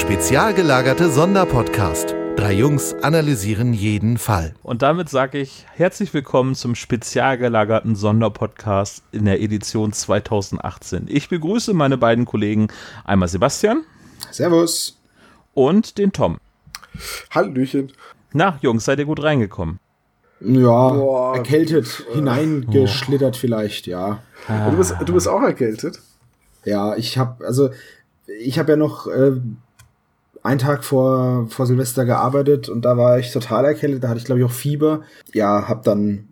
Spezial gelagerte Sonderpodcast. Drei Jungs analysieren jeden Fall. Und damit sage ich herzlich willkommen zum spezial gelagerten Sonderpodcast in der Edition 2018. Ich begrüße meine beiden Kollegen, einmal Sebastian. Servus. Und den Tom. Hallöchen. Na, Jungs, seid ihr gut reingekommen? Ja, Boah. erkältet, äh, hineingeschlittert oh. vielleicht, ja. Ah. Du, bist, du bist auch erkältet? Ja, ich habe also ich habe ja noch äh, einen Tag vor, vor Silvester gearbeitet und da war ich total erkältet, da hatte ich glaube ich auch Fieber. Ja, hab dann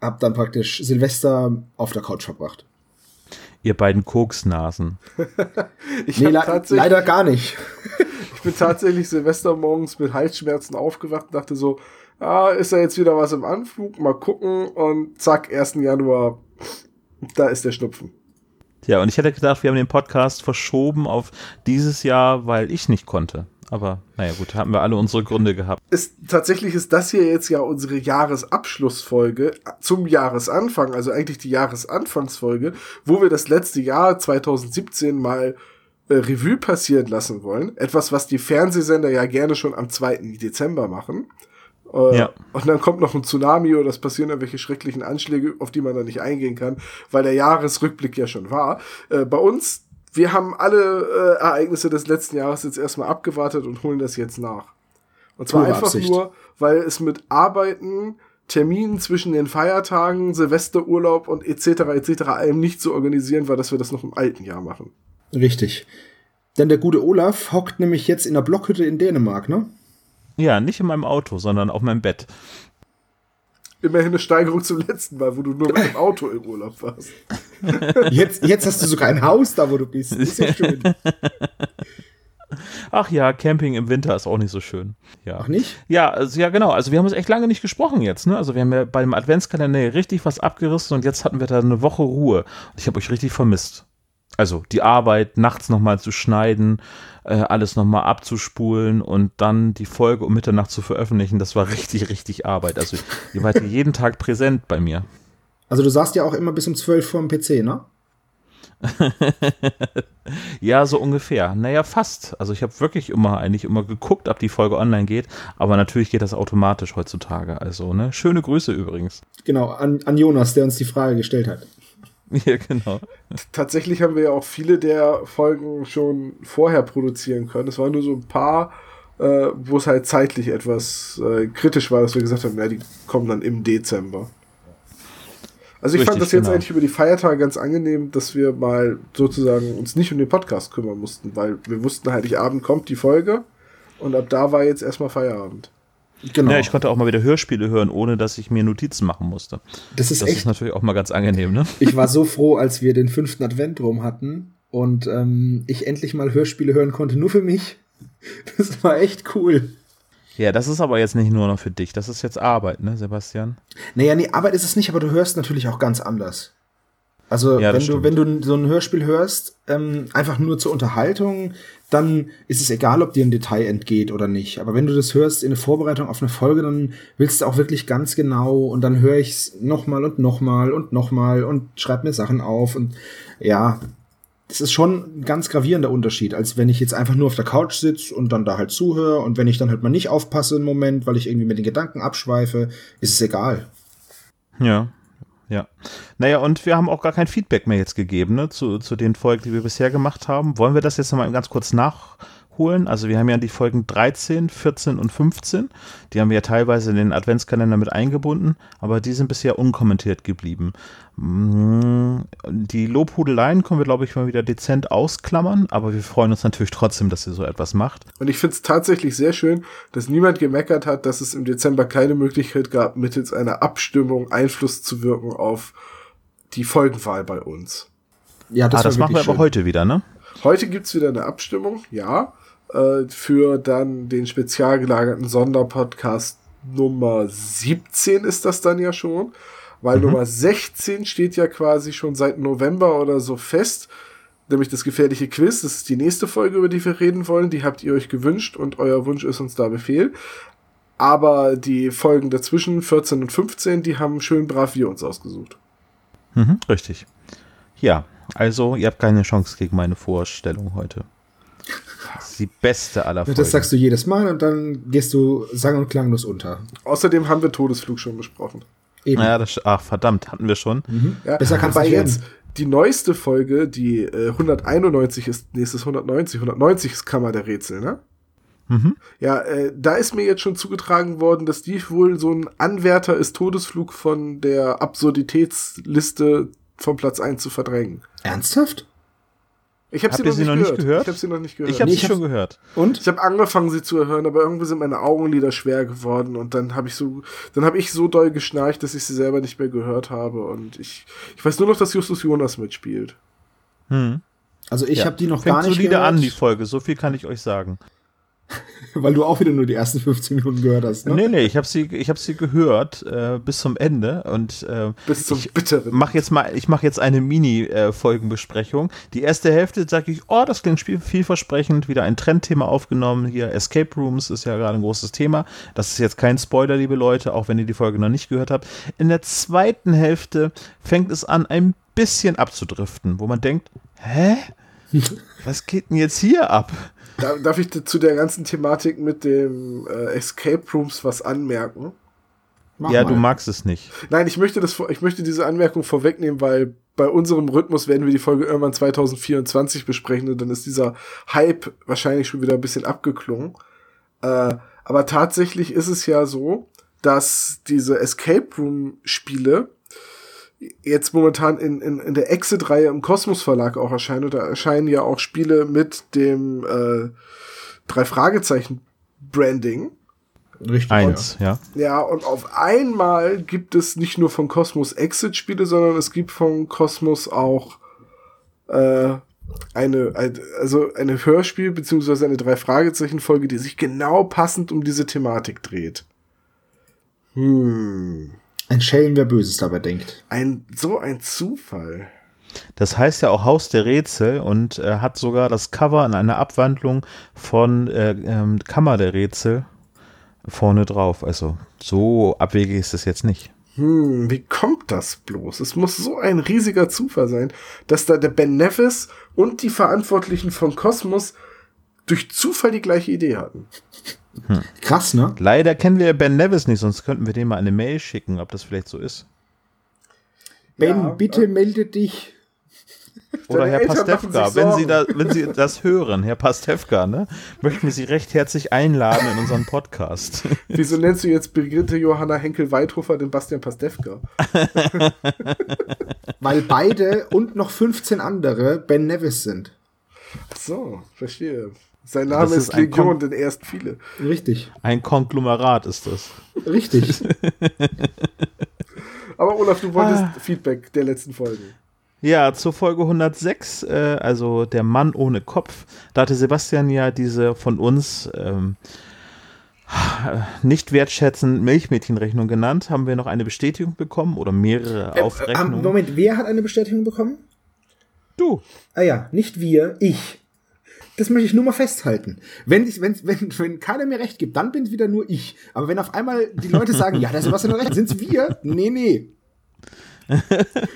hab dann praktisch Silvester auf der Couch verbracht. Ihr beiden Koksnasen. ich nee, le leider gar nicht. ich bin tatsächlich Silvester morgens mit Halsschmerzen aufgewacht und dachte so, ah, ist da jetzt wieder was im Anflug? Mal gucken und zack, 1. Januar, da ist der Schnupfen. Ja, und ich hätte gedacht, wir haben den Podcast verschoben auf dieses Jahr, weil ich nicht konnte. Aber naja, gut, haben wir alle unsere Gründe gehabt. Ist, tatsächlich ist das hier jetzt ja unsere Jahresabschlussfolge zum Jahresanfang, also eigentlich die Jahresanfangsfolge, wo wir das letzte Jahr 2017 mal äh, Revue passieren lassen wollen. Etwas, was die Fernsehsender ja gerne schon am 2. Dezember machen. Äh, ja. Und dann kommt noch ein Tsunami oder es passieren irgendwelche schrecklichen Anschläge, auf die man da nicht eingehen kann, weil der Jahresrückblick ja schon war. Äh, bei uns, wir haben alle äh, Ereignisse des letzten Jahres jetzt erstmal abgewartet und holen das jetzt nach. Und zwar Pure einfach Absicht. nur, weil es mit Arbeiten, Terminen zwischen den Feiertagen, Silvesterurlaub und etc. etc. allem nicht zu organisieren war, dass wir das noch im alten Jahr machen. Richtig. Denn der gute Olaf hockt nämlich jetzt in der Blockhütte in Dänemark, ne? Ja, nicht in meinem Auto, sondern auf meinem Bett. Immerhin eine Steigerung zum letzten Mal, wo du nur mit dem Auto im Urlaub warst. Jetzt, jetzt hast du sogar ein Haus da, wo du bist. Das ist ja schön. Ach ja, Camping im Winter ist auch nicht so schön. Ja. Ach nicht? Ja, also, ja, genau. Also wir haben uns echt lange nicht gesprochen jetzt. Ne? Also wir haben ja beim Adventskalender richtig was abgerissen und jetzt hatten wir da eine Woche Ruhe. Ich habe euch richtig vermisst. Also die Arbeit, nachts nochmal zu schneiden, äh, alles nochmal abzuspulen und dann die Folge um Mitternacht zu veröffentlichen, das war richtig, richtig Arbeit. Also ihr wart jeden Tag präsent bei mir. Also du saßt ja auch immer bis um zwölf vor dem PC, ne? ja, so ungefähr. Naja, fast. Also ich habe wirklich immer eigentlich immer geguckt, ob die Folge online geht, aber natürlich geht das automatisch heutzutage. Also, ne? Schöne Grüße übrigens. Genau, an, an Jonas, der uns die Frage gestellt hat. Ja, genau. Tatsächlich haben wir ja auch viele der Folgen schon vorher produzieren können. Es waren nur so ein paar, äh, wo es halt zeitlich etwas äh, kritisch war, dass wir gesagt haben, ja, die kommen dann im Dezember. Also ich Richtig, fand das jetzt genau. eigentlich über die Feiertage ganz angenehm, dass wir mal sozusagen uns nicht um den Podcast kümmern mussten, weil wir wussten halt, Abend kommt die Folge und ab da war jetzt erstmal Feierabend. Genau. Ja, ich konnte auch mal wieder Hörspiele hören, ohne dass ich mir Notizen machen musste. Das ist das echt. ist natürlich auch mal ganz angenehm, ne? Ich war so froh, als wir den fünften Advent rum hatten und ähm, ich endlich mal Hörspiele hören konnte, nur für mich. Das war echt cool. Ja, das ist aber jetzt nicht nur noch für dich, das ist jetzt Arbeit, ne, Sebastian? Naja, nee, Arbeit ist es nicht, aber du hörst natürlich auch ganz anders. Also ja, wenn du wenn du so ein Hörspiel hörst, ähm, einfach nur zur Unterhaltung, dann ist es egal, ob dir ein Detail entgeht oder nicht. Aber wenn du das hörst in der Vorbereitung auf eine Folge, dann willst du auch wirklich ganz genau und dann höre ich es nochmal und nochmal und nochmal und schreib mir Sachen auf und ja, das ist schon ein ganz gravierender Unterschied, als wenn ich jetzt einfach nur auf der Couch sitze und dann da halt zuhöre und wenn ich dann halt mal nicht aufpasse im Moment, weil ich irgendwie mit den Gedanken abschweife, ist es egal. Ja, ja. Naja, und wir haben auch gar kein Feedback mehr jetzt gegeben, ne, zu, zu den Folgen, die wir bisher gemacht haben. Wollen wir das jetzt nochmal ganz kurz nachholen? Also wir haben ja die Folgen 13, 14 und 15. Die haben wir ja teilweise in den Adventskalender mit eingebunden, aber die sind bisher unkommentiert geblieben. Mm, die Lobhudeleien können wir, glaube ich, mal wieder dezent ausklammern, aber wir freuen uns natürlich trotzdem, dass ihr so etwas macht. Und ich finde es tatsächlich sehr schön, dass niemand gemeckert hat, dass es im Dezember keine Möglichkeit gab, mittels einer Abstimmung Einfluss zu wirken auf die Folgenwahl bei uns. Ja, das, ah, das machen wir schön. aber heute wieder, ne? Heute gibt's wieder eine Abstimmung, ja, äh, für dann den spezial gelagerten Sonderpodcast Nummer 17 ist das dann ja schon. Weil mhm. Nummer 16 steht ja quasi schon seit November oder so fest. Nämlich das gefährliche Quiz. Das ist die nächste Folge, über die wir reden wollen. Die habt ihr euch gewünscht und euer Wunsch ist uns da Befehl. Aber die Folgen dazwischen, 14 und 15, die haben schön brav wir uns ausgesucht. Mhm, richtig. Ja, also ihr habt keine Chance gegen meine Vorstellung heute. Das ist die beste aller Folgen. Das sagst du jedes Mal und dann gehst du sang- und klanglos unter. Außerdem haben wir Todesflug schon besprochen. Eben. Ja, das, ach, verdammt, hatten wir schon. Mhm. Ja, Besser kannst du nicht jetzt die neueste Folge, die äh, 191 ist, nächstes 190, 190 ist Kammer der Rätsel, ne? Mhm. Ja, äh, da ist mir jetzt schon zugetragen worden, dass die wohl so ein Anwärter ist, Todesflug von der Absurditätsliste vom Platz 1 zu verdrängen. Ernsthaft? Ich habe sie, noch, sie noch nicht gehört. Ich habe sie noch nicht gehört. Ich habe nee, sie schon gehört. Und? Ich habe angefangen, sie zu hören, aber irgendwie sind meine Augenlider schwer geworden und dann habe ich so, dann habe ich so doll geschnarcht, dass ich sie selber nicht mehr gehört habe und ich, ich weiß nur noch, dass Justus Jonas mitspielt. Hm. Also ich ja. habe die noch Fängt gar nicht solide gehört. an die Folge, so viel kann ich euch sagen. Weil du auch wieder nur die ersten 15 Minuten gehört hast, ne? Nee, nee, ich habe sie, hab sie gehört äh, bis zum Ende und äh, bis zum ich bitteren. Mach jetzt mal, ich mache jetzt eine Mini-Folgenbesprechung. die erste Hälfte sage ich, oh, das klingt vielversprechend, wieder ein Trendthema aufgenommen. Hier Escape Rooms ist ja gerade ein großes Thema. Das ist jetzt kein Spoiler, liebe Leute, auch wenn ihr die Folge noch nicht gehört habt. In der zweiten Hälfte fängt es an, ein bisschen abzudriften, wo man denkt, hä? Was geht denn jetzt hier ab? Darf ich zu der ganzen Thematik mit dem äh, Escape Rooms was anmerken? Mach ja, mal. du magst es nicht. Nein, ich möchte das, ich möchte diese Anmerkung vorwegnehmen, weil bei unserem Rhythmus werden wir die Folge irgendwann 2024 besprechen und dann ist dieser Hype wahrscheinlich schon wieder ein bisschen abgeklungen. Äh, aber tatsächlich ist es ja so, dass diese Escape Room Spiele jetzt momentan in, in, in der Exit-Reihe im Kosmos Verlag auch erscheinen. Und da erscheinen ja auch Spiele mit dem äh, drei Fragezeichen Branding. Richtig. Eins, ja. Ja, und auf einmal gibt es nicht nur von Kosmos Exit-Spiele, sondern es gibt von Kosmos auch äh, eine, also eine Hörspiel beziehungsweise eine drei Fragezeichen Folge, die sich genau passend um diese Thematik dreht. Hm. Ein Schelm, wer Böses dabei denkt. Ein, so ein Zufall. Das heißt ja auch Haus der Rätsel und äh, hat sogar das Cover in einer Abwandlung von äh, ähm, Kammer der Rätsel vorne drauf. Also so abwegig ist es jetzt nicht. Hm, wie kommt das bloß? Es muss so ein riesiger Zufall sein, dass da der Ben Nevis und die Verantwortlichen von Kosmos durch Zufall die gleiche Idee hatten. Hm. Krass, ne? Leider kennen wir Ben Nevis nicht, sonst könnten wir dem mal eine Mail schicken, ob das vielleicht so ist. Ben, ja, bitte äh, melde dich. Oder Herr Pastewka, wenn Sie, da, wenn Sie das hören, Herr Pastewka, ne, möchten wir Sie recht herzlich einladen in unseren Podcast. Wieso nennst du jetzt Brigitte Johanna Henkel-Weithofer den Bastian Pastewka? Weil beide und noch 15 andere Ben Nevis sind. Ach so, verstehe. Sein Name ist, ist Legion, denn erst viele. Richtig. Ein Konglomerat ist das. Richtig. Aber Olaf, du wolltest ah. Feedback der letzten Folge. Ja, zur Folge 106, äh, also der Mann ohne Kopf. Da hatte Sebastian ja diese von uns ähm, nicht wertschätzend Milchmädchenrechnung genannt. Haben wir noch eine Bestätigung bekommen oder mehrere äh, Aufrechnungen? Moment, wer hat eine Bestätigung bekommen? Du. Ah ja, nicht wir, ich. Das möchte ich nur mal festhalten. Wenn, ich, wenn, wenn, wenn keiner mir recht gibt, dann bin es wieder nur ich. Aber wenn auf einmal die Leute sagen, ja, der Sebastian hat recht, sind es wir? Nee, nee.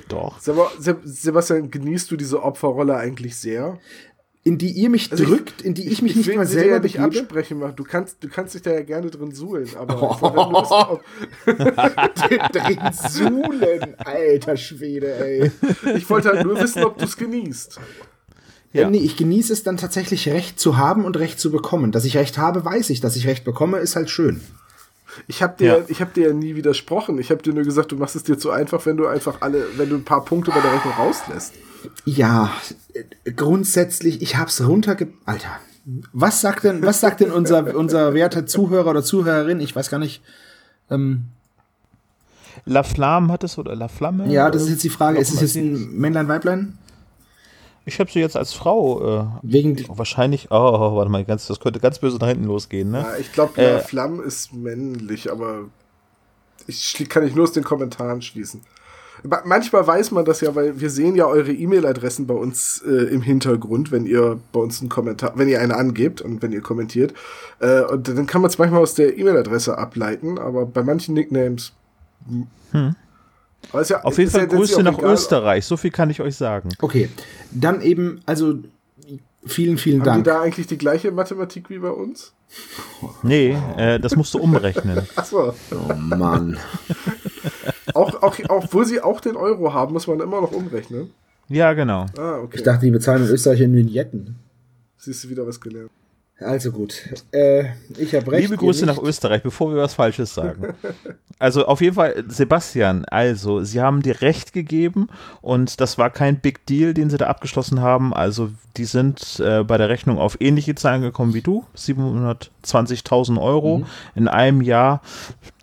Doch. Sebastian, genießt du diese Opferrolle eigentlich sehr? In die ihr mich also drückt, in die ich mich ich nicht mal selber nicht absprechen mache. Du kannst, du kannst dich da ja gerne drin suhlen, aber oh. drin suhlen, alter Schwede, ey. Ich wollte halt nur wissen, ob du es genießt. Ja. Nee, ich genieße es dann tatsächlich Recht zu haben und Recht zu bekommen. Dass ich Recht habe, weiß ich. Dass ich Recht bekomme, ist halt schön. Ich habe dir, ja. ich habe dir ja nie widersprochen. Ich habe dir nur gesagt, du machst es dir zu einfach, wenn du einfach alle, wenn du ein paar Punkte bei der Rechnung rauslässt. Ja, grundsätzlich, ich hab's runterge... Alter, was sagt denn, was sagt denn unser, unser werter Zuhörer oder Zuhörerin? Ich weiß gar nicht. Ähm, La Flamme hat es oder La Flamme? Ja, das ist jetzt die Frage. Ist es jetzt ein Männlein, Weiblein? Ich habe sie jetzt als Frau. Äh, Wegen wahrscheinlich. Oh, oh, warte mal, ganz, das könnte ganz böse nach hinten losgehen, ne? Ja, ich glaube, äh, Flamm ist männlich, aber ich kann ich nur aus den Kommentaren schließen. Manchmal weiß man das ja, weil wir sehen ja eure E-Mail-Adressen bei uns äh, im Hintergrund, wenn ihr bei uns einen Kommentar, wenn ihr eine angebt und wenn ihr kommentiert. Äh, und dann kann man es manchmal aus der E-Mail-Adresse ableiten, aber bei manchen Nicknames hm. Ja, Auf jeden Fall Grüße nach egal. Österreich, so viel kann ich euch sagen. Okay, dann eben, also Vielen, vielen Haben Dank. Haben die da eigentlich die gleiche Mathematik wie bei uns? Nee, äh, das musst du umrechnen. Achso. Oh Mann. auch, auch, obwohl sie auch den Euro haben, muss man immer noch umrechnen. Ja, genau. Ah, okay. Ich dachte, die bezahlen in Österreich in Vignetten. Siehst du wieder was gelernt. Also gut. Äh, ich habe recht. Liebe Grüße nach Österreich, bevor wir was Falsches sagen. Also auf jeden Fall, Sebastian, also Sie haben dir recht gegeben und das war kein Big Deal, den Sie da abgeschlossen haben. Also die sind äh, bei der Rechnung auf ähnliche Zahlen gekommen wie du, 720.000 Euro mhm. in einem Jahr.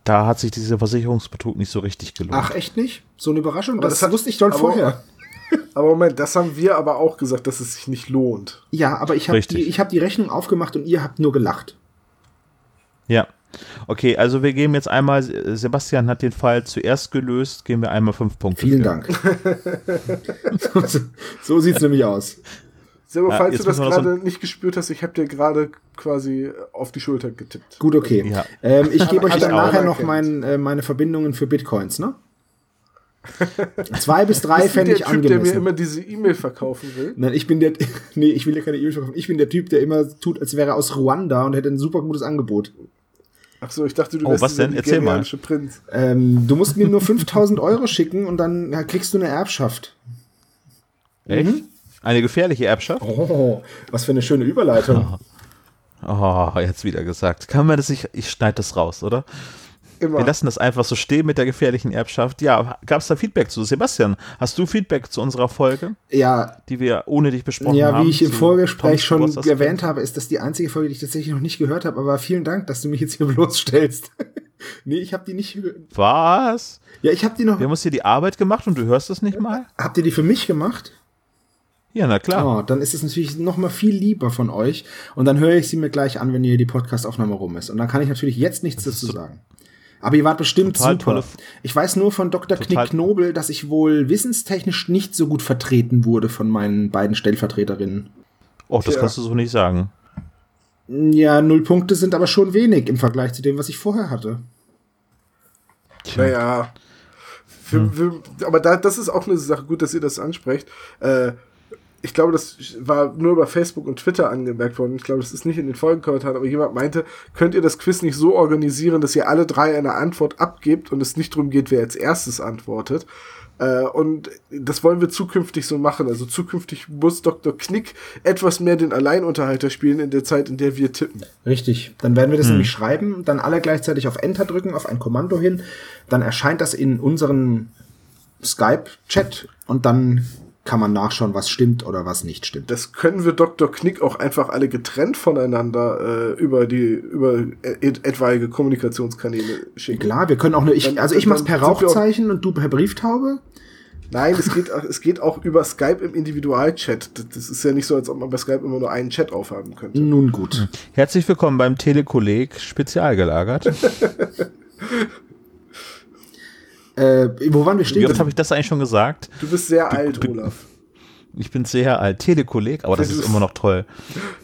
Da hat sich dieser Versicherungsbetrug nicht so richtig gelohnt. Ach, echt nicht? So eine Überraschung? Das, das, wusste ich doch vorher. Aber Moment, das haben wir aber auch gesagt, dass es sich nicht lohnt. Ja, aber ich habe die, hab die Rechnung aufgemacht und ihr habt nur gelacht. Ja. Okay, also wir geben jetzt einmal, Sebastian hat den Fall zuerst gelöst, geben wir einmal fünf Punkte. Vielen für. Dank. so so sieht es nämlich aus. Selber, falls ja, du das gerade so nicht gespürt hast, ich habe dir gerade quasi auf die Schulter getippt. Gut, okay. Ja. Ähm, ich gebe euch dann nachher noch mein, äh, meine Verbindungen für Bitcoins, ne? Zwei bis drei fände ich der typ, der mir immer diese E-Mail verkaufen will? Nein, ich bin der, nee, ich will ja keine E-Mail verkaufen. Ich bin der Typ, der immer tut, als wäre er aus Ruanda und hätte ein super gutes Angebot. Ach so, ich dachte, du oh, was denn? Erzähl mal. Prinz. Ähm, du musst mir nur 5000 Euro schicken und dann ja, kriegst du eine Erbschaft. Echt? Mhm. Eine gefährliche Erbschaft? Oh, was für eine schöne Überleitung. Oh, jetzt wieder gesagt. Kann man das nicht, ich schneide das raus, oder? Immer. Wir lassen das einfach so stehen mit der gefährlichen Erbschaft. Ja, gab es da Feedback zu? Sebastian, hast du Feedback zu unserer Folge? Ja. Die wir ohne dich besprochen ja, haben? Ja, wie ich im Vorgespräch schon erwähnt habe, ist das die einzige Folge, die ich tatsächlich noch nicht gehört habe. Aber vielen Dank, dass du mich jetzt hier bloßstellst. nee, ich habe die nicht gehört. Was? Ja, ich habe die noch. Wir haben uns hier die Arbeit gemacht und du hörst das nicht mal? Habt ihr die für mich gemacht? Ja, na klar. Oh, dann ist es natürlich noch mal viel lieber von euch. Und dann höre ich sie mir gleich an, wenn hier die Podcastaufnahme rum ist. Und dann kann ich natürlich jetzt nichts dazu sagen. Aber ihr wart bestimmt Total super. Ich weiß nur von Dr. Knick Knobel, dass ich wohl wissenstechnisch nicht so gut vertreten wurde von meinen beiden Stellvertreterinnen. Och, das ja. kannst du so nicht sagen. Ja, null Punkte sind aber schon wenig im Vergleich zu dem, was ich vorher hatte. Tja. Naja. Für, für, aber da, das ist auch eine Sache, gut, dass ihr das ansprecht. Äh, ich glaube, das war nur über Facebook und Twitter angemerkt worden. Ich glaube, das ist nicht in den Folgenkommentaren, aber jemand meinte, könnt ihr das Quiz nicht so organisieren, dass ihr alle drei eine Antwort abgebt und es nicht darum geht, wer als erstes antwortet. Äh, und das wollen wir zukünftig so machen. Also zukünftig muss Dr. Knick etwas mehr den Alleinunterhalter spielen in der Zeit, in der wir tippen. Richtig. Dann werden wir das hm. nämlich schreiben, dann alle gleichzeitig auf Enter drücken, auf ein Kommando hin. Dann erscheint das in unserem Skype-Chat und dann kann man nachschauen, was stimmt oder was nicht stimmt. Das können wir Dr. Knick auch einfach alle getrennt voneinander äh, über die über et etwaige Kommunikationskanäle schicken. Klar, wir können auch nur ich also ich mach's per Rauchzeichen und du per Brieftaube. Nein, es geht, es geht auch über Skype im Individualchat. Das ist ja nicht so, als ob man bei Skype immer nur einen Chat aufhaben könnte. Nun gut. Herzlich willkommen beim Telekolleg Spezial gelagert. Äh, wo waren wir stehen? Oft habe ich das eigentlich schon gesagt? Du bist sehr du, alt, Olaf. Ich bin sehr alt. Telekolleg, aber das, das ist, ist immer noch toll.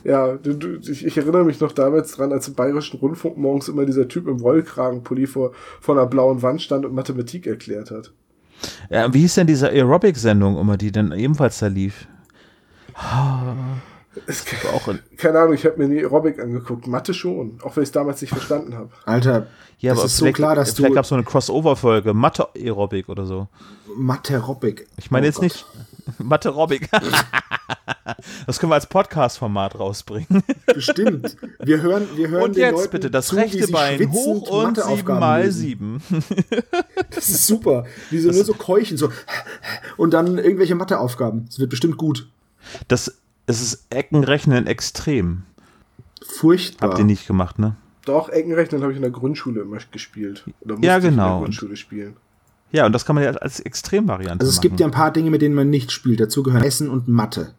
Ja, du, du, ich, ich, erinnere mich noch damals dran, als im Bayerischen Rundfunk morgens immer dieser Typ im Wollkragenpulli vor, vor einer blauen Wand stand und Mathematik erklärt hat. Ja, wie hieß denn diese Aerobic-Sendung immer, die dann ebenfalls da lief? Es, auch keine Ahnung, ich habe mir nie Aerobic angeguckt. Mathe schon, auch wenn ich es damals nicht verstanden habe. Alter, ja, aber ist so klar, dass vielleicht du. Vielleicht gab es so eine Crossover-Folge, Mathe-Aerobic oder so. Mathe-Aerobic. Ich meine oh jetzt Gott. nicht Mathe-Aerobic. das können wir als Podcast-Format rausbringen. Bestimmt. Wir hören, wir hören Und jetzt Leuten bitte das zu, rechte Bein hoch und sieben mal sieben. das ist super. Wie so nur so keuchen, so. Und dann irgendwelche Matheaufgaben. Das wird bestimmt gut. Das es ist Eckenrechnen extrem. Furchtbar. Habt ihr nicht gemacht, ne? Doch, Eckenrechnen habe ich in der Grundschule immer gespielt. Oder musste ja, genau. Ich in der. Grundschule spielen. Ja, und das kann man ja als Extremvariante Also es machen. gibt ja ein paar Dinge, mit denen man nicht spielt. Dazu gehören Essen und Mathe.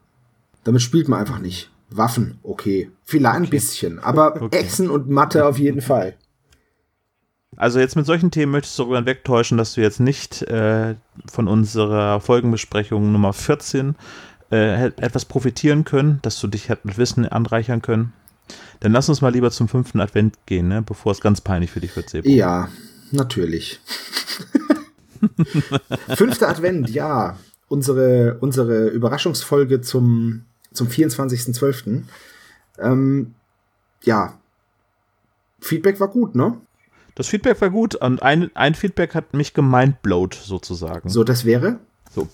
Damit spielt man einfach nicht. Waffen, okay. Vielleicht okay. ein bisschen, aber okay. Essen und Mathe auf jeden Fall. Also jetzt mit solchen Themen möchtest du darüber wegtäuschen, dass du jetzt nicht äh, von unserer Folgenbesprechung Nummer 14 äh, etwas profitieren können, dass du dich halt mit Wissen anreichern können. Dann lass uns mal lieber zum fünften Advent gehen, ne? bevor es ganz peinlich für dich wird, Sebo. Ja, natürlich. Fünfter Advent, ja. Unsere, unsere Überraschungsfolge zum zum 24.12. Ähm, ja, Feedback war gut, ne? Das Feedback war gut und ein, ein Feedback hat mich gemindblowt sozusagen. So, das wäre? So.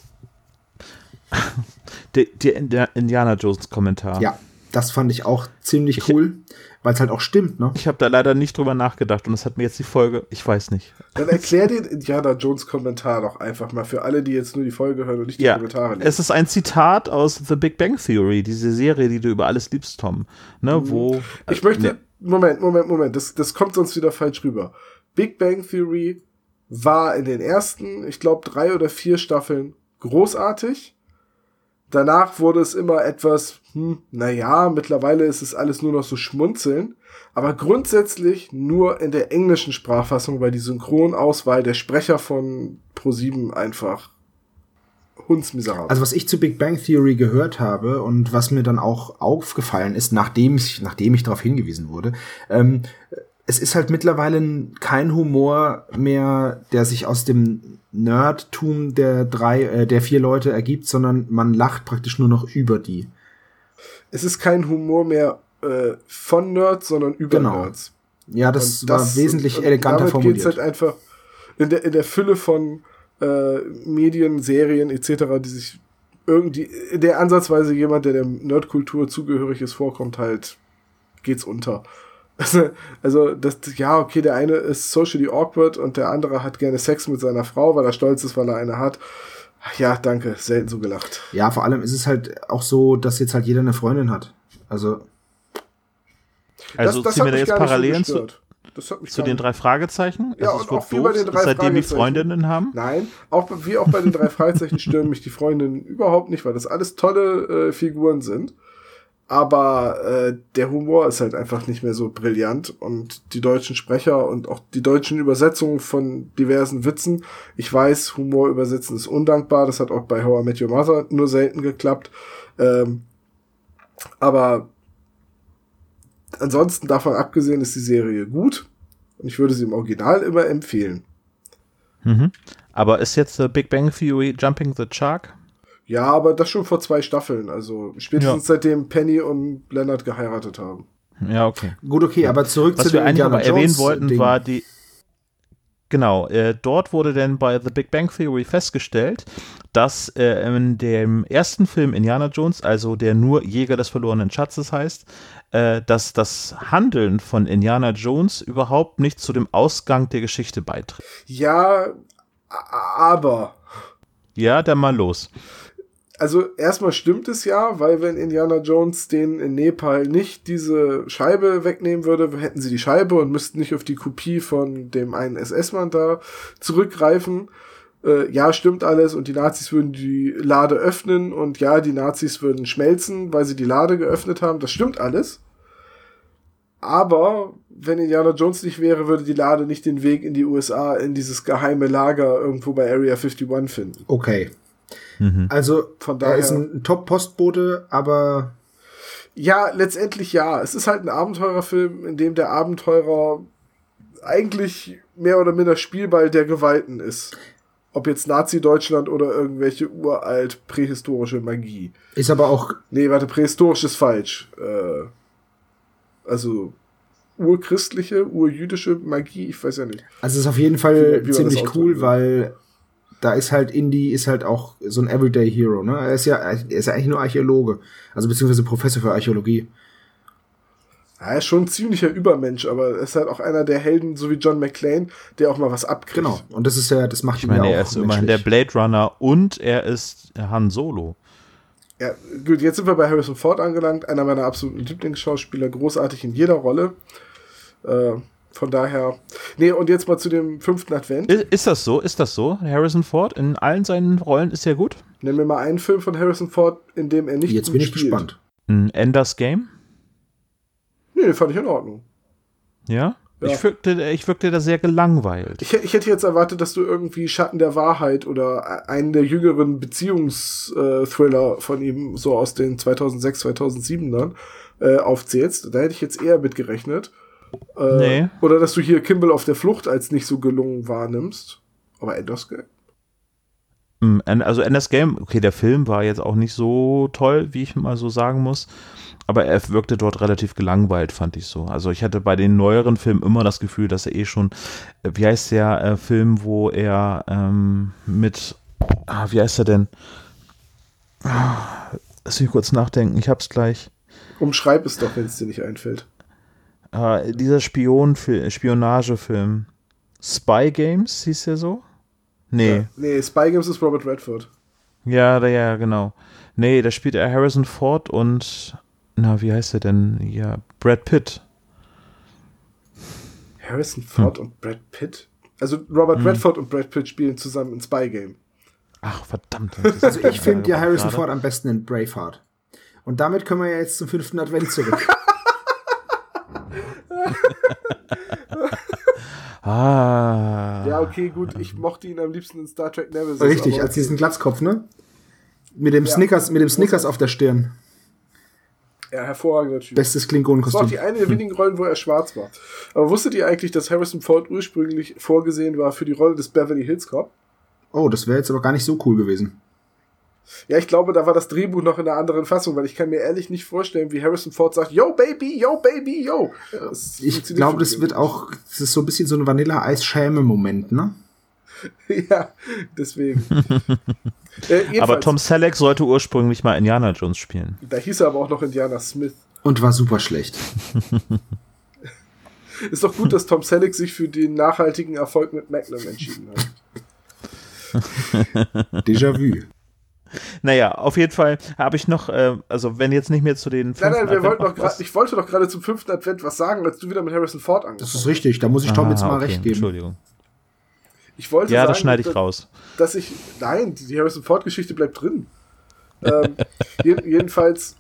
Der, der Indiana Jones Kommentar. Ja, das fand ich auch ziemlich ich, cool, weil es halt auch stimmt, ne? Ich habe da leider nicht drüber nachgedacht und das hat mir jetzt die Folge, ich weiß nicht. Dann erklär den Indiana Jones Kommentar doch einfach mal für alle, die jetzt nur die Folge hören und nicht die ja, Kommentare lesen. Es ist ein Zitat aus The Big Bang Theory, diese Serie, die du über alles liebst, Tom. Ne, mhm. wo. Ich möchte. Ne. Moment, Moment, Moment. Das, das kommt sonst wieder falsch rüber. Big Bang Theory war in den ersten, ich glaube, drei oder vier Staffeln großartig. Danach wurde es immer etwas, hm, naja, mittlerweile ist es alles nur noch so schmunzeln. Aber grundsätzlich nur in der englischen Sprachfassung, weil die Synchronauswahl der Sprecher von Pro7 einfach hundsmiserabel. Also was ich zu Big Bang Theory gehört habe und was mir dann auch aufgefallen ist, nachdem ich, nachdem ich darauf hingewiesen wurde, ähm, es ist halt mittlerweile kein Humor mehr, der sich aus dem Nerdtum der drei, äh, der vier Leute ergibt, sondern man lacht praktisch nur noch über die. Es ist kein Humor mehr äh, von Nerds, sondern über genau. Nerds. Ja, das, das war wesentlich eleganter damit formuliert. Geht's halt einfach in der, in der Fülle von äh, Medien, Serien etc., die sich irgendwie, der ansatzweise jemand, der der Nerdkultur zugehörig ist, vorkommt, halt geht's unter. Also, also, das, ja, okay, der eine ist socially awkward und der andere hat gerne Sex mit seiner Frau, weil er stolz ist, weil er eine hat. Ja, danke, selten so gelacht. Ja, vor allem ist es halt auch so, dass jetzt halt jeder eine Freundin hat. Also. Also das, das ziehen wir da jetzt Parallelen so zu, zu den drei Fragezeichen? Ja, also und auch wie bei den drei seitdem die Freundinnen haben? Nein, auch wie auch bei den drei Fragezeichen stören mich die Freundinnen überhaupt nicht, weil das alles tolle äh, Figuren sind aber äh, der Humor ist halt einfach nicht mehr so brillant und die deutschen Sprecher und auch die deutschen Übersetzungen von diversen Witzen. Ich weiß, Humor übersetzen ist undankbar, das hat auch bei How I Met Your Mother nur selten geklappt. Ähm, aber ansonsten davon abgesehen ist die Serie gut und ich würde sie im Original immer empfehlen. Mhm. Aber ist jetzt The Big Bang Theory Jumping the Shark? Ja, aber das schon vor zwei Staffeln. Also spätestens ja. seitdem Penny und Leonard geheiratet haben. Ja, okay. Gut, okay, aber zurück Was zu wir eigentlich aber erwähnen wollten, Ding. war die. Genau, äh, dort wurde denn bei The Big Bang Theory festgestellt, dass äh, in dem ersten Film Indiana Jones, also der nur Jäger des verlorenen Schatzes heißt, äh, dass das Handeln von Indiana Jones überhaupt nicht zu dem Ausgang der Geschichte beiträgt. Ja, aber. Ja, dann mal los also erstmal stimmt es ja, weil wenn Indiana Jones den in Nepal nicht diese Scheibe wegnehmen würde, hätten sie die Scheibe und müssten nicht auf die Kopie von dem einen SS-Mann da zurückgreifen. Äh, ja, stimmt alles und die Nazis würden die Lade öffnen und ja, die Nazis würden schmelzen, weil sie die Lade geöffnet haben. Das stimmt alles. Aber wenn Indiana Jones nicht wäre, würde die Lade nicht den Weg in die USA, in dieses geheime Lager irgendwo bei Area 51 finden. Okay. Mhm. Also von daher er ist ein Top-Postbote, aber ja, letztendlich ja. Es ist halt ein Abenteurerfilm, in dem der Abenteurer eigentlich mehr oder minder Spielball der Gewalten ist. Ob jetzt Nazi-Deutschland oder irgendwelche uralt prähistorische Magie. Ist aber auch. Nee, warte, prähistorisch ist falsch. Äh, also urchristliche, urjüdische Magie, ich weiß ja nicht. Also es ist auf jeden Fall wie, wie ziemlich cool, weil da ist halt Indy ist halt auch so ein Everyday Hero, ne? Er ist ja, er ist ja eigentlich nur Archäologe, also beziehungsweise Professor für Archäologie. Er ist schon ein ziemlicher Übermensch, aber er ist halt auch einer der Helden, so wie John McClane, der auch mal was abkriegt. Genau, und das ist ja, das macht ich meine, er ist immerhin der Blade Runner und er ist Han Solo. Ja, gut, jetzt sind wir bei Harrison Ford angelangt, einer meiner absoluten Lieblingsschauspieler, großartig in jeder Rolle. Äh, von daher. Nee, und jetzt mal zu dem fünften Advent. Ist, ist, das so? Ist das so? Harrison Ford in allen seinen Rollen ist er gut? Nenn mir mal einen Film von Harrison Ford, in dem er nicht Jetzt bin ich spielt. gespannt. Ein Enders Game? Nee, fand ich in Ordnung. Ja? ja. Ich, wirkte, ich wirkte da sehr gelangweilt. Ich, ich, hätte jetzt erwartet, dass du irgendwie Schatten der Wahrheit oder einen der jüngeren Beziehungsthriller von ihm, so aus den 2006, 2007ern, äh, aufzählst. Da hätte ich jetzt eher mitgerechnet. Äh, nee. Oder dass du hier Kimball auf der Flucht als nicht so gelungen wahrnimmst. Aber Ender's Game? Hm, also Enders Game, okay, der Film war jetzt auch nicht so toll, wie ich mal so sagen muss. Aber er wirkte dort relativ gelangweilt, fand ich so. Also ich hatte bei den neueren Filmen immer das Gefühl, dass er eh schon, äh, wie heißt der äh, Film, wo er ähm, mit, ah, wie heißt er denn? Ah, lass mich kurz nachdenken, ich hab's gleich. Umschreib es doch, wenn es dir nicht einfällt. Äh, dieser Spion Spionagefilm. Spy Games hieß der so? Nee. Ja, nee, Spy Games ist Robert Redford. Ja, ja, genau. Nee, da spielt er Harrison Ford und na, wie heißt er denn? Ja, Brad Pitt. Harrison Ford hm. und Brad Pitt? Also Robert hm. Redford und Brad Pitt spielen zusammen in Spy Game. Ach, verdammt. Also ich finde ja Harrison Ford am besten in Braveheart. Und damit können wir ja jetzt zum fünften Advent zurück. ah. Ja, okay, gut. Ich mochte ihn am liebsten in Star Trek Nemesis. Richtig, als diesen Glatzkopf, ne? Mit dem ja, Snickers, mit dem Snickers auf der Stirn. Ja, hervorragender Typ. Bestes Klingonenkostüm. Das war auch die eine der wenigen Rollen, wo er schwarz war. Aber wusstet ihr eigentlich, dass Harrison Ford ursprünglich vorgesehen war für die Rolle des Beverly Hills Cop? Oh, das wäre jetzt aber gar nicht so cool gewesen. Ja, ich glaube, da war das Drehbuch noch in einer anderen Fassung, weil ich kann mir ehrlich nicht vorstellen, wie Harrison Ford sagt, yo Baby, yo Baby, yo. Das ich glaube, das wird auch, das ist so ein bisschen so ein Vanilla-Eis-Schäme-Moment, ne? ja, deswegen. äh, aber Tom Selleck sollte ursprünglich mal Indiana Jones spielen. Da hieß er aber auch noch Indiana Smith. Und war super schlecht. Ist doch gut, dass Tom Selleck sich für den nachhaltigen Erfolg mit Magnum entschieden hat. Déjà-vu. Naja, auf jeden Fall habe ich noch, äh, also wenn jetzt nicht mehr zu den Nein, nein, wir wollten doch grad, ich wollte doch gerade zum fünften Advent was sagen, als du wieder mit Harrison Ford angefangen Das ist richtig, da muss ich Tom ah, jetzt mal okay, recht geben. Entschuldigung. Ich wollte ja, sagen, das schneide ich dass, raus. Dass ich, nein, die Harrison Ford-Geschichte bleibt drin. ähm, jedenfalls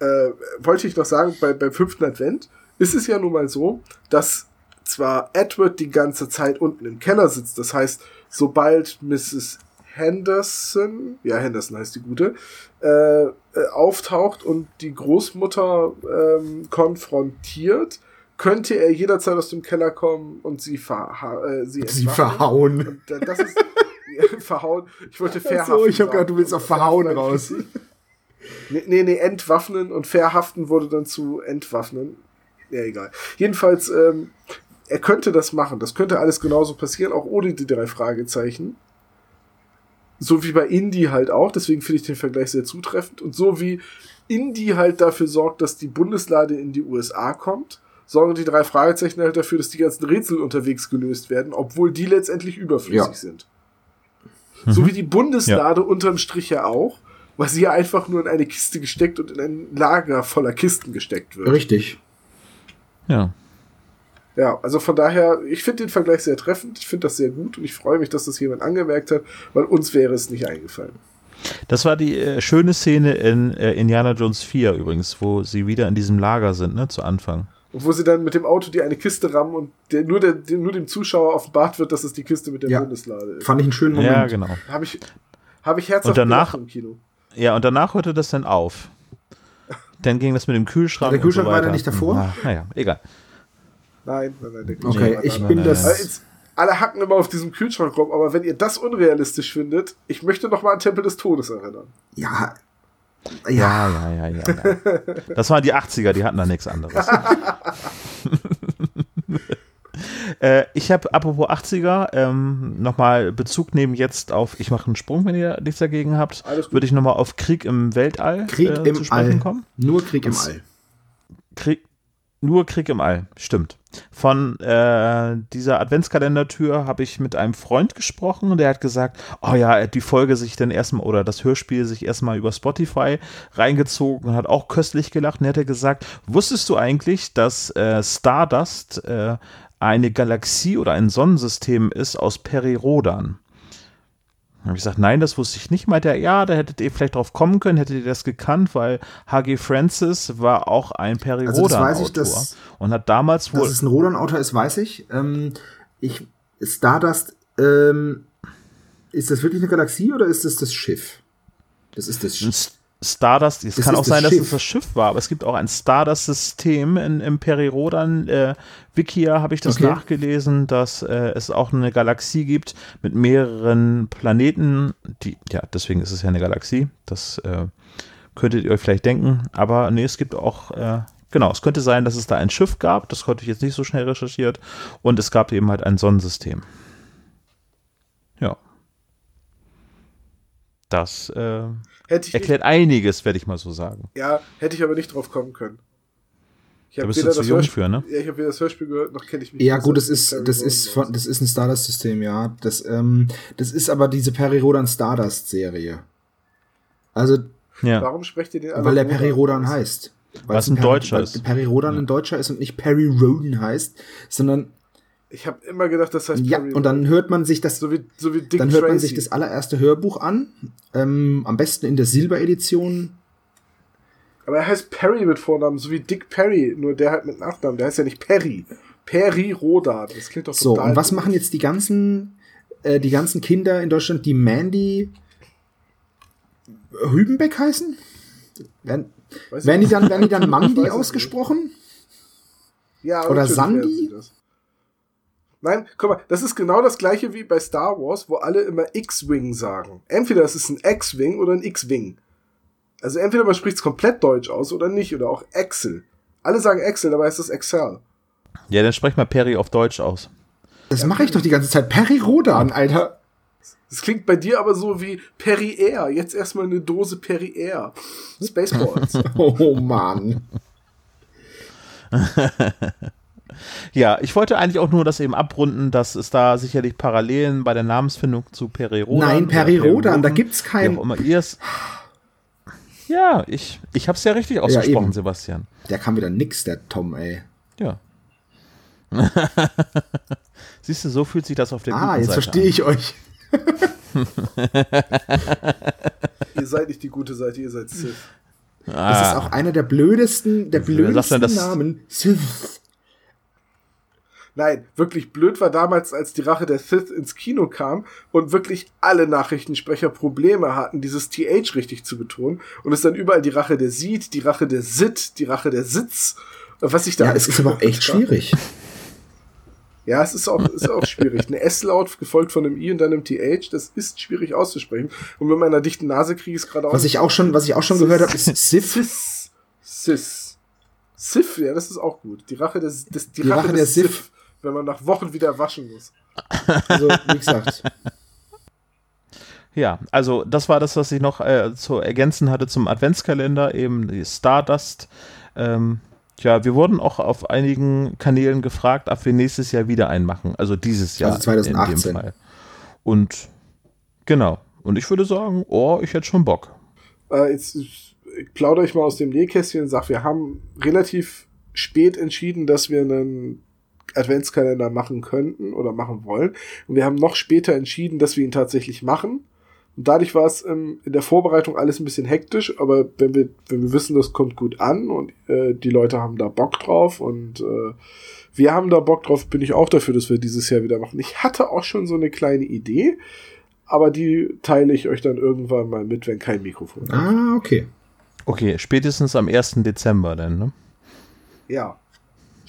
äh, wollte ich noch sagen, bei, beim fünften Advent ist es ja nun mal so, dass zwar Edward die ganze Zeit unten im Keller sitzt, das heißt, sobald Mrs. Henderson, ja, Henderson heißt die gute, äh, äh, auftaucht und die Großmutter ähm, konfrontiert, könnte er jederzeit aus dem Keller kommen und sie, verha äh, sie, sie verhauen. Und, das ist verhauen. Ich wollte verhaften. So, ich habe gerade, du willst auf verhauen raus. nee, nee, nee, entwaffnen und verhaften wurde dann zu entwaffnen. Ja, egal. Jedenfalls, ähm, er könnte das machen. Das könnte alles genauso passieren, auch ohne die drei Fragezeichen. So wie bei Indie halt auch, deswegen finde ich den Vergleich sehr zutreffend. Und so wie Indie halt dafür sorgt, dass die Bundeslade in die USA kommt, sorgen die drei Fragezeichen halt dafür, dass die ganzen Rätsel unterwegs gelöst werden, obwohl die letztendlich überflüssig ja. sind. Mhm. So wie die Bundeslade ja. unterm Strich ja auch, weil sie ja einfach nur in eine Kiste gesteckt und in ein Lager voller Kisten gesteckt wird. Richtig. Ja. Ja, also von daher, ich finde den Vergleich sehr treffend, ich finde das sehr gut und ich freue mich, dass das jemand angemerkt hat, weil uns wäre es nicht eingefallen. Das war die äh, schöne Szene in äh, Indiana Jones 4 übrigens, wo sie wieder in diesem Lager sind, ne, zu Anfang. Und wo sie dann mit dem Auto die eine Kiste rammen und der, nur, der, nur dem Zuschauer offenbart wird, dass es die Kiste mit der ja, Bundeslade ist. Fand ich einen schönen Moment. Ja, genau. Habe ich, hab ich herzhaft und danach, im Kino. Ja, und danach hörte das dann auf. Dann ging das mit dem Kühlschrank. Der Kühlschrank so war da nicht davor? Ah, naja, egal. Nein, nein, nein. Der Kühlschrank okay, ich bin das. Jetzt, alle hacken immer auf diesem Kühlschrank rum, aber wenn ihr das unrealistisch findet, ich möchte noch mal an Tempel des Todes erinnern. Ja, ja, ja, ja, ja. ja. Das waren die 80er, die hatten da nichts anderes. äh, ich habe, apropos 80er, ähm, nochmal Bezug nehmen jetzt auf, ich mache einen Sprung, wenn ihr nichts dagegen habt, würde ich nochmal auf Krieg im Weltall Krieg äh, im All. kommen. Nur Krieg im All. Krieg, nur Krieg im All, stimmt. Von äh, dieser Adventskalendertür habe ich mit einem Freund gesprochen und der hat gesagt, oh ja, er hat die Folge sich dann erstmal oder das Hörspiel sich erstmal über Spotify reingezogen und hat auch köstlich gelacht und er hat gesagt, wusstest du eigentlich, dass äh, Stardust äh, eine Galaxie oder ein Sonnensystem ist aus Perirodan? Habe ich gesagt, nein, das wusste ich nicht. Meinte er, ja, da hättet ihr vielleicht drauf kommen können, hättet ihr das gekannt, weil H.G. Francis war auch ein Perirodan-Autor also und hat damals wohl. Dass es ein Rodan-Autor ist, weiß ich. Ähm, ich Stardust, ähm, ist das wirklich eine Galaxie oder ist das das Schiff? Das ist das Schiff. Stardust, es kann auch sein, Schiff. dass es das Schiff war, aber es gibt auch ein Stardust-System in, im Perirodan. Äh, Wikia habe ich das okay. nachgelesen, dass äh, es auch eine Galaxie gibt mit mehreren Planeten. Die, ja, deswegen ist es ja eine Galaxie. Das äh, könntet ihr euch vielleicht denken. Aber nee, es gibt auch, äh, genau, es könnte sein, dass es da ein Schiff gab. Das konnte ich jetzt nicht so schnell recherchiert. Und es gab eben halt ein Sonnensystem. Ja. Das äh, erklärt nicht, einiges, werde ich mal so sagen. Ja, hätte ich aber nicht drauf kommen können. Ich da bist du zu jung für, ne? Ja, ich habe weder das Hörspiel gehört, noch kenne ich mich. Ja, gut, das ist, das ist, von, das ist ein Stardust-System, ja. Das, ähm, das ist aber diese Peri Rodan Stardust-Serie. Also, ja. warum sprecht ihr den Weil der Peri Rodan heißt. Weil Was ein Deutscher ist. Peri Rodan ja. ein Deutscher ist und nicht Perry Roden heißt, sondern ich habe immer gedacht, das heißt Ja, Perry und dann hört man sich das so wie, so wie Dick Dann hört Tracy. man sich das allererste Hörbuch an, ähm, am besten in der Silberedition. Aber er heißt Perry mit Vornamen, so wie Dick Perry, nur der halt mit Nachnamen. Der heißt ja nicht Perry. Perry Roda. Das klingt doch so. So, und was machen jetzt die ganzen, äh, die ganzen Kinder in Deutschland, die Mandy Hübenbeck heißen? Werden, werden die dann, werden die dann Mandy ausgesprochen? Ja, oder Sandy? Nein, guck mal, das ist genau das gleiche wie bei Star Wars, wo alle immer X-Wing sagen. Entweder es ist ein X-Wing oder ein X-Wing. Also entweder man spricht es komplett deutsch aus oder nicht, oder auch Excel. Alle sagen Excel, dabei ist das Excel. Ja, dann sprech mal Perry auf Deutsch aus. Das mache ich doch die ganze Zeit. Perry Rodan, Alter. Das klingt bei dir aber so wie Perry Air. Jetzt erstmal eine Dose Perry Air. Spaceballs. oh Mann. Ja, ich wollte eigentlich auch nur das eben abrunden, dass es da sicherlich Parallelen bei der Namensfindung zu Perirodan. Nein, Perirodan, da gibt's kein. Wie auch immer ihr Ja, ich, ich hab's ja richtig ausgesprochen, ja, Sebastian. Der kann wieder nix, der Tom, ey. Ja. Siehst du, so fühlt sich das auf der Ah, jetzt verstehe ich euch. ihr seid nicht die gute Seite, ihr seid Sith. Ah. Das ist auch einer der blödesten, der blödesten Namen. Sith. Nein, wirklich blöd war damals, als die Rache der Sith ins Kino kam und wirklich alle Nachrichtensprecher Probleme hatten, dieses TH richtig zu betonen und es dann überall die Rache der Seed, die Rache der Sit, die Rache der Sitz, was ich da. Ja, es ist aber echt schwierig. Ja, es ist auch, ist auch schwierig. Ein S-Laut gefolgt von einem I und dann einem TH, das ist schwierig auszusprechen. Und mit meiner dichten Nase kriege ich es gerade auch. Was ich auch schon, was ich auch schon Sis, gehört habe, ist Sif. Sis. Sis. Sif, ja, das ist auch gut. Die Rache des, des die, die Rache, Rache der Sif. Sif wenn man nach Wochen wieder waschen muss. Also, wie gesagt. Ja, also das war das, was ich noch äh, zu ergänzen hatte zum Adventskalender, eben die Stardust. Ähm, ja, wir wurden auch auf einigen Kanälen gefragt, ob wir nächstes Jahr wieder einen machen. Also dieses Jahr. Also 2018. Und genau. Und ich würde sagen, oh, ich hätte schon Bock. Äh, jetzt plaudere ich mal aus dem Nähkästchen und sage, wir haben relativ spät entschieden, dass wir einen Adventskalender machen könnten oder machen wollen. Und wir haben noch später entschieden, dass wir ihn tatsächlich machen. Und dadurch war es ähm, in der Vorbereitung alles ein bisschen hektisch, aber wenn wir, wenn wir wissen, das kommt gut an und äh, die Leute haben da Bock drauf und äh, wir haben da Bock drauf, bin ich auch dafür, dass wir dieses Jahr wieder machen. Ich hatte auch schon so eine kleine Idee, aber die teile ich euch dann irgendwann mal mit, wenn kein Mikrofon ist. Ah, okay. Okay, spätestens am 1. Dezember dann, ne? Ja.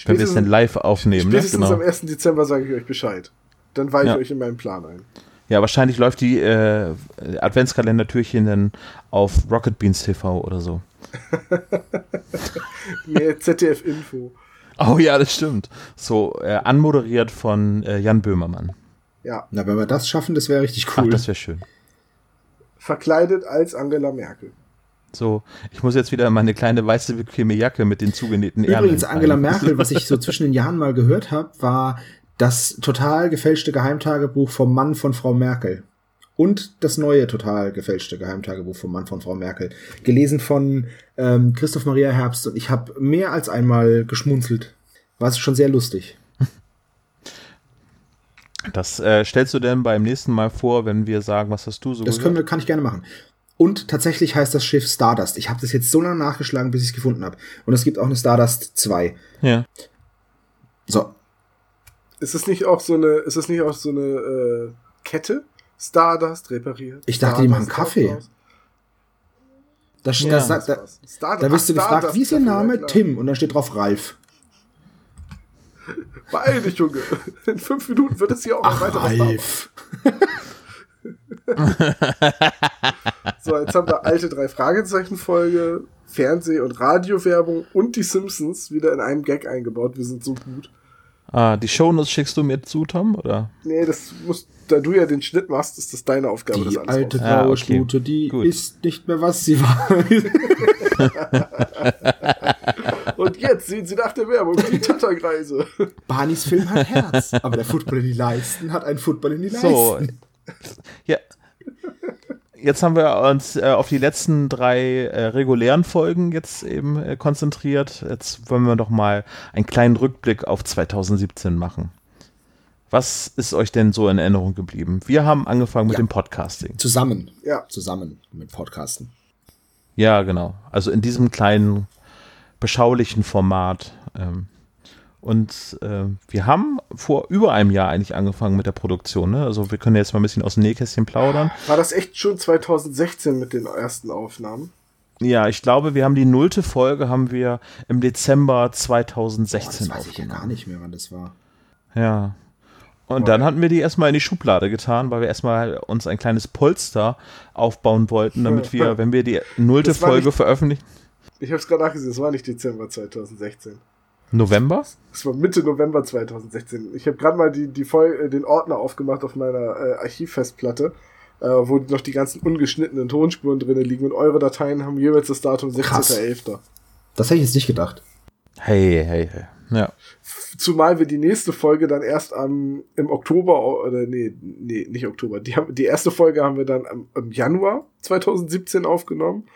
Wenn wir es denn live aufnehmen. Ne? Spätestens ne? genau. am 1. Dezember sage ich euch Bescheid. Dann weiche ja. ich euch in meinen Plan ein. Ja, wahrscheinlich läuft die äh, Adventskalender-Türchen dann auf Rocket Beans TV oder so. Mehr ZDF-Info. Oh ja, das stimmt. So äh, anmoderiert von äh, Jan Böhmermann. Ja. Na, wenn wir das schaffen, das wäre richtig cool. Ach, das wäre schön. Verkleidet als Angela Merkel. So, ich muss jetzt wieder meine kleine weiße bequeme Jacke mit den zugenähten Ärmeln. Übrigens, Angela Merkel, was ich so zwischen den Jahren mal gehört habe, war das total gefälschte Geheimtagebuch vom Mann von Frau Merkel. Und das neue total gefälschte Geheimtagebuch vom Mann von Frau Merkel. Gelesen von ähm, Christoph Maria Herbst. Und ich habe mehr als einmal geschmunzelt. War es schon sehr lustig. Das äh, stellst du denn beim nächsten Mal vor, wenn wir sagen, was hast du so Das können wir, kann ich gerne machen. Und tatsächlich heißt das Schiff Stardust. Ich habe das jetzt so lange nachgeschlagen, bis ich es gefunden habe. Und es gibt auch eine Stardust 2. Ja. So. Ist es nicht auch so eine, ist es nicht auch so eine äh, Kette? Stardust repariert. Ich dachte, Stardust die machen Kaffee. Da, ja. da, da, da wirst du gefragt, wie ist Ihr Name? Ja, Tim. Und dann steht drauf Ralf. Beeil dich, Junge. In fünf Minuten wird es hier auch noch weiter Ralf. so, jetzt haben wir alte drei Fragezeichen-Folge, Fernseh- und Radiowerbung und die Simpsons wieder in einem Gag eingebaut. Wir sind so gut. Ah, die Shownotes schickst du mir zu, Tom, oder? Nee, das musst, da du ja den Schnitt machst, ist das deine Aufgabe. Die alte graue ah, okay. Stute, die Gut. ist nicht mehr, was sie war. Und jetzt sehen sie nach der Werbung die Tatterkreise. Barneys Film hat Herz, aber der Football in die Leisten hat einen Football in die Leisten. So, ja, jetzt haben wir uns äh, auf die letzten drei äh, regulären Folgen jetzt eben äh, konzentriert. Jetzt wollen wir doch mal einen kleinen Rückblick auf 2017 machen. Was ist euch denn so in Erinnerung geblieben? Wir haben angefangen mit ja. dem Podcasting. Zusammen. Ja. Zusammen mit Podcasten. Ja, genau. Also in diesem kleinen, beschaulichen Format. Ähm, und äh, wir haben vor über einem Jahr eigentlich angefangen mit der Produktion. Ne? Also wir können jetzt mal ein bisschen aus dem Nähkästchen plaudern. War das echt schon 2016 mit den ersten Aufnahmen? Ja, ich glaube, wir haben die nullte Folge haben wir im Dezember 2016 Boah, das weiß ich ja gar nicht mehr, wann das war. Ja. Und dann hatten wir die erstmal in die Schublade getan, weil wir erstmal uns ein kleines Polster aufbauen wollten, damit wir, wenn wir die nullte Folge nicht, veröffentlichen. Ich habe es gerade nachgesehen, es war nicht Dezember 2016. November? Es war Mitte November 2016. Ich habe gerade mal die, die Voll äh, den Ordner aufgemacht auf meiner äh, Archivfestplatte, äh, wo noch die ganzen ungeschnittenen Tonspuren drin liegen und eure Dateien haben jeweils das Datum 16.11. Das hätte ich jetzt nicht gedacht. Hey, hey, hey. Ja. Zumal wir die nächste Folge dann erst am, im Oktober, oder nee, nee, nicht Oktober. Die, die erste Folge haben wir dann am, im Januar 2017 aufgenommen.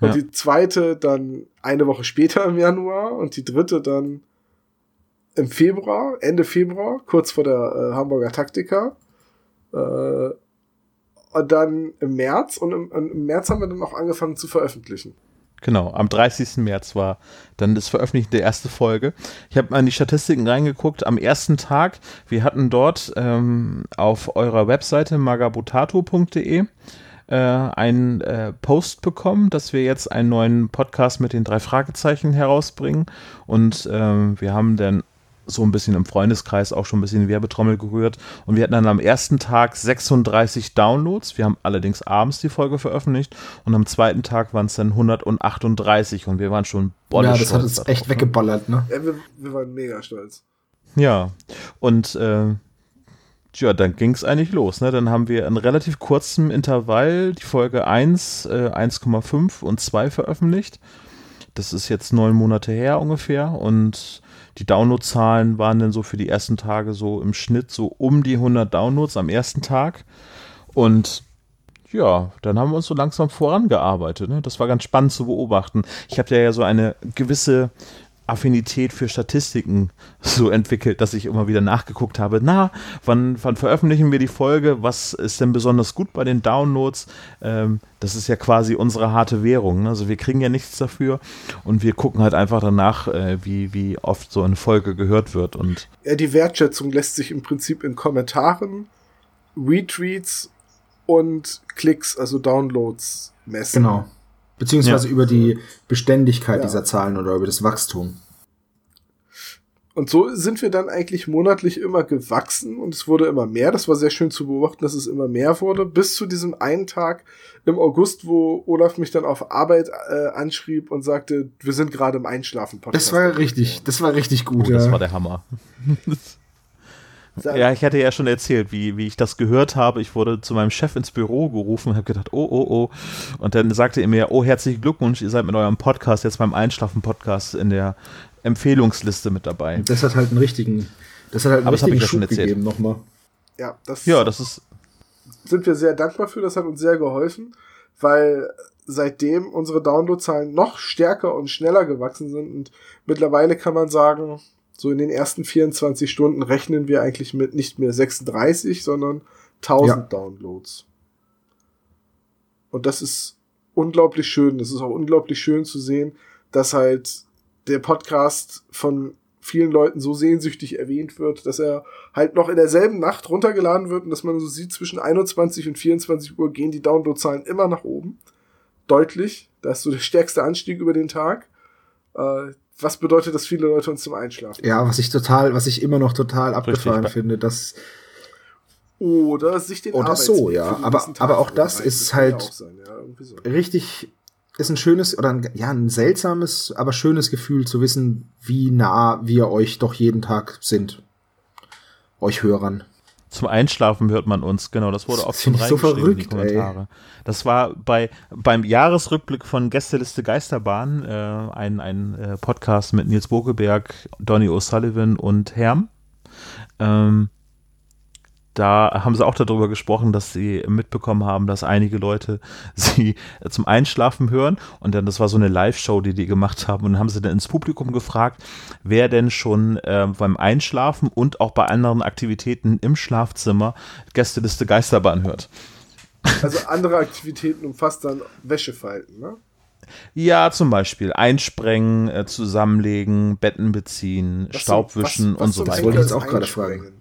Und ja. die zweite dann eine Woche später im Januar und die dritte dann im Februar, Ende Februar, kurz vor der äh, Hamburger Taktika. Äh, und dann im März und im, im, März haben wir dann auch angefangen zu veröffentlichen. Genau, am 30. März war dann das Veröffentlichen der erste Folge. Ich habe mal in die Statistiken reingeguckt. Am ersten Tag, wir hatten dort ähm, auf eurer Webseite magabotato.de äh, einen äh, Post bekommen, dass wir jetzt einen neuen Podcast mit den drei Fragezeichen herausbringen. Und ähm, wir haben dann so ein bisschen im Freundeskreis auch schon ein bisschen die Werbetrommel gerührt. Und wir hatten dann am ersten Tag 36 Downloads. Wir haben allerdings abends die Folge veröffentlicht. Und am zweiten Tag waren es dann 138. Und wir waren schon bolle Ja, das hat uns echt ne? weggeballert, ne? Ja, wir, wir waren mega stolz. Ja, und äh, ja, dann ging es eigentlich los. Ne? Dann haben wir in relativ kurzem Intervall die Folge 1, äh, 1,5 und 2 veröffentlicht. Das ist jetzt neun Monate her ungefähr. Und die Downloadzahlen waren dann so für die ersten Tage so im Schnitt so um die 100 Downloads am ersten Tag. Und ja, dann haben wir uns so langsam vorangearbeitet. Ne? Das war ganz spannend zu beobachten. Ich habe ja so eine gewisse Affinität für Statistiken so entwickelt, dass ich immer wieder nachgeguckt habe, na, wann, wann veröffentlichen wir die Folge, was ist denn besonders gut bei den Downloads? Ähm, das ist ja quasi unsere harte Währung. Ne? Also wir kriegen ja nichts dafür und wir gucken halt einfach danach, äh, wie, wie oft so eine Folge gehört wird. Und ja, die Wertschätzung lässt sich im Prinzip in Kommentaren, Retweets und Klicks, also Downloads messen. Genau. Beziehungsweise ja. über die Beständigkeit ja. dieser Zahlen oder über das Wachstum. Und so sind wir dann eigentlich monatlich immer gewachsen und es wurde immer mehr. Das war sehr schön zu beobachten, dass es immer mehr wurde, bis zu diesem einen Tag im August, wo Olaf mich dann auf Arbeit äh, anschrieb und sagte, wir sind gerade im Einschlafen. -Podcast. Das war richtig, das war richtig gut. Oh, das war der Hammer. Ja, ich hatte ja schon erzählt, wie, wie ich das gehört habe. Ich wurde zu meinem Chef ins Büro gerufen und habe gedacht, oh, oh, oh. Und dann sagte er mir, oh, herzlichen Glückwunsch, ihr seid mit eurem Podcast jetzt beim Einschlafen-Podcast in der Empfehlungsliste mit dabei. Das hat halt einen richtigen, das hat halt einen Aber richtigen das ich Schub ja schon gegeben nochmal. Ja, das, ja, das ist. Sind wir sehr dankbar für, das hat uns sehr geholfen, weil seitdem unsere Downloadzahlen noch stärker und schneller gewachsen sind und mittlerweile kann man sagen, so in den ersten 24 Stunden rechnen wir eigentlich mit nicht mehr 36, sondern 1000 ja. Downloads. Und das ist unglaublich schön. Das ist auch unglaublich schön zu sehen, dass halt der Podcast von vielen Leuten so sehnsüchtig erwähnt wird, dass er halt noch in derselben Nacht runtergeladen wird und dass man so sieht, zwischen 21 und 24 Uhr gehen die Downloadzahlen immer nach oben. deutlich. Da ist so der stärkste Anstieg über den Tag. Äh, was bedeutet das viele Leute uns zum Einschlafen? Ja, was ich total, was ich immer noch total abgefahren Richtig. finde, dass oder sich den Oder so, ja. Aber, aber auch das ist halt sein, ja, so. richtig, ist ein schönes oder ein, ja, ein seltsames, aber schönes Gefühl zu wissen, wie nah wir euch doch jeden Tag sind. Euch Hörern. Zum Einschlafen hört man uns, genau, das wurde oft schon reingeschrieben so verrückt, in die Kommentare. Ey. Das war bei, beim Jahresrückblick von Gästeliste Geisterbahn, äh, ein, ein äh, Podcast mit Nils Bogeberg, Donny O'Sullivan und Herm. Ähm, da haben sie auch darüber gesprochen, dass sie mitbekommen haben, dass einige Leute sie zum Einschlafen hören. Und dann, das war so eine Live-Show, die die gemacht haben. Und dann haben sie dann ins Publikum gefragt, wer denn schon äh, beim Einschlafen und auch bei anderen Aktivitäten im Schlafzimmer Gästeliste Geisterbahn hört. Also andere Aktivitäten umfasst dann Wäsche falten, ne? Ja, zum Beispiel einsprengen, äh, zusammenlegen, Betten beziehen, was Staubwischen was, was und so weiter. Das wollte ich jetzt auch gerade fragen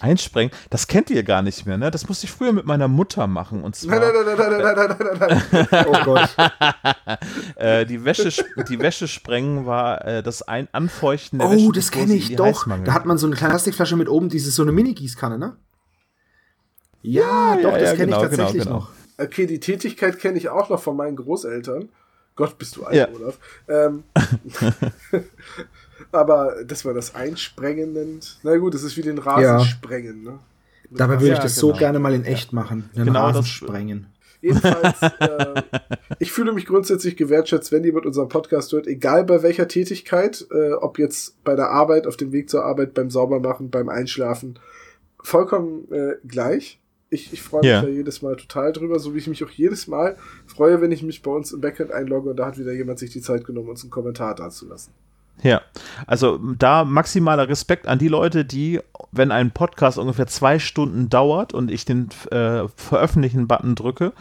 einsprengen, das kennt ihr gar nicht mehr, ne? Das musste ich früher mit meiner Mutter machen. Und zwar, nein, nein, nein, nein, nein, nein, nein, nein. Oh Gott. äh, die, Wäsche, die Wäsche sprengen war äh, das ein Anfeuchten der oh, Wäsche. Oh, das kenne ich doch. Da hat man so eine kleine Plastikflasche mit oben, dieses so eine Mini-Gießkanne, ne? Ja, ja doch, ja, das kenne genau, ich tatsächlich genau, genau. noch. Okay, die Tätigkeit kenne ich auch noch von meinen Großeltern. Gott, bist du alt, ja. Olaf. Ähm, aber das war das Einsprengen nennt. Na gut, das ist wie den Rasen ja. sprengen. Ne? Dabei würde ich das genau. so gerne mal in echt machen. Den genau Rasen das sprengen. Jedenfalls, äh, ich fühle mich grundsätzlich gewertschätzt, wenn jemand unseren Podcast hört, egal bei welcher Tätigkeit, äh, ob jetzt bei der Arbeit, auf dem Weg zur Arbeit, beim Saubermachen, beim Einschlafen, vollkommen äh, gleich. Ich, ich freue mich yeah. da jedes Mal total drüber, so wie ich mich auch jedes Mal freue, wenn ich mich bei uns im Backend einlogge und da hat wieder jemand sich die Zeit genommen, uns einen Kommentar dazulassen. Ja, also da maximaler Respekt an die Leute, die, wenn ein Podcast ungefähr zwei Stunden dauert und ich den äh, Veröffentlichen-Button drücke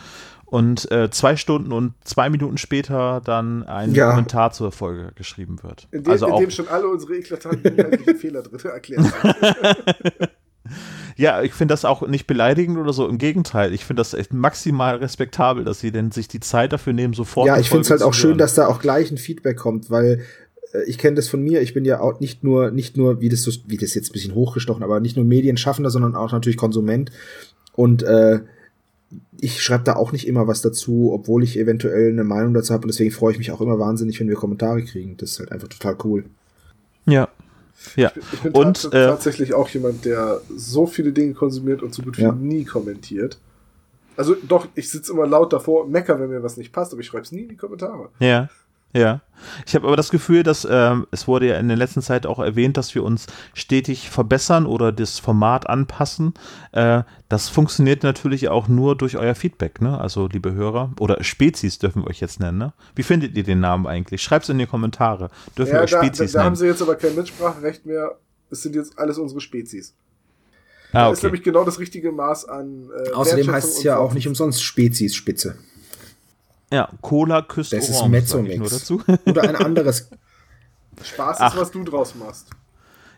und äh, zwei Stunden und zwei Minuten später dann ein ja. Kommentar zur Folge geschrieben wird. In dem, also in dem schon alle unsere eklatanten Fehler drin erklärt Ja, ich finde das auch nicht beleidigend oder so. Im Gegenteil, ich finde das echt maximal respektabel, dass sie denn sich die Zeit dafür nehmen, sofort. Ja, ich finde es halt auch schön, dass da auch gleich ein Feedback kommt, weil ich kenne das von mir, ich bin ja auch nicht nur, nicht nur, wie das so, wie das jetzt ein bisschen hochgestochen, aber nicht nur Medienschaffender, sondern auch natürlich Konsument. Und äh, ich schreibe da auch nicht immer was dazu, obwohl ich eventuell eine Meinung dazu habe. Und deswegen freue ich mich auch immer wahnsinnig, wenn wir Kommentare kriegen. Das ist halt einfach total cool. Ja. Ja. Ich, ich bin und, äh, tatsächlich auch jemand, der so viele Dinge konsumiert und so gut wie ja. nie kommentiert. Also doch, ich sitze immer laut davor mecker, wenn mir was nicht passt, aber ich schreibe es nie in die Kommentare. Ja. Ja, ich habe aber das Gefühl, dass ähm, es wurde ja in der letzten Zeit auch erwähnt, dass wir uns stetig verbessern oder das Format anpassen. Äh, das funktioniert natürlich auch nur durch euer Feedback, ne? Also liebe Hörer oder Spezies dürfen wir euch jetzt nennen, ne? Wie findet ihr den Namen eigentlich? Schreibt es in die Kommentare. Dürfen ja, wir euch da, Spezies da, da nennen? haben sie jetzt aber kein Mitspracherecht mehr. Es sind jetzt alles unsere Spezies. Ah, okay. Das ist nämlich genau das richtige Maß an. Äh, Außerdem heißt es ja auch nicht umsonst Spezies-Spitze. Ja, Cola küsst Das ist Mezzomix. Nur dazu. Oder ein anderes. Spaß ist, was du draus machst.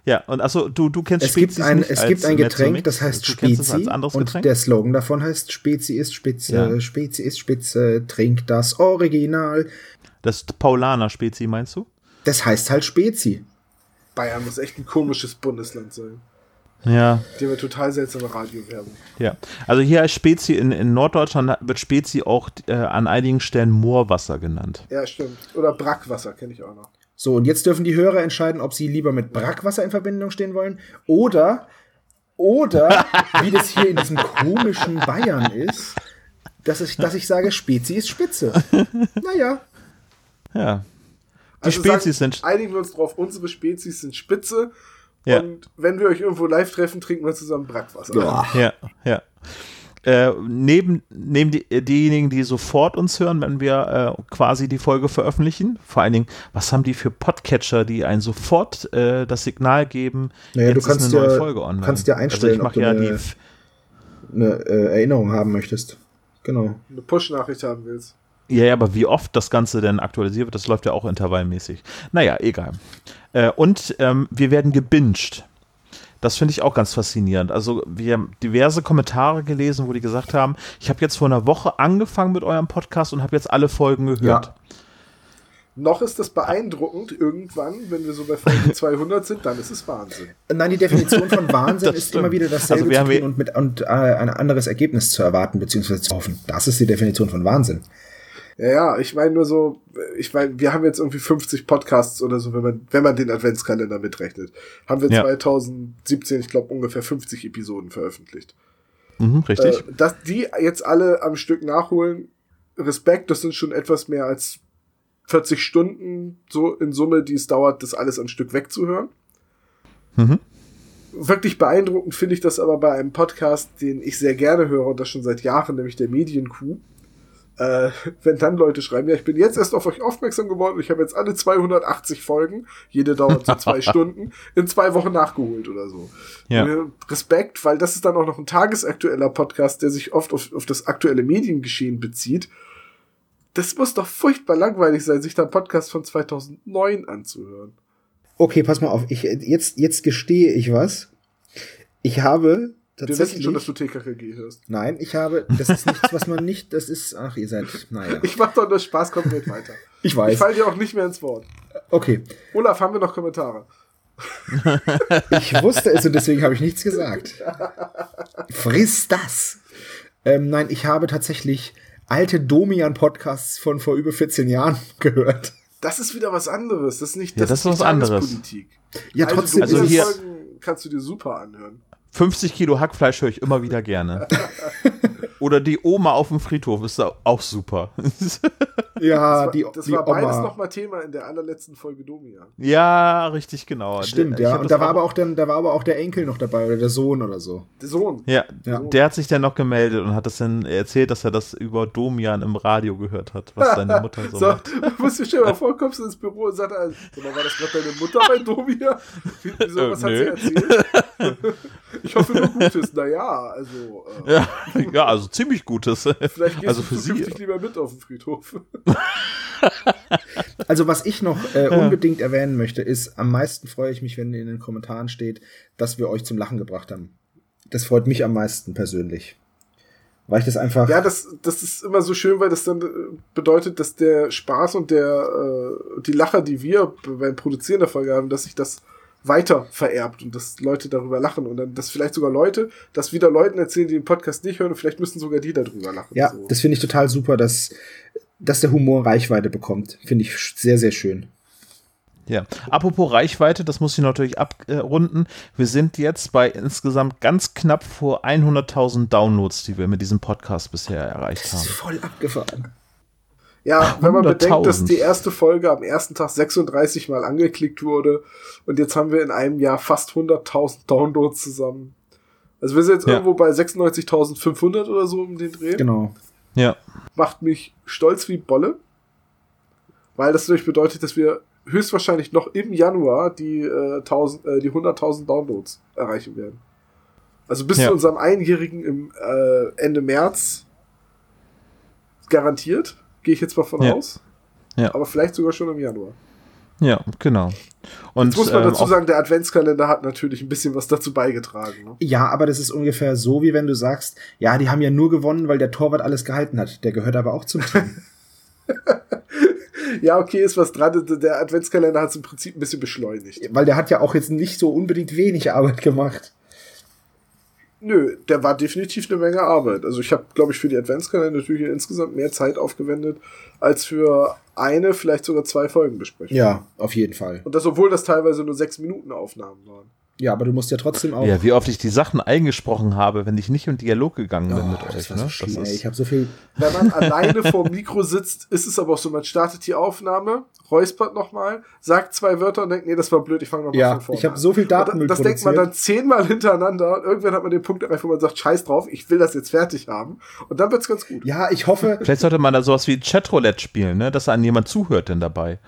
Ja, und also du, du kennst es Spezies gibt ein, Es gibt ein Getränk, Mezzomix. das heißt Spezi. und Getränk? der Slogan davon heißt Spezi ist Spitze, ja. Spezi ist Spitze, trink das Original. Das Paulaner Spezi, meinst du? Das heißt halt Spezi. Bayern muss echt ein komisches Bundesland sein. Ja. Die haben total seltsame Radiowerbung. Ja. Also hier als Spezi in, in Norddeutschland wird Spezi auch äh, an einigen Stellen Moorwasser genannt. Ja, stimmt. Oder Brackwasser kenne ich auch noch. So, und jetzt dürfen die Hörer entscheiden, ob sie lieber mit Brackwasser in Verbindung stehen wollen oder, oder, wie das hier in diesem komischen Bayern ist, dass ich, dass ich sage, Spezi ist Spitze. Naja. Ja. Die also Spezies sagen, sind. Einigen wir uns drauf, unsere Spezies sind Spitze ja. Und wenn wir euch irgendwo live treffen, trinken wir zusammen Brackwasser. Ja, ja. ja. Äh, neben neben die, diejenigen, die sofort uns hören, wenn wir äh, quasi die Folge veröffentlichen. Vor allen Dingen, was haben die für Podcatcher, die einen sofort äh, das Signal geben, naja, jetzt du kannst ist eine neue Folge online. kannst dir einstellen, also ich ob du ja eine, eine äh, Erinnerung haben möchtest. Genau. Eine Push-Nachricht haben willst. Ja, ja, aber wie oft das Ganze denn aktualisiert wird, das läuft ja auch intervallmäßig. Naja, egal. Äh, und ähm, wir werden gebinged. Das finde ich auch ganz faszinierend. Also wir haben diverse Kommentare gelesen, wo die gesagt haben, ich habe jetzt vor einer Woche angefangen mit eurem Podcast und habe jetzt alle Folgen gehört. Ja. Noch ist das beeindruckend irgendwann, wenn wir so bei Folge 200 sind, dann ist es Wahnsinn. Nein, die Definition von Wahnsinn ist immer wieder dasselbe also zu tun und, mit, und äh, ein anderes Ergebnis zu erwarten bzw. zu hoffen. Das ist die Definition von Wahnsinn. Ja, ja, ich meine nur so, ich meine, wir haben jetzt irgendwie 50 Podcasts oder so, wenn man, wenn man den Adventskalender mitrechnet. Haben wir ja. 2017, ich glaube, ungefähr 50 Episoden veröffentlicht. Mhm, richtig. Äh, dass die jetzt alle am Stück nachholen, Respekt, das sind schon etwas mehr als 40 Stunden so in Summe, die es dauert, das alles am Stück wegzuhören. Mhm. Wirklich beeindruckend finde ich das aber bei einem Podcast, den ich sehr gerne höre und das schon seit Jahren, nämlich der Medienkuh äh, wenn dann Leute schreiben, ja, ich bin jetzt erst auf euch aufmerksam geworden und ich habe jetzt alle 280 Folgen, jede dauert so zwei Stunden, in zwei Wochen nachgeholt oder so. Ja. Respekt, weil das ist dann auch noch ein tagesaktueller Podcast, der sich oft auf, auf das aktuelle Mediengeschehen bezieht. Das muss doch furchtbar langweilig sein, sich da einen Podcast von 2009 anzuhören. Okay, pass mal auf. Ich, jetzt, jetzt gestehe ich was. Ich habe wir wissen schon, dass du TKKG hörst. Nein, ich habe, das ist nichts, was man nicht, das ist, ach, ihr seid, naja. Ich mach doch nur Spaß, kommt mit weiter. Ich weiß. Ich falle dir auch nicht mehr ins Wort. Okay. Olaf, haben wir noch Kommentare? ich wusste es und deswegen habe ich nichts gesagt. Friss das! Ähm, nein, ich habe tatsächlich alte Domian-Podcasts von vor über 14 Jahren gehört. Das ist wieder was anderes. Das ist nicht ja, das, das ist was anderes. Politik. Ja, trotzdem. Also, hier kannst du dir super anhören. 50 Kilo Hackfleisch höre ich immer wieder gerne. Oder die Oma auf dem Friedhof ist auch super. ja, das war, Das die war beides nochmal Thema in der allerletzten Folge Domia. Ja, richtig, genau. Stimmt, ja. Und da war aber auch dann, da war aber auch der Enkel noch dabei oder der Sohn oder so. Der Sohn. Ja, ja. der hat sich dann noch gemeldet und hat das dann erzählt, dass er das über Domian im Radio gehört hat, was seine Mutter so, so macht. Du musst dir stellen, mal vor, kommst du ins Büro und sagst, also, war das gerade deine Mutter bei Domian? Wieso, äh, was hat sie erzählt? Ich hoffe nur Gutes. Naja, also. Äh, ja, ja, also ziemlich Gutes. Vielleicht gehst also du für Sie lieber mit auf den Friedhof. also was ich noch äh, unbedingt erwähnen möchte, ist, am meisten freue ich mich, wenn in den Kommentaren steht, dass wir euch zum Lachen gebracht haben. Das freut mich am meisten persönlich. Weil ich das einfach. Ja, das, das ist immer so schön, weil das dann äh, bedeutet, dass der Spaß und der äh, die Lacher, die wir beim Produzieren der Folge haben, dass sich das weiter vererbt und dass Leute darüber lachen und dann, dass vielleicht sogar Leute, das wieder Leuten erzählen, die den Podcast nicht hören und vielleicht müssen sogar die darüber lachen. Ja, so. das finde ich total super, dass, dass der Humor Reichweite bekommt. Finde ich sehr, sehr schön. Ja, apropos Reichweite, das muss ich natürlich abrunden. Wir sind jetzt bei insgesamt ganz knapp vor 100.000 Downloads, die wir mit diesem Podcast bisher erreicht haben. Das ist voll abgefahren. Ja, wenn man bedenkt, dass die erste Folge am ersten Tag 36 Mal angeklickt wurde und jetzt haben wir in einem Jahr fast 100.000 Downloads zusammen. Also wir sind jetzt ja. irgendwo bei 96.500 oder so um den Dreh. Genau. Ja. Macht mich stolz wie Bolle, weil das natürlich bedeutet, dass wir höchstwahrscheinlich noch im Januar die, äh, 1000, äh, die 100.000 Downloads erreichen werden. Also bis ja. zu unserem Einjährigen im äh, Ende März garantiert. Gehe ich jetzt mal von ja. aus. Ja. Aber vielleicht sogar schon im Januar. Ja, genau. Und jetzt muss man dazu ähm, sagen, der Adventskalender hat natürlich ein bisschen was dazu beigetragen. Ne? Ja, aber das ist ungefähr so, wie wenn du sagst, ja, die haben ja nur gewonnen, weil der Torwart alles gehalten hat. Der gehört aber auch zum Team. ja, okay, ist was dran. Der Adventskalender hat es im Prinzip ein bisschen beschleunigt. Weil der hat ja auch jetzt nicht so unbedingt wenig Arbeit gemacht. Nö, der war definitiv eine Menge Arbeit. Also ich habe, glaube ich, für die Adventskalender natürlich insgesamt mehr Zeit aufgewendet, als für eine, vielleicht sogar zwei Folgen besprechen. Ja, auf jeden Fall. Und das, obwohl das teilweise nur sechs Minuten Aufnahmen waren. Ja, aber du musst ja trotzdem auch. Ja, wie oft ich die Sachen eingesprochen habe, wenn ich nicht im Dialog gegangen bin oh, mit euch. Ne? So schlimm, ey, ich habe so viel. Wenn man alleine vor dem Mikro sitzt, ist es aber auch so, man startet die Aufnahme, räuspert nochmal, sagt zwei Wörter und denkt, nee, das war blöd, ich fange nochmal ja, von vorne ich habe so viel Daten. Das denkt man dann zehnmal hintereinander und irgendwann hat man den Punkt erreicht, wo man sagt, scheiß drauf, ich will das jetzt fertig haben. Und dann wird's ganz gut. Ja, ich hoffe. Vielleicht sollte man da sowas wie Chatroulette spielen, ne? dass einem jemand zuhört denn dabei.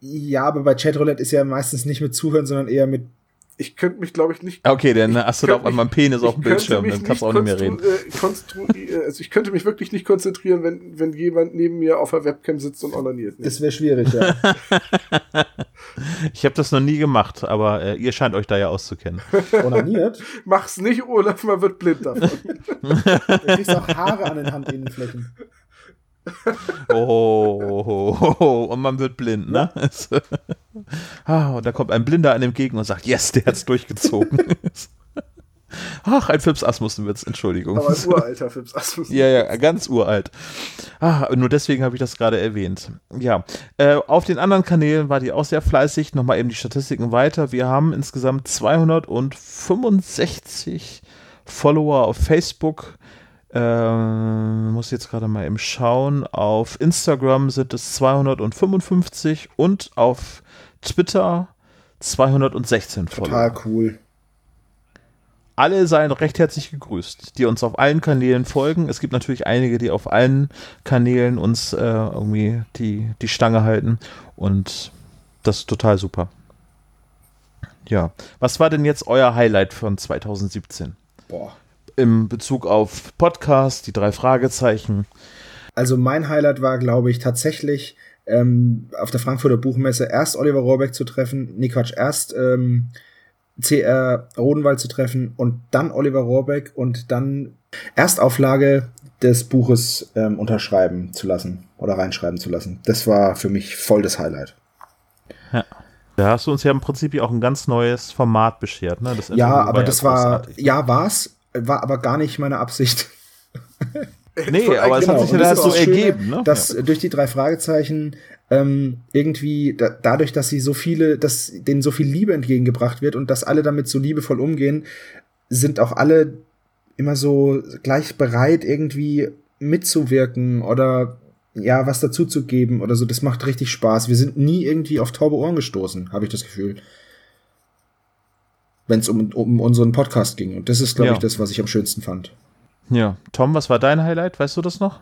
Ja, aber bei Chatroulette ist ja meistens nicht mit Zuhören, sondern eher mit ich könnte mich, glaube ich, nicht. Okay, dann hast du da auf einmal einen Penis auf dem Bildschirm, dann kannst du auch nicht mehr reden. Äh, also ich könnte mich wirklich nicht konzentrieren, wenn, wenn jemand neben mir auf der Webcam sitzt und onaniert. Das wäre schwierig, ja. Ich habe das noch nie gemacht, aber äh, ihr scheint euch da ja auszukennen. Onaniert? Mach's nicht, Olaf, man wird blind davon. du kriegst auch Haare an den Handinnenflächen. Oh, oh, oh, und man wird blind, ne? ah, und da kommt ein Blinder an entgegen und sagt, yes, der hat's durchgezogen. Ach, ein Fips Asmussen-Witz, Entschuldigung. Aber ein uralter Fips Asmussen. ja, ja, ganz uralt. Ah, nur deswegen habe ich das gerade erwähnt. Ja, äh, auf den anderen Kanälen war die auch sehr fleißig. Nochmal eben die Statistiken weiter. Wir haben insgesamt 265 Follower auf Facebook. Ähm, muss jetzt gerade mal eben schauen. Auf Instagram sind es 255 und auf Twitter 216 Follower. Total cool alle seien recht herzlich gegrüßt, die uns auf allen Kanälen folgen. Es gibt natürlich einige, die auf allen Kanälen uns äh, irgendwie die, die Stange halten und das ist total super. Ja, was war denn jetzt euer Highlight von 2017? Boah. Im Bezug auf Podcast, die drei Fragezeichen. Also mein Highlight war, glaube ich, tatsächlich ähm, auf der Frankfurter Buchmesse erst Oliver Rohrbeck zu treffen, nee Quatsch, erst ähm, CR Rodenwald zu treffen und dann Oliver Rohrbeck und dann Erstauflage des Buches ähm, unterschreiben zu lassen oder reinschreiben zu lassen. Das war für mich voll das Highlight. Ja. Da hast du uns ja im Prinzip auch ein ganz neues Format beschert, ne? Das ja, aber das ja war, ja, war's, war aber gar nicht meine Absicht. nee, aber es hat sich ja das so ergeben, ne? Dass ja. durch die drei Fragezeichen ähm, irgendwie da, dadurch, dass sie so viele, dass denen so viel Liebe entgegengebracht wird und dass alle damit so liebevoll umgehen, sind auch alle immer so gleich bereit, irgendwie mitzuwirken oder ja, was dazu zu geben oder so. Das macht richtig Spaß. Wir sind nie irgendwie auf taube Ohren gestoßen, habe ich das Gefühl. Wenn es um, um unseren Podcast ging. Und das ist, glaube ja. ich, das, was ich am schönsten fand. Ja. Tom, was war dein Highlight? Weißt du das noch?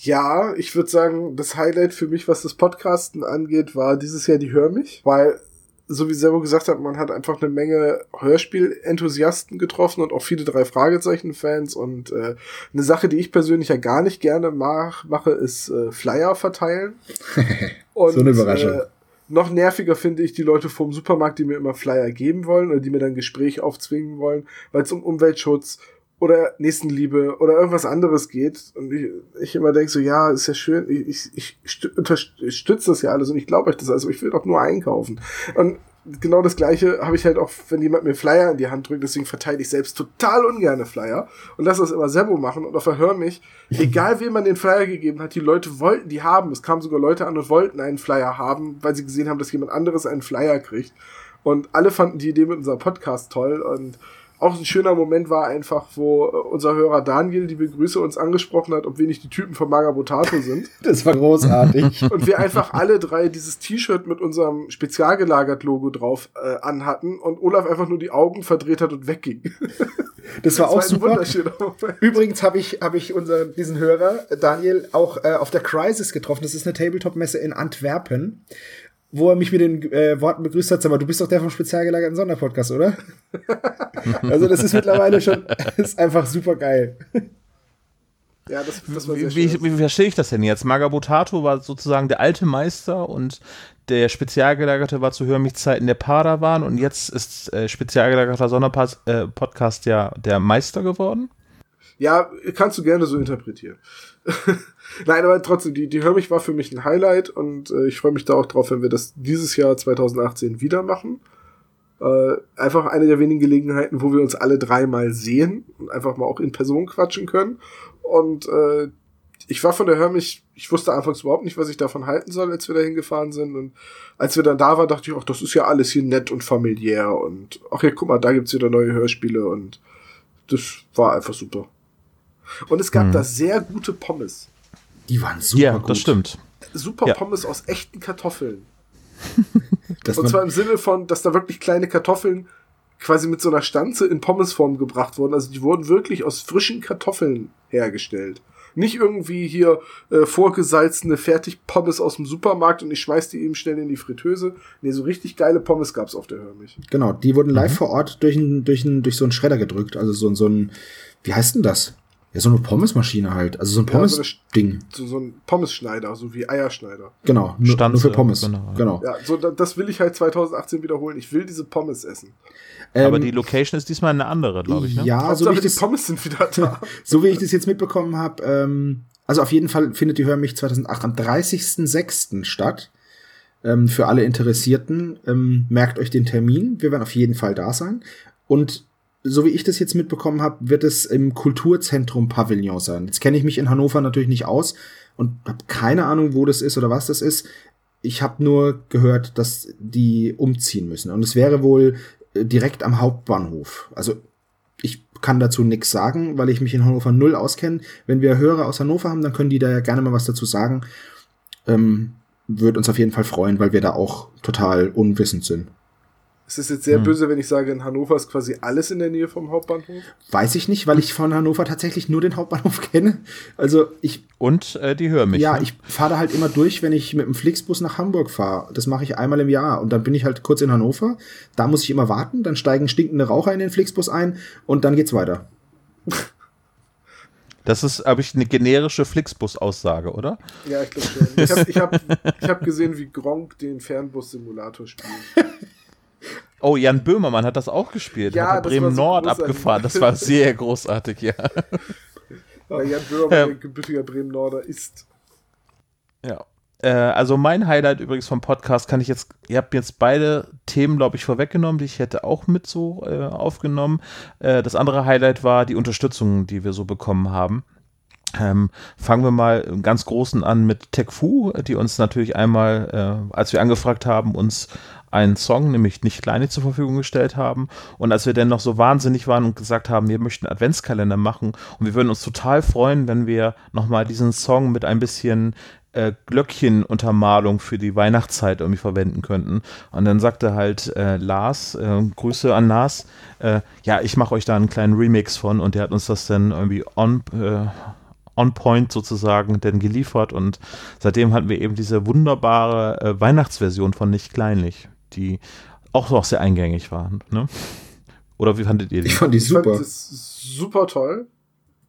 Ja, ich würde sagen, das Highlight für mich, was das Podcasten angeht, war dieses Jahr die Hör mich, weil so wie selber gesagt hat, man hat einfach eine Menge Hörspiel-Enthusiasten getroffen und auch viele drei Fragezeichen-Fans und äh, eine Sache, die ich persönlich ja gar nicht gerne mach, mache, ist äh, Flyer verteilen. und, so eine Überraschung. Äh, noch nerviger finde ich die Leute vom Supermarkt, die mir immer Flyer geben wollen oder die mir dann Gespräch aufzwingen wollen, weil es um Umweltschutz, oder Nächstenliebe oder irgendwas anderes geht und ich, ich immer denke so, ja, ist ja schön, ich, ich, ich unterstütze das ja alles und ich glaube euch das also, ich will doch nur einkaufen. Und genau das gleiche habe ich halt auch, wenn jemand mir Flyer in die Hand drückt, deswegen verteile ich selbst total ungerne Flyer und lasse das immer Sebo machen und auf Hör mich, egal wem man den Flyer gegeben hat, die Leute wollten die haben. Es kamen sogar Leute an und wollten einen Flyer haben, weil sie gesehen haben, dass jemand anderes einen Flyer kriegt. Und alle fanden die Idee mit unserem Podcast toll und auch ein schöner Moment war einfach, wo äh, unser Hörer Daniel, die Begrüße, uns angesprochen hat, ob wir nicht die Typen von Magabotato sind. Das war großartig. Und wir einfach alle drei dieses T-Shirt mit unserem spezialgelagert-Logo drauf äh, anhatten und Olaf einfach nur die Augen verdreht hat und wegging. Das war das auch war super. Übrigens habe ich, hab ich unseren, diesen Hörer, Daniel, auch äh, auf der Crisis getroffen. Das ist eine Tabletop-Messe in Antwerpen wo er mich mit den äh, Worten begrüßt hat, sag mal, du bist doch der vom spezial gelagerten Sonderpodcast, oder? also das ist mittlerweile schon, ist einfach super geil. Ja, das, das war sehr wie, wie, wie, verstehe ich das denn jetzt? Magabotato war sozusagen der alte Meister und der Spezialgelagerte war zu Hörmichzeiten der Padawan und jetzt ist äh, spezialgelagerter Sonderpodcast äh, ja der Meister geworden? Ja, kannst du gerne so interpretieren. Nein, aber trotzdem, die, die Hör mich war für mich ein Highlight und äh, ich freue mich da auch drauf, wenn wir das dieses Jahr 2018 wieder machen. Äh, einfach eine der wenigen Gelegenheiten, wo wir uns alle dreimal sehen und einfach mal auch in Person quatschen können. Und äh, ich war von der Hör mich, ich wusste anfangs überhaupt nicht, was ich davon halten soll, als wir da hingefahren sind. Und als wir dann da waren, dachte ich, ach, das ist ja alles hier nett und familiär und ach ja, guck mal, da gibt's wieder neue Hörspiele und das war einfach super. Und es gab hm. da sehr gute Pommes. Die waren super ja, gut. das stimmt. Super ja. Pommes aus echten Kartoffeln. und zwar im Sinne von, dass da wirklich kleine Kartoffeln quasi mit so einer Stanze in Pommesform gebracht wurden. Also die wurden wirklich aus frischen Kartoffeln hergestellt. Nicht irgendwie hier äh, vorgesalzene Fertigpommes aus dem Supermarkt und ich schmeiß die eben schnell in die Fritteuse. Nee, so richtig geile Pommes gab's auf der Hörmich. Genau, die wurden live mhm. vor Ort durch, ein, durch, ein, durch so einen Schredder gedrückt. Also so, so ein, wie heißt denn das? Ja, so eine Pommesmaschine halt. Also so ein Pommes-Ding. so, so, ein Pommesschneider, so wie Eierschneider. Genau, nur, nur für Pommes. Genau. genau. Ja, so, das will ich halt 2018 wiederholen. Ich will diese Pommes essen. Ähm, Aber die Location ist diesmal eine andere, glaube ich. Ne? Ja, Hauptsache, so wie ich das, die Pommes sind wieder da. so wie ich das jetzt mitbekommen habe, ähm, also auf jeden Fall findet die Hör mich 2008 am 30.06. statt. Ähm, für alle Interessierten, ähm, merkt euch den Termin. Wir werden auf jeden Fall da sein. Und so wie ich das jetzt mitbekommen habe, wird es im Kulturzentrum Pavillon sein. Jetzt kenne ich mich in Hannover natürlich nicht aus und habe keine Ahnung, wo das ist oder was das ist. Ich habe nur gehört, dass die umziehen müssen. Und es wäre wohl äh, direkt am Hauptbahnhof. Also ich kann dazu nichts sagen, weil ich mich in Hannover null auskenne. Wenn wir Hörer aus Hannover haben, dann können die da ja gerne mal was dazu sagen. Ähm, Würde uns auf jeden Fall freuen, weil wir da auch total unwissend sind. Es ist jetzt sehr hm. böse, wenn ich sage, in Hannover ist quasi alles in der Nähe vom Hauptbahnhof. Weiß ich nicht, weil ich von Hannover tatsächlich nur den Hauptbahnhof kenne. Also ich. Und äh, die hören mich. Ja, ne? ich fahre da halt immer durch, wenn ich mit dem Flixbus nach Hamburg fahre. Das mache ich einmal im Jahr. Und dann bin ich halt kurz in Hannover. Da muss ich immer warten. Dann steigen stinkende Raucher in den Flixbus ein und dann geht's weiter. Das ist, habe ich, eine generische Flixbus-Aussage, oder? Ja, ich glaube schon. Ich habe ich hab, ich hab gesehen, wie Gronk den Fernbus-Simulator spielt. Oh, Jan Böhmermann hat das auch gespielt. Ja, hat Bremen Nord so abgefahren. Das war sehr großartig, ja. Weil Jan Böhmermann ein gebürtiger Bremen Norder ist. Ja. Äh, also mein Highlight übrigens vom Podcast kann ich jetzt, ihr habt jetzt beide Themen, glaube ich, vorweggenommen, die ich hätte auch mit so äh, aufgenommen. Äh, das andere Highlight war die Unterstützung, die wir so bekommen haben. Ähm, fangen wir mal im ganz Großen an mit TechFu, die uns natürlich einmal, äh, als wir angefragt haben, uns einen Song, nämlich nicht kleine, zur Verfügung gestellt haben. Und als wir dann noch so wahnsinnig waren und gesagt haben, wir möchten Adventskalender machen und wir würden uns total freuen, wenn wir nochmal diesen Song mit ein bisschen äh, Glöckchenuntermalung für die Weihnachtszeit irgendwie verwenden könnten. Und dann sagte halt äh, Lars, äh, Grüße an Lars, äh, ja, ich mache euch da einen kleinen Remix von und der hat uns das dann irgendwie on, äh, on point sozusagen denn geliefert und seitdem hatten wir eben diese wunderbare äh, Weihnachtsversion von Nicht Kleinlich die auch noch sehr eingängig waren. Ne? Oder wie fandet ihr die? Ich fand die super. Ich fand das super toll.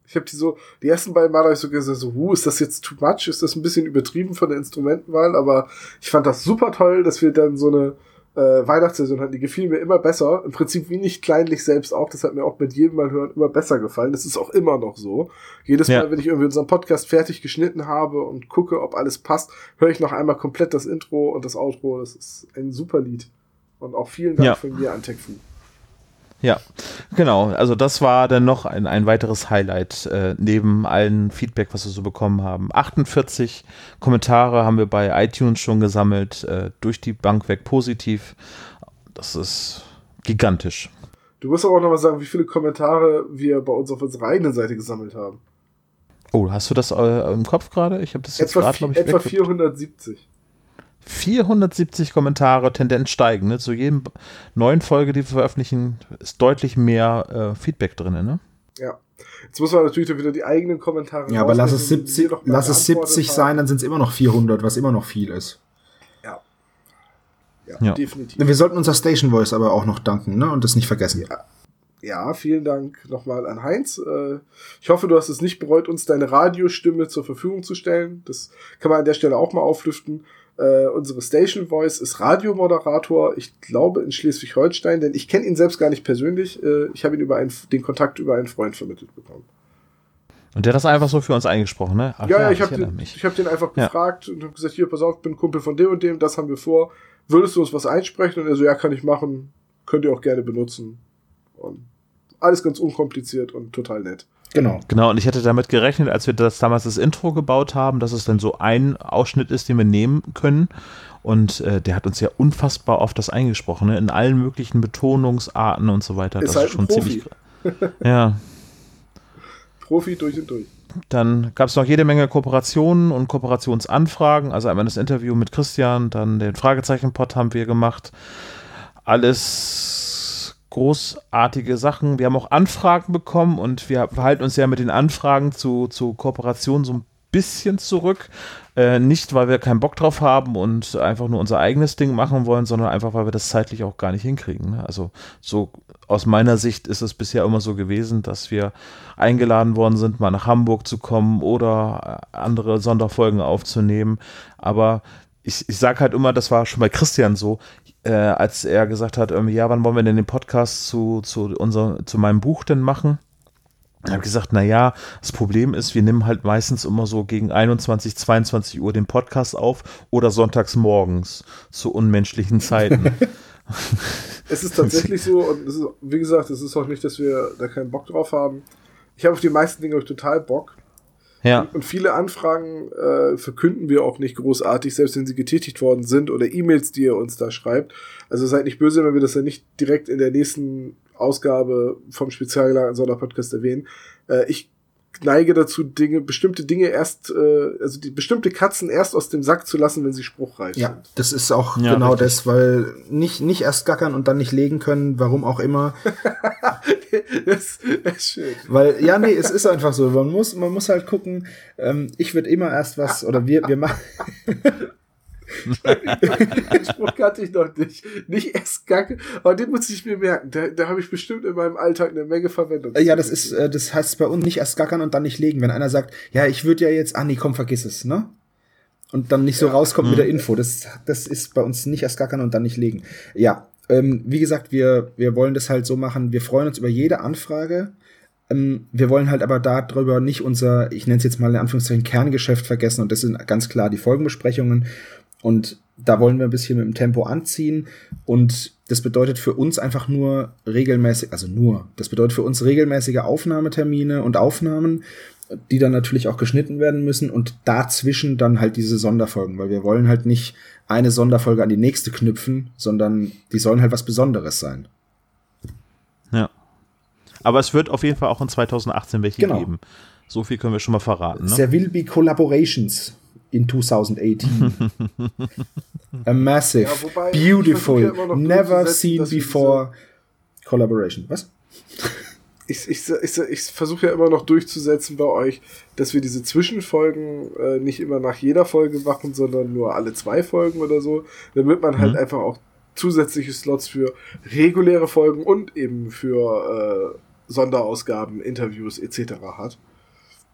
Ich habe die so, die ersten beiden Mal habe ich so gesagt, so, uh, ist das jetzt too much? Ist das ein bisschen übertrieben von der Instrumentenwahl? Aber ich fand das super toll, dass wir dann so eine äh, Weihnachtssaison hatten. Die gefiel mir immer besser. Im Prinzip wie nicht kleinlich selbst auch. Das hat mir auch mit jedem Mal hören immer besser gefallen. Das ist auch immer noch so. Jedes ja. Mal, wenn ich irgendwie unseren Podcast fertig geschnitten habe und gucke, ob alles passt, höre ich noch einmal komplett das Intro und das Outro. Das ist ein super Lied. Und auch vielen Dank ja. von mir an TechFu. Ja, genau. Also das war dann noch ein, ein weiteres Highlight äh, neben allen Feedback, was wir so bekommen haben. 48 Kommentare haben wir bei iTunes schon gesammelt, äh, durch die Bank weg positiv. Das ist gigantisch. Du musst aber auch noch mal sagen, wie viele Kommentare wir bei uns auf unserer eigenen Seite gesammelt haben. Oh, hast du das äh, im Kopf gerade? Ich habe das jetzt gerade, glaube ich, Etwa 470. 470 Kommentare, Tendenz steigen. Ne? Zu jedem neuen Folge, die wir veröffentlichen, ist deutlich mehr äh, Feedback drin. Ne? Ja. Jetzt muss man natürlich wieder die eigenen Kommentare. Ja, aber lass es 70, lass es 70 sein, dann sind es immer noch 400, was immer noch viel ist. Ja. Ja, ja. definitiv. Wir sollten unser Station Voice aber auch noch danken ne? und das nicht vergessen. Ja. Ja, vielen Dank nochmal an Heinz. Äh, ich hoffe, du hast es nicht bereut, uns deine Radiostimme zur Verfügung zu stellen. Das kann man an der Stelle auch mal auflüften. Äh, unsere Station Voice ist Radiomoderator, ich glaube in Schleswig-Holstein, denn ich kenne ihn selbst gar nicht persönlich. Äh, ich habe ihn über einen, den Kontakt über einen Freund vermittelt bekommen. Und der hat das einfach so für uns eingesprochen, ne? Ach, ja, ja, ich habe den, hab den einfach ja. gefragt und habe gesagt, hier, pass auf, ich bin Kumpel von dem und dem, das haben wir vor. Würdest du uns was einsprechen? Und er so, ja, kann ich machen, könnt ihr auch gerne benutzen. Und alles ganz unkompliziert und total nett. Genau. Genau, und ich hätte damit gerechnet, als wir das damals das Intro gebaut haben, dass es dann so ein Ausschnitt ist, den wir nehmen können. Und äh, der hat uns ja unfassbar oft das eingesprochen, ne? in allen möglichen Betonungsarten und so weiter. Ist das halt ist schon ziemlich. ja. Profi durch und durch. Dann gab es noch jede Menge Kooperationen und Kooperationsanfragen. Also einmal das Interview mit Christian, dann den Fragezeichen-Pod haben wir gemacht. Alles großartige Sachen. Wir haben auch Anfragen bekommen und wir verhalten uns ja mit den Anfragen zu, zu Kooperationen so ein bisschen zurück. Äh, nicht, weil wir keinen Bock drauf haben und einfach nur unser eigenes Ding machen wollen, sondern einfach, weil wir das zeitlich auch gar nicht hinkriegen. Ne? Also so aus meiner Sicht ist es bisher immer so gewesen, dass wir eingeladen worden sind, mal nach Hamburg zu kommen oder äh, andere Sonderfolgen aufzunehmen. Aber ich, ich sage halt immer, das war schon bei Christian so, äh, als er gesagt hat, ähm, ja, wann wollen wir denn den Podcast zu, zu, unser, zu meinem Buch denn machen? Ich habe gesagt, na ja, das Problem ist, wir nehmen halt meistens immer so gegen 21, 22 Uhr den Podcast auf oder sonntags morgens zu unmenschlichen Zeiten. es ist tatsächlich so und ist, wie gesagt, es ist auch nicht, dass wir da keinen Bock drauf haben. Ich habe auf die meisten Dinge total Bock. Ja. Und viele Anfragen äh, verkünden wir auch nicht großartig, selbst wenn sie getätigt worden sind oder E-Mails, die ihr uns da schreibt. Also seid nicht böse, wenn wir das ja nicht direkt in der nächsten Ausgabe vom spezialgelagerten Sonderpodcast erwähnen. Äh, ich neige dazu, Dinge, bestimmte Dinge erst, äh, also die bestimmte Katzen erst aus dem Sack zu lassen, wenn sie spruchreif ja, sind. Ja, das ist auch ja, genau richtig. das, weil nicht, nicht erst gackern und dann nicht legen können, warum auch immer. das, das ist schön. Weil, ja, nee, es ist einfach so. Man muss, man muss halt gucken, ähm, ich würde immer erst was, oder wir, wir machen. den Spruch kannte ich noch nicht. Nicht erst Gacke, aber den muss ich mir merken. Da, da habe ich bestimmt in meinem Alltag eine Menge Verwendung. Ja, das ist, äh, das heißt bei uns nicht erst gackern und dann nicht legen. Wenn einer sagt, ja, ich würde ja jetzt, ah nee, komm, vergiss es, ne? Und dann nicht so ja. rauskommt mhm. mit der Info. Das, das ist bei uns nicht erst gackern und dann nicht legen. Ja, ähm, wie gesagt, wir, wir wollen das halt so machen. Wir freuen uns über jede Anfrage. Ähm, wir wollen halt aber darüber nicht unser, ich nenne es jetzt mal in Anführungszeichen, Kerngeschäft vergessen. Und das sind ganz klar die Folgenbesprechungen. Und da wollen wir ein bisschen mit dem Tempo anziehen. Und das bedeutet für uns einfach nur regelmäßig, also nur, das bedeutet für uns regelmäßige Aufnahmetermine und Aufnahmen, die dann natürlich auch geschnitten werden müssen und dazwischen dann halt diese Sonderfolgen, weil wir wollen halt nicht eine Sonderfolge an die nächste knüpfen, sondern die sollen halt was Besonderes sein. Ja. Aber es wird auf jeden Fall auch in 2018 welche genau. geben. So viel können wir schon mal verraten. Ne? There will be collaborations in 2018. A massive, ja, wobei, beautiful, never seen before collaboration. Was? Ich, ich, ich, ich versuche ja immer noch durchzusetzen bei euch, dass wir diese Zwischenfolgen äh, nicht immer nach jeder Folge machen, sondern nur alle zwei Folgen oder so, damit man halt mhm. einfach auch zusätzliche Slots für reguläre Folgen und eben für äh, Sonderausgaben, Interviews etc. hat.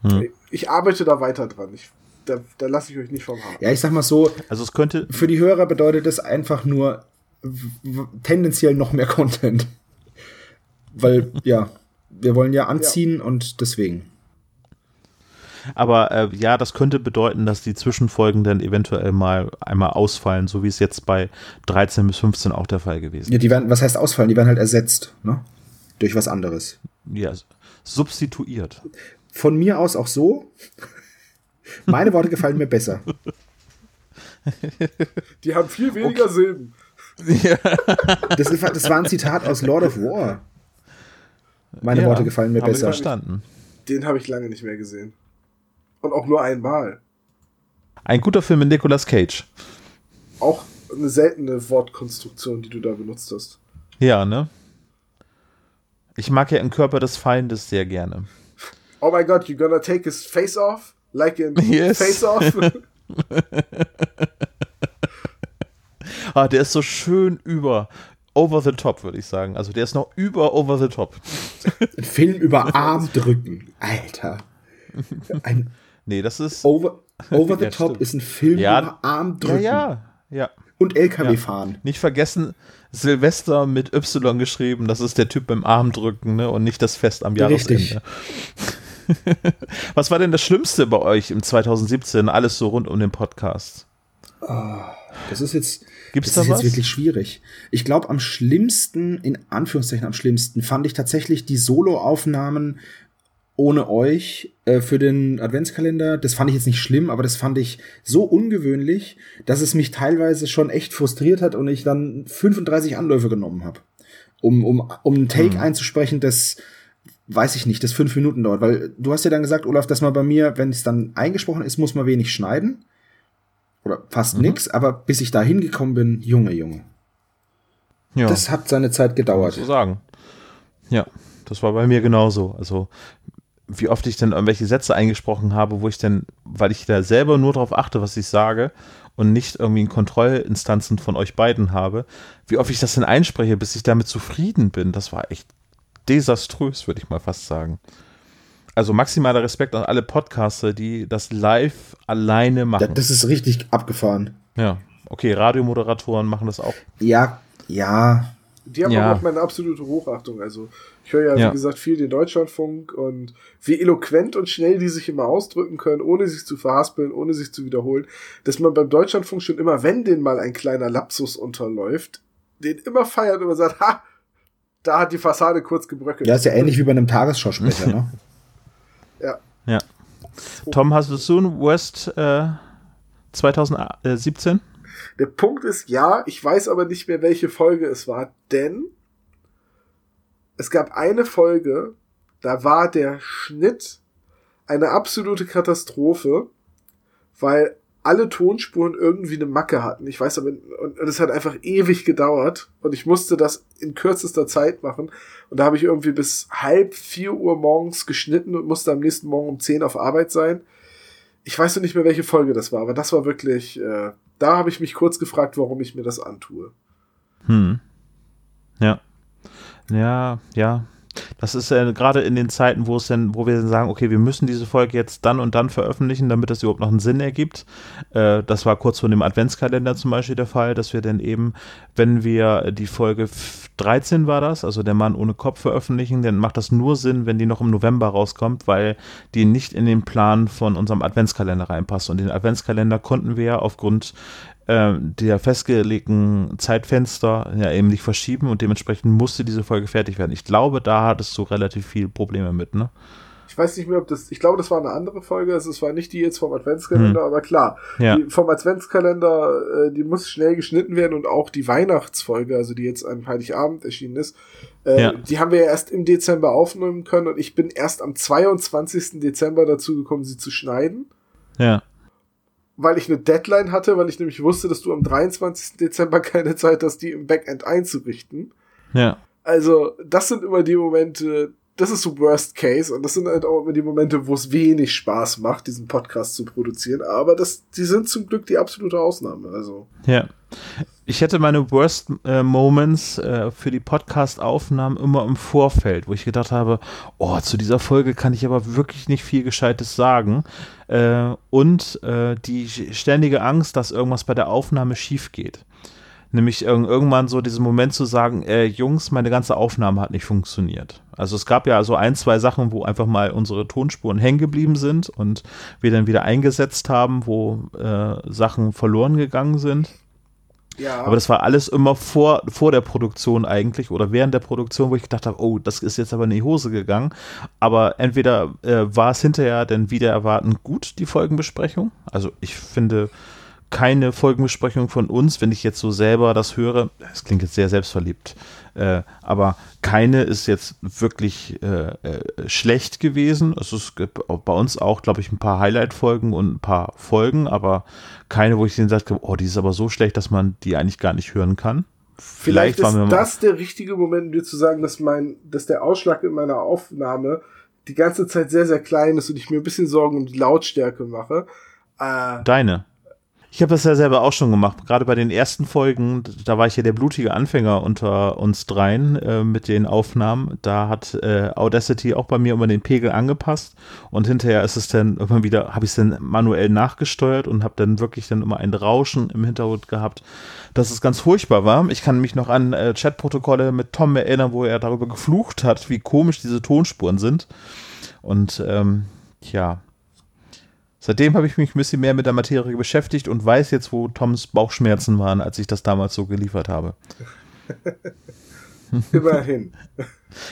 Mhm. Ich arbeite da weiter dran. Ich da, da lasse ich euch nicht vom Haar. Ja, ich sag mal so, also es könnte für die Hörer bedeutet es einfach nur tendenziell noch mehr Content. Weil, ja, wir wollen ja anziehen ja. und deswegen. Aber äh, ja, das könnte bedeuten, dass die Zwischenfolgen dann eventuell mal einmal ausfallen, so wie es jetzt bei 13 bis 15 auch der Fall gewesen ist. Ja, die werden, was heißt ausfallen? Die werden halt ersetzt, ne? Durch was anderes. Ja, substituiert. Von mir aus auch so. Meine Worte gefallen mir besser. Die haben viel weniger okay. Silben. Ja. Das, ist, das, war ein Zitat aus Lord of War. Meine ja, Worte gefallen mir besser. verstanden. Den habe ich lange nicht mehr gesehen. Und auch nur einmal. Ein guter Film mit Nicolas Cage. Auch eine seltene Wortkonstruktion, die du da benutzt hast. Ja, ne? Ich mag ja im Körper des Feindes sehr gerne. Oh my god, you gonna take his face off? Like in yes. Face Off. ah, der ist so schön über over the top, würde ich sagen. Also der ist noch über over the top. Ein Film über Armdrücken. Alter. Ein nee, das ist. Over, over the ja, top stimmt. ist ein Film ja, über Armdrücken. Ja, ja. ja. Und LKW fahren. Nicht vergessen, Silvester mit Y geschrieben, das ist der Typ beim Armdrücken, ne? Und nicht das Fest am Jahresende. Richtig. Was war denn das Schlimmste bei euch im 2017? Alles so rund um den Podcast. Oh, das ist jetzt, Gibt's das da ist was? jetzt wirklich schwierig. Ich glaube, am schlimmsten, in Anführungszeichen am schlimmsten, fand ich tatsächlich die Solo-Aufnahmen ohne euch äh, für den Adventskalender. Das fand ich jetzt nicht schlimm, aber das fand ich so ungewöhnlich, dass es mich teilweise schon echt frustriert hat und ich dann 35 Anläufe genommen habe, um, um, um einen Take hm. einzusprechen, das weiß ich nicht, das fünf Minuten dauert. Weil du hast ja dann gesagt, Olaf, dass man bei mir, wenn es dann eingesprochen ist, muss man wenig schneiden. Oder fast mhm. nix, aber bis ich da hingekommen bin, Junge, Junge. Ja. Das hat seine Zeit gedauert. So sagen. Ja, das war bei mir genauso. Also wie oft ich denn irgendwelche Sätze eingesprochen habe, wo ich denn, weil ich da selber nur darauf achte, was ich sage und nicht irgendwie Kontrollinstanzen von euch beiden habe, wie oft ich das denn einspreche, bis ich damit zufrieden bin, das war echt desaströs, würde ich mal fast sagen. Also maximaler Respekt an alle Podcaster, die das live alleine machen. Das ist richtig abgefahren. Ja, okay, Radiomoderatoren machen das auch. Ja, ja. Die haben ja. auch meine absolute Hochachtung. Also ich höre ja, ja, wie gesagt, viel den Deutschlandfunk und wie eloquent und schnell die sich immer ausdrücken können, ohne sich zu verhaspeln, ohne sich zu wiederholen. Dass man beim Deutschlandfunk schon immer, wenn den mal ein kleiner Lapsus unterläuft, den immer feiert und immer sagt, ha, da hat die Fassade kurz gebröckelt. Ja, ist ja ähnlich wie bei einem Tagesschausprecher, ne? Ja. Ja. Tom, hast du ein West äh, 2017? Der Punkt ist, ja, ich weiß aber nicht mehr, welche Folge es war, denn es gab eine Folge, da war der Schnitt eine absolute Katastrophe, weil alle Tonspuren irgendwie eine Macke hatten. Ich weiß aber, und, es hat einfach ewig gedauert und ich musste das in kürzester Zeit machen. Und da habe ich irgendwie bis halb vier Uhr morgens geschnitten und musste am nächsten Morgen um zehn auf Arbeit sein. Ich weiß noch nicht mehr, welche Folge das war, aber das war wirklich, äh, da habe ich mich kurz gefragt, warum ich mir das antue. Hm. Ja. Ja, ja. Das ist äh, gerade in den Zeiten, wo es denn, wo wir dann sagen, okay, wir müssen diese Folge jetzt dann und dann veröffentlichen, damit das überhaupt noch einen Sinn ergibt. Äh, das war kurz vor dem Adventskalender zum Beispiel der Fall, dass wir dann eben, wenn wir die Folge 13 war das, also der Mann ohne Kopf veröffentlichen, dann macht das nur Sinn, wenn die noch im November rauskommt, weil die nicht in den Plan von unserem Adventskalender reinpasst. Und den Adventskalender konnten wir aufgrund äh, der festgelegten Zeitfenster ja eben nicht verschieben und dementsprechend musste diese Folge fertig werden. Ich glaube, da hattest du relativ viel Probleme mit, ne? Ich weiß nicht mehr, ob das, ich glaube, das war eine andere Folge, also es war nicht die jetzt vom Adventskalender, hm. aber klar, ja. die vom Adventskalender, äh, die muss schnell geschnitten werden und auch die Weihnachtsfolge, also die jetzt an Heiligabend erschienen ist, äh, ja. die haben wir ja erst im Dezember aufnehmen können und ich bin erst am 22. Dezember dazu gekommen, sie zu schneiden. Ja weil ich eine Deadline hatte, weil ich nämlich wusste, dass du am 23. Dezember keine Zeit hast, die im Backend einzurichten. Ja. Also, das sind immer die Momente, das ist so Worst Case und das sind halt auch immer die Momente, wo es wenig Spaß macht, diesen Podcast zu produzieren. Aber das, die sind zum Glück die absolute Ausnahme. Also. Ja. Ich hätte meine Worst äh, Moments äh, für die Podcast-Aufnahmen immer im Vorfeld, wo ich gedacht habe, oh, zu dieser Folge kann ich aber wirklich nicht viel Gescheites sagen. Äh, und äh, die ständige Angst, dass irgendwas bei der Aufnahme schief geht. Nämlich irgendwann so diesen Moment zu sagen, äh, Jungs, meine ganze Aufnahme hat nicht funktioniert. Also es gab ja so ein, zwei Sachen, wo einfach mal unsere Tonspuren hängen geblieben sind und wir dann wieder eingesetzt haben, wo äh, Sachen verloren gegangen sind. Ja. Aber das war alles immer vor, vor der Produktion eigentlich oder während der Produktion, wo ich gedacht habe, oh, das ist jetzt aber in die Hose gegangen. Aber entweder äh, war es hinterher dann wieder erwartend gut, die Folgenbesprechung. Also ich finde, keine Folgenbesprechung von uns, wenn ich jetzt so selber das höre. Das klingt jetzt sehr selbstverliebt, äh, aber keine ist jetzt wirklich äh, äh, schlecht gewesen. Es ist bei uns auch, glaube ich, ein paar Highlight-Folgen und ein paar Folgen, aber keine, wo ich den sage, oh, die ist aber so schlecht, dass man die eigentlich gar nicht hören kann. Vielleicht, Vielleicht ist das der richtige Moment, um dir zu sagen, dass mein, dass der Ausschlag in meiner Aufnahme die ganze Zeit sehr, sehr klein ist und ich mir ein bisschen Sorgen um die Lautstärke mache. Äh, Deine. Ich habe das ja selber auch schon gemacht. Gerade bei den ersten Folgen, da war ich ja der blutige Anfänger unter uns dreien äh, mit den Aufnahmen. Da hat äh, Audacity auch bei mir immer den Pegel angepasst und hinterher ist es dann immer wieder, habe ich es dann manuell nachgesteuert und habe dann wirklich dann immer ein Rauschen im Hintergrund gehabt, dass es ganz furchtbar war. Ich kann mich noch an äh, Chatprotokolle mit Tom erinnern, wo er darüber geflucht hat, wie komisch diese Tonspuren sind. Und ähm, ja, Seitdem habe ich mich ein bisschen mehr mit der Materie beschäftigt und weiß jetzt, wo Toms Bauchschmerzen waren, als ich das damals so geliefert habe. Immerhin.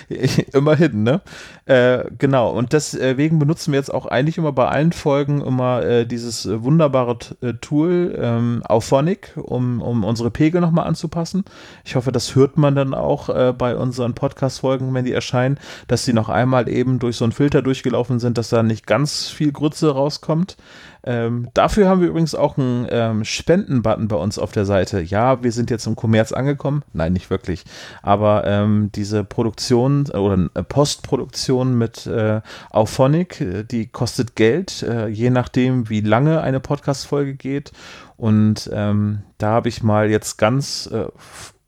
Immerhin, ne? Äh, genau, und deswegen benutzen wir jetzt auch eigentlich immer bei allen Folgen immer äh, dieses äh, wunderbare äh, Tool ähm, Auphonic, um, um unsere Pegel nochmal anzupassen. Ich hoffe, das hört man dann auch äh, bei unseren Podcast-Folgen, wenn die erscheinen, dass sie noch einmal eben durch so einen Filter durchgelaufen sind, dass da nicht ganz viel Grütze rauskommt. Ähm, dafür haben wir übrigens auch einen ähm, Spenden-Button bei uns auf der Seite. Ja, wir sind jetzt im Kommerz angekommen. Nein, nicht wirklich. Aber ähm, diese Produktion äh, oder äh, Postproduktion mit äh, Auphonic, äh, die kostet Geld, äh, je nachdem, wie lange eine Podcast-Folge geht. Und ähm, da habe ich mal jetzt ganz äh,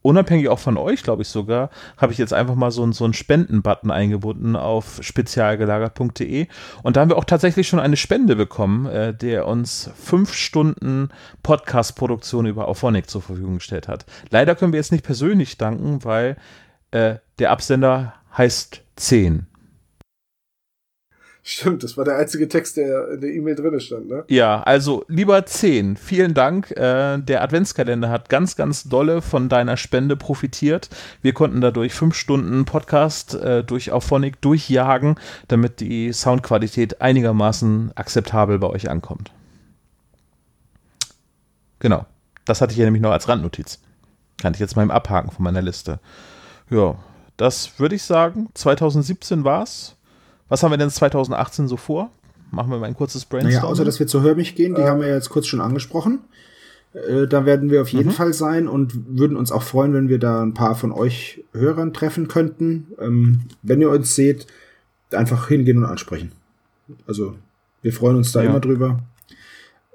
unabhängig auch von euch, glaube ich sogar, habe ich jetzt einfach mal so, so einen Spenden-Button eingebunden auf spezialgelagert.de. Und da haben wir auch tatsächlich schon eine Spende bekommen, äh, der uns fünf Stunden Podcast-Produktion über Auphonic zur Verfügung gestellt hat. Leider können wir jetzt nicht persönlich danken, weil äh, der Absender heißt 10. Stimmt, das war der einzige Text, der in der E-Mail drin stand, ne? Ja, also lieber 10, vielen Dank. Äh, der Adventskalender hat ganz, ganz dolle von deiner Spende profitiert. Wir konnten dadurch fünf Stunden Podcast äh, durch Auphonic durchjagen, damit die Soundqualität einigermaßen akzeptabel bei euch ankommt. Genau. Das hatte ich ja nämlich noch als Randnotiz. Kann ich jetzt mal im Abhaken von meiner Liste. Ja, das würde ich sagen. 2017 war's. Was haben wir denn 2018 so vor? Machen wir mal ein kurzes Brainstorm. Naja, außer dass wir zur Hörmich gehen, die äh. haben wir jetzt kurz schon angesprochen. Äh, da werden wir auf jeden mhm. Fall sein und würden uns auch freuen, wenn wir da ein paar von euch Hörern treffen könnten. Ähm, wenn ihr uns seht, einfach hingehen und ansprechen. Also wir freuen uns da ja. immer drüber.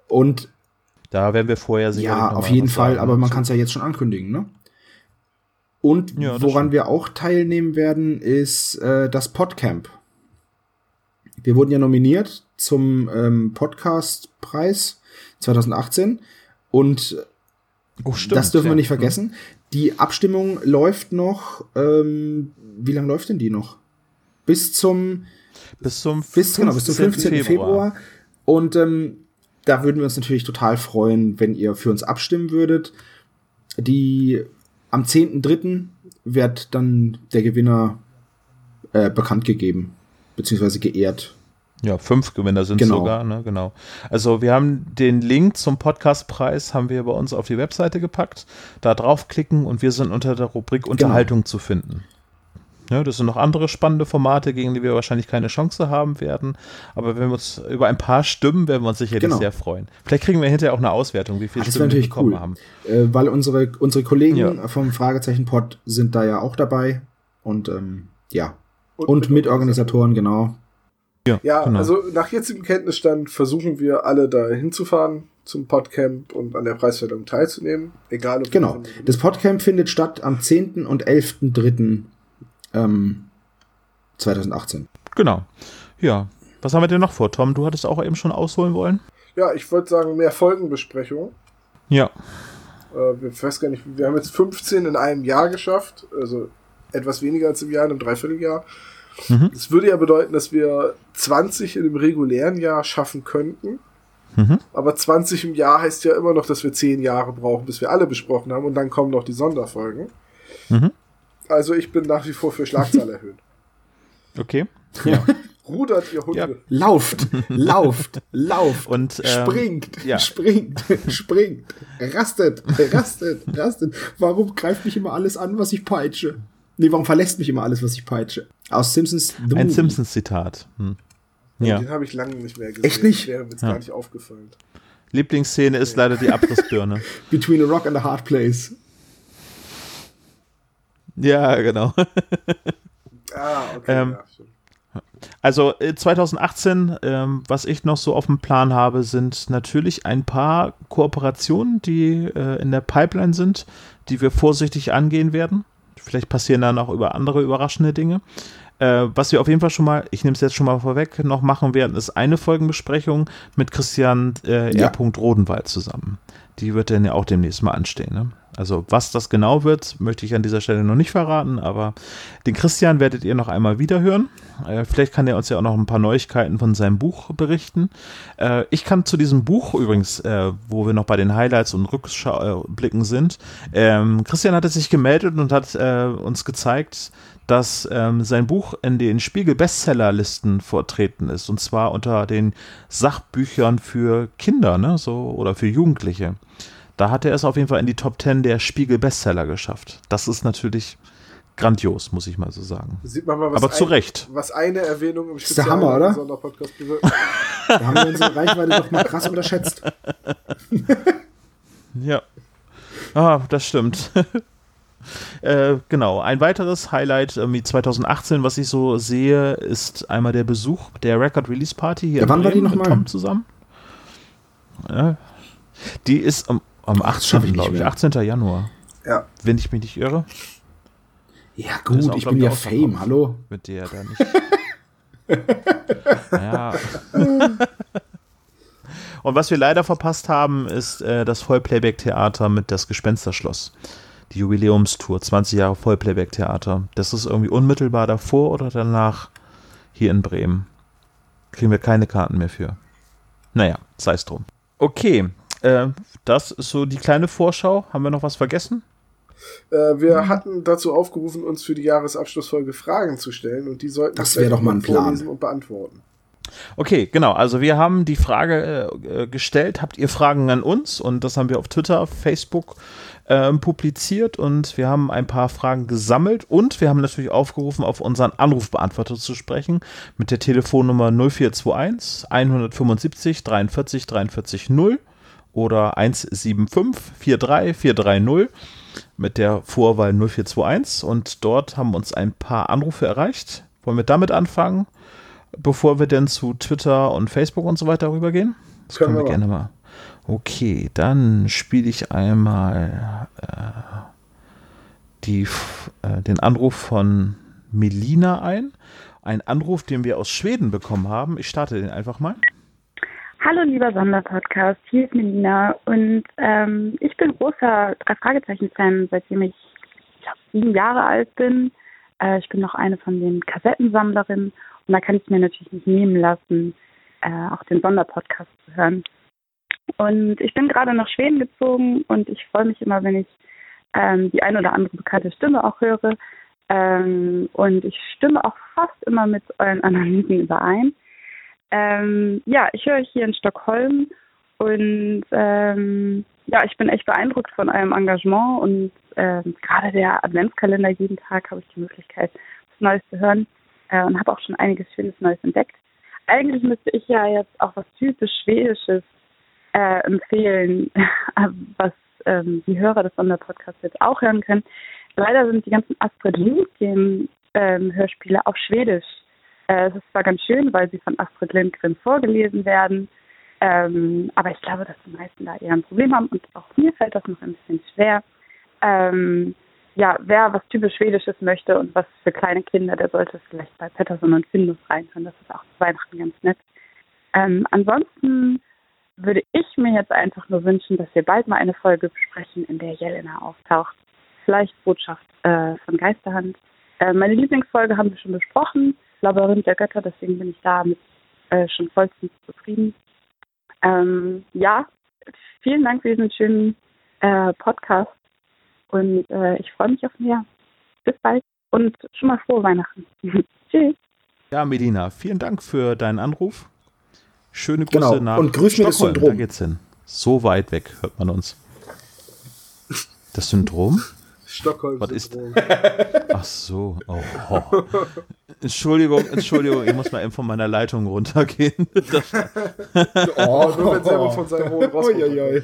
Und da werden wir vorher sicher. Ja, auf jeden Fall, sagen, aber man kann es ja jetzt schon ankündigen, ne? Und ja, woran stimmt. wir auch teilnehmen werden, ist äh, das Podcamp. Wir wurden ja nominiert zum ähm, Podcastpreis 2018 und oh, stimmt, das dürfen wir nicht vergessen. Die Abstimmung läuft noch. Ähm, wie lange läuft denn die noch? Bis zum bis zum bis, genau, bis zum 15. Februar. Februar. Und ähm, da würden wir uns natürlich total freuen, wenn ihr für uns abstimmen würdet. Die am 10.3. wird dann der Gewinner äh, bekannt gegeben beziehungsweise geehrt. Ja, fünf Gewinner sind genau. sogar, ne? Genau. Also wir haben den Link zum Podcastpreis haben wir bei uns auf die Webseite gepackt. Da draufklicken und wir sind unter der Rubrik genau. Unterhaltung zu finden. Ja, das sind noch andere spannende Formate, gegen die wir wahrscheinlich keine Chance haben werden. Aber wenn wir uns über ein paar Stimmen, werden wir uns sicherlich genau. sehr freuen. Vielleicht kriegen wir hinterher auch eine Auswertung, wie viele Ach, Stimmen wir bekommen cool. haben. Äh, weil unsere, unsere Kollegen ja. vom Fragezeichen Pod sind da ja auch dabei. Und ähm, ja, und, und Mitorganisatoren, genau. Ja, ja genau. also nach jetzigem Kenntnisstand versuchen wir alle da hinzufahren zum Podcamp und an der Preisverleihung teilzunehmen. Egal ob Genau. Das Podcamp findet statt am 10. und 11.3. Ähm, 2018. Genau. Ja. Was haben wir denn noch vor, Tom? Du hattest auch eben schon ausholen wollen? Ja, ich wollte sagen, mehr Folgenbesprechungen. Ja. Äh, wir weiß gar nicht, wir haben jetzt 15 in einem Jahr geschafft. Also etwas weniger als im Jahr, in einem Dreivierteljahr. Mhm. Das würde ja bedeuten, dass wir 20 in dem regulären Jahr schaffen könnten. Mhm. Aber 20 im Jahr heißt ja immer noch, dass wir 10 Jahre brauchen, bis wir alle besprochen haben und dann kommen noch die Sonderfolgen. Mhm. Also ich bin nach wie vor für Schlagzahl erhöhen. Okay. Ja. Rudert ihr Hunde. Ja. Lauft, lauft, lauft. Und ähm, springt, ja. springt, springt. Rastet, rastet, rastet. Warum greift mich immer alles an, was ich peitsche? Nee, warum verlässt mich immer alles, was ich peitsche? Aus Simpsons The Ein Simpsons-Zitat. Hm. Ja. Den habe ich lange nicht mehr gesehen. Echt nicht? Wäre mir ja. gar nicht aufgefallen. Lieblingsszene ist leider die Abrissbirne. Between a Rock and a Hard Place. Ja, genau. ah, okay. Ähm, ja, also 2018, äh, ähm, was ich noch so auf dem Plan habe, sind natürlich ein paar Kooperationen, die äh, in der Pipeline sind, die wir vorsichtig angehen werden. Vielleicht passieren da noch über andere überraschende Dinge. Äh, was wir auf jeden Fall schon mal, ich nehme es jetzt schon mal vorweg, noch machen werden, ist eine Folgenbesprechung mit Christian äh, ja. R. Rodenwald zusammen. Die wird dann ja auch demnächst mal anstehen. Ne? Also was das genau wird, möchte ich an dieser Stelle noch nicht verraten, aber den Christian werdet ihr noch einmal wiederhören. Äh, vielleicht kann er uns ja auch noch ein paar Neuigkeiten von seinem Buch berichten. Äh, ich kann zu diesem Buch übrigens, äh, wo wir noch bei den Highlights und Rückblicken sind, ähm, Christian hatte sich gemeldet und hat äh, uns gezeigt, dass ähm, sein Buch in den Spiegel-Bestsellerlisten vertreten ist und zwar unter den Sachbüchern für Kinder, ne, so oder für Jugendliche. Da hat er es auf jeden Fall in die Top 10 der Spiegel-Bestseller geschafft. Das ist natürlich grandios, muss ich mal so sagen. Sieht man mal, was Aber zu ein, Recht. Was eine Erwähnung im Spezial Hammer, oder? Sonderpodcast bewirkt. Da haben wir unsere Reichweite doch mal krass unterschätzt. ja. Ah, das stimmt. äh, genau. Ein weiteres Highlight äh, 2018, was ich so sehe, ist einmal der Besuch der Record Release Party hier ja, wann war die noch mit mal? Tom zusammen. Ja. Die ist am, am 18. glaube ich, 18. Januar. Ja. Wenn ich mich nicht irre. Ja, gut, ich bin ja Fame, hallo. Mit der da nicht. ja. Und was wir leider verpasst haben, ist äh, das Vollplayback-Theater mit das Gespensterschloss. Die Jubiläumstour, 20 Jahre Vollplayback-Theater. Das ist irgendwie unmittelbar davor oder danach hier in Bremen. Kriegen wir keine Karten mehr für. Naja, sei es drum. Okay, äh, das ist so die kleine Vorschau. Haben wir noch was vergessen? Äh, wir mhm. hatten dazu aufgerufen, uns für die Jahresabschlussfolge Fragen zu stellen und die sollten das wäre doch mal ein Plan. vorlesen und beantworten. Okay, genau. Also wir haben die Frage äh, gestellt, habt ihr Fragen an uns? Und das haben wir auf Twitter, Facebook äh, publiziert und wir haben ein paar Fragen gesammelt und wir haben natürlich aufgerufen, auf unseren Anrufbeantworter zu sprechen mit der Telefonnummer 0421 175 43 43 0 oder 175 43 430 mit der Vorwahl 0421 und dort haben uns ein paar Anrufe erreicht. Wollen wir damit anfangen, bevor wir denn zu Twitter und Facebook und so weiter rübergehen? Das können, können wir, wir gerne mal. Okay, dann spiele ich einmal äh, die, äh, den Anruf von Melina ein. Ein Anruf, den wir aus Schweden bekommen haben. Ich starte den einfach mal. Hallo lieber Sonderpodcast, hier ist Melina und ähm, ich bin großer Drei-Fragezeichen-Fan, seitdem ich, ich glaube, sieben Jahre alt bin. Äh, ich bin noch eine von den Kassettensammlerinnen und da kann ich mir natürlich nicht nehmen lassen, äh, auch den Sonderpodcast zu hören. Und ich bin gerade nach Schweden gezogen und ich freue mich immer, wenn ich ähm, die ein oder andere bekannte Stimme auch höre. Ähm, und ich stimme auch fast immer mit euren Analysen überein. Ähm, ja, ich höre euch hier in Stockholm und ähm, ja, ich bin echt beeindruckt von eurem Engagement und ähm, gerade der Adventskalender jeden Tag habe ich die Möglichkeit, was Neues zu hören äh, und habe auch schon einiges Schönes Neues entdeckt. Eigentlich müsste ich ja jetzt auch was typisch Schwedisches äh, empfehlen, was ähm, die Hörer des Sonderpodcasts jetzt auch hören können. Leider sind die ganzen Astrid Lindgren ähm, auf Schwedisch äh, es ist zwar ganz schön, weil sie von Astrid Lindgren vorgelesen werden, ähm, aber ich glaube, dass die meisten da eher ein Problem haben und auch mir fällt das noch ein bisschen schwer. Ähm, ja, wer was typisch Schwedisches möchte und was für kleine Kinder, der sollte vielleicht bei Pettersson und Findus reinhören. Das ist auch zu Weihnachten ganz nett. Ähm, ansonsten würde ich mir jetzt einfach nur wünschen, dass wir bald mal eine Folge besprechen, in der Jelena auftaucht. Vielleicht Botschaft äh, von Geisterhand. Äh, meine Lieblingsfolge haben wir schon besprochen. Labyrinth der Götter, deswegen bin ich damit äh, schon vollstens zufrieden. Ähm, ja, vielen Dank für diesen schönen äh, Podcast und äh, ich freue mich auf mehr. Bis bald und schon mal frohe Weihnachten. Tschüss. Ja, Medina, vielen Dank für deinen Anruf. Schöne Grüße genau. nach und grüß mir das Syndrom. Da geht's hin. So weit weg hört man uns. Das Syndrom? Stockholm. Was ist? Ach so. Oh, oh. Entschuldigung, Entschuldigung, ich muss mal eben von meiner Leitung runtergehen. oh, nur wenn selber von seinem hohen Ross oh, ja, ja. ja,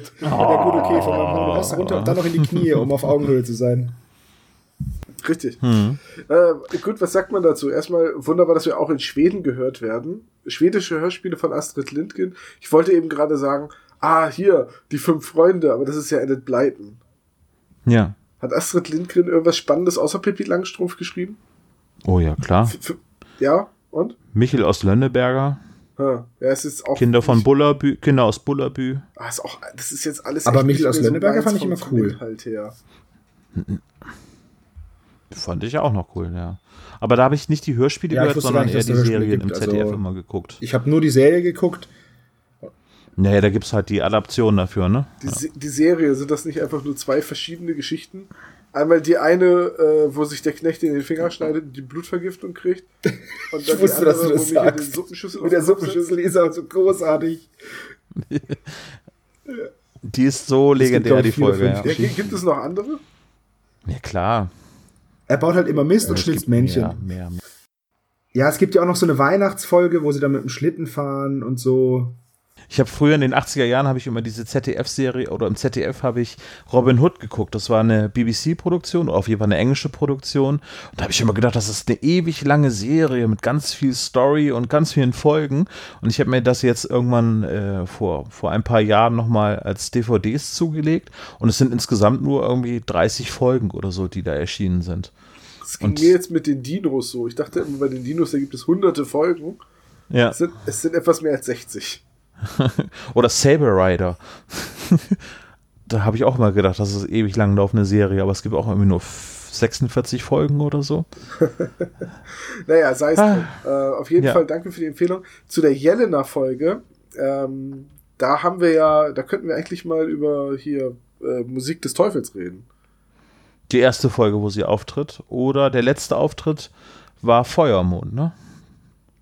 gut, okay, von meinem hohen Ross runter und dann noch in die Knie, um auf Augenhöhe zu sein. Richtig. Hm. Äh, gut, was sagt man dazu? Erstmal wunderbar, dass wir auch in Schweden gehört werden. Schwedische Hörspiele von Astrid Lindgren. Ich wollte eben gerade sagen, ah, hier, die fünf Freunde, aber das ist ja Enid Blyton. Ja. Hat Astrid Lindgren irgendwas Spannendes außer Pippi Langstrumpf geschrieben? Oh ja, klar. F ja, und? Michel aus Lönneberger. Ja, es ist auch Kinder von Bullabü, Kinder aus Bullabü. Ah, ist auch, das ist jetzt alles. Aber Michel aus Lönneberger so fand ich immer cool. Fand ich auch noch cool, ja. Aber da habe ich nicht die Hörspiele ja, gehört, sondern eher die Serien im ZDF also, immer geguckt. Ich habe nur die Serie geguckt Nee, da gibt es halt die Adaption dafür, ne? Die, ja. die, Serie, sind das nicht einfach nur zwei verschiedene Geschichten? Einmal die eine, äh, wo sich der Knecht in den Finger schneidet und die Blutvergiftung kriegt. Und dann ich wusste, die andere, dass du das sagst. Suppenschüssel Mit der Suppenschüssel ist auch so großartig. die ist so legendär, die Folge. Ja. Ja, gibt es noch andere? Ja, klar. Er baut halt immer Mist und schnitzt Männchen. Mehr, mehr, mehr. Ja, es gibt ja auch noch so eine Weihnachtsfolge, wo sie dann mit dem Schlitten fahren und so. Ich habe früher in den 80er Jahren habe ich immer diese ZDF-Serie oder im ZDF habe ich Robin Hood geguckt. Das war eine BBC-Produktion, auf jeden Fall eine englische Produktion. Und da habe ich immer gedacht, das ist eine ewig lange Serie mit ganz viel Story und ganz vielen Folgen. Und ich habe mir das jetzt irgendwann äh, vor, vor ein paar Jahren nochmal als DVDs zugelegt. Und es sind insgesamt nur irgendwie 30 Folgen oder so, die da erschienen sind. Das ging und mir jetzt mit den Dinos so. Ich dachte immer, bei den Dinos, da gibt es hunderte Folgen. Ja. Es sind, es sind etwas mehr als 60. Oder Saber Rider. da habe ich auch mal gedacht, das ist ewig lang laufende Serie, aber es gibt auch irgendwie nur 46 Folgen oder so. naja, sei es ah. äh, Auf jeden ja. Fall danke für die Empfehlung. Zu der Jelena-Folge, ähm, da haben wir ja, da könnten wir eigentlich mal über hier äh, Musik des Teufels reden. Die erste Folge, wo sie auftritt. Oder der letzte Auftritt war Feuermond, ne?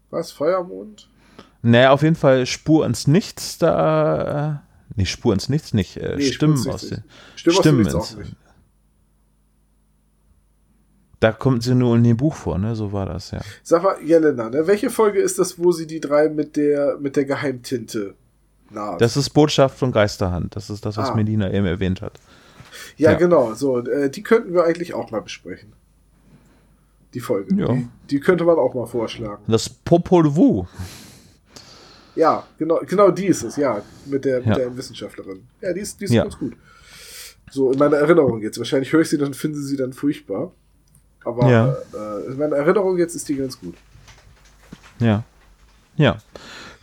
Was? Feuermond? Naja, auf jeden Fall Spur ins Nichts da. Äh, nee, Spur ins Nichts nicht. Äh, nee, Stimmen aus den. Stimmen, Stimmen aus ins, nicht. Da kommt sie nur in dem Buch vor, ne? So war das, ja. Sag mal, Jelena, ne? welche Folge ist das, wo sie die drei mit der, mit der Geheimtinte naht? Das ist Botschaft von Geisterhand. Das ist das, was ah. Melina eben erwähnt hat. Ja, ja. genau. So, äh, die könnten wir eigentlich auch mal besprechen. Die Folge. Ja. Die, die könnte man auch mal vorschlagen. Das Popol Vuh. Ja, genau, genau die ist es, ja, mit der, ja. mit der Wissenschaftlerin. Ja, die ist, die ist ja. ganz gut. So, in meiner Erinnerung jetzt. Wahrscheinlich höre ich sie dann, und finde sie dann furchtbar. Aber ja. äh, in meiner Erinnerung jetzt ist die ganz gut. Ja. Ja.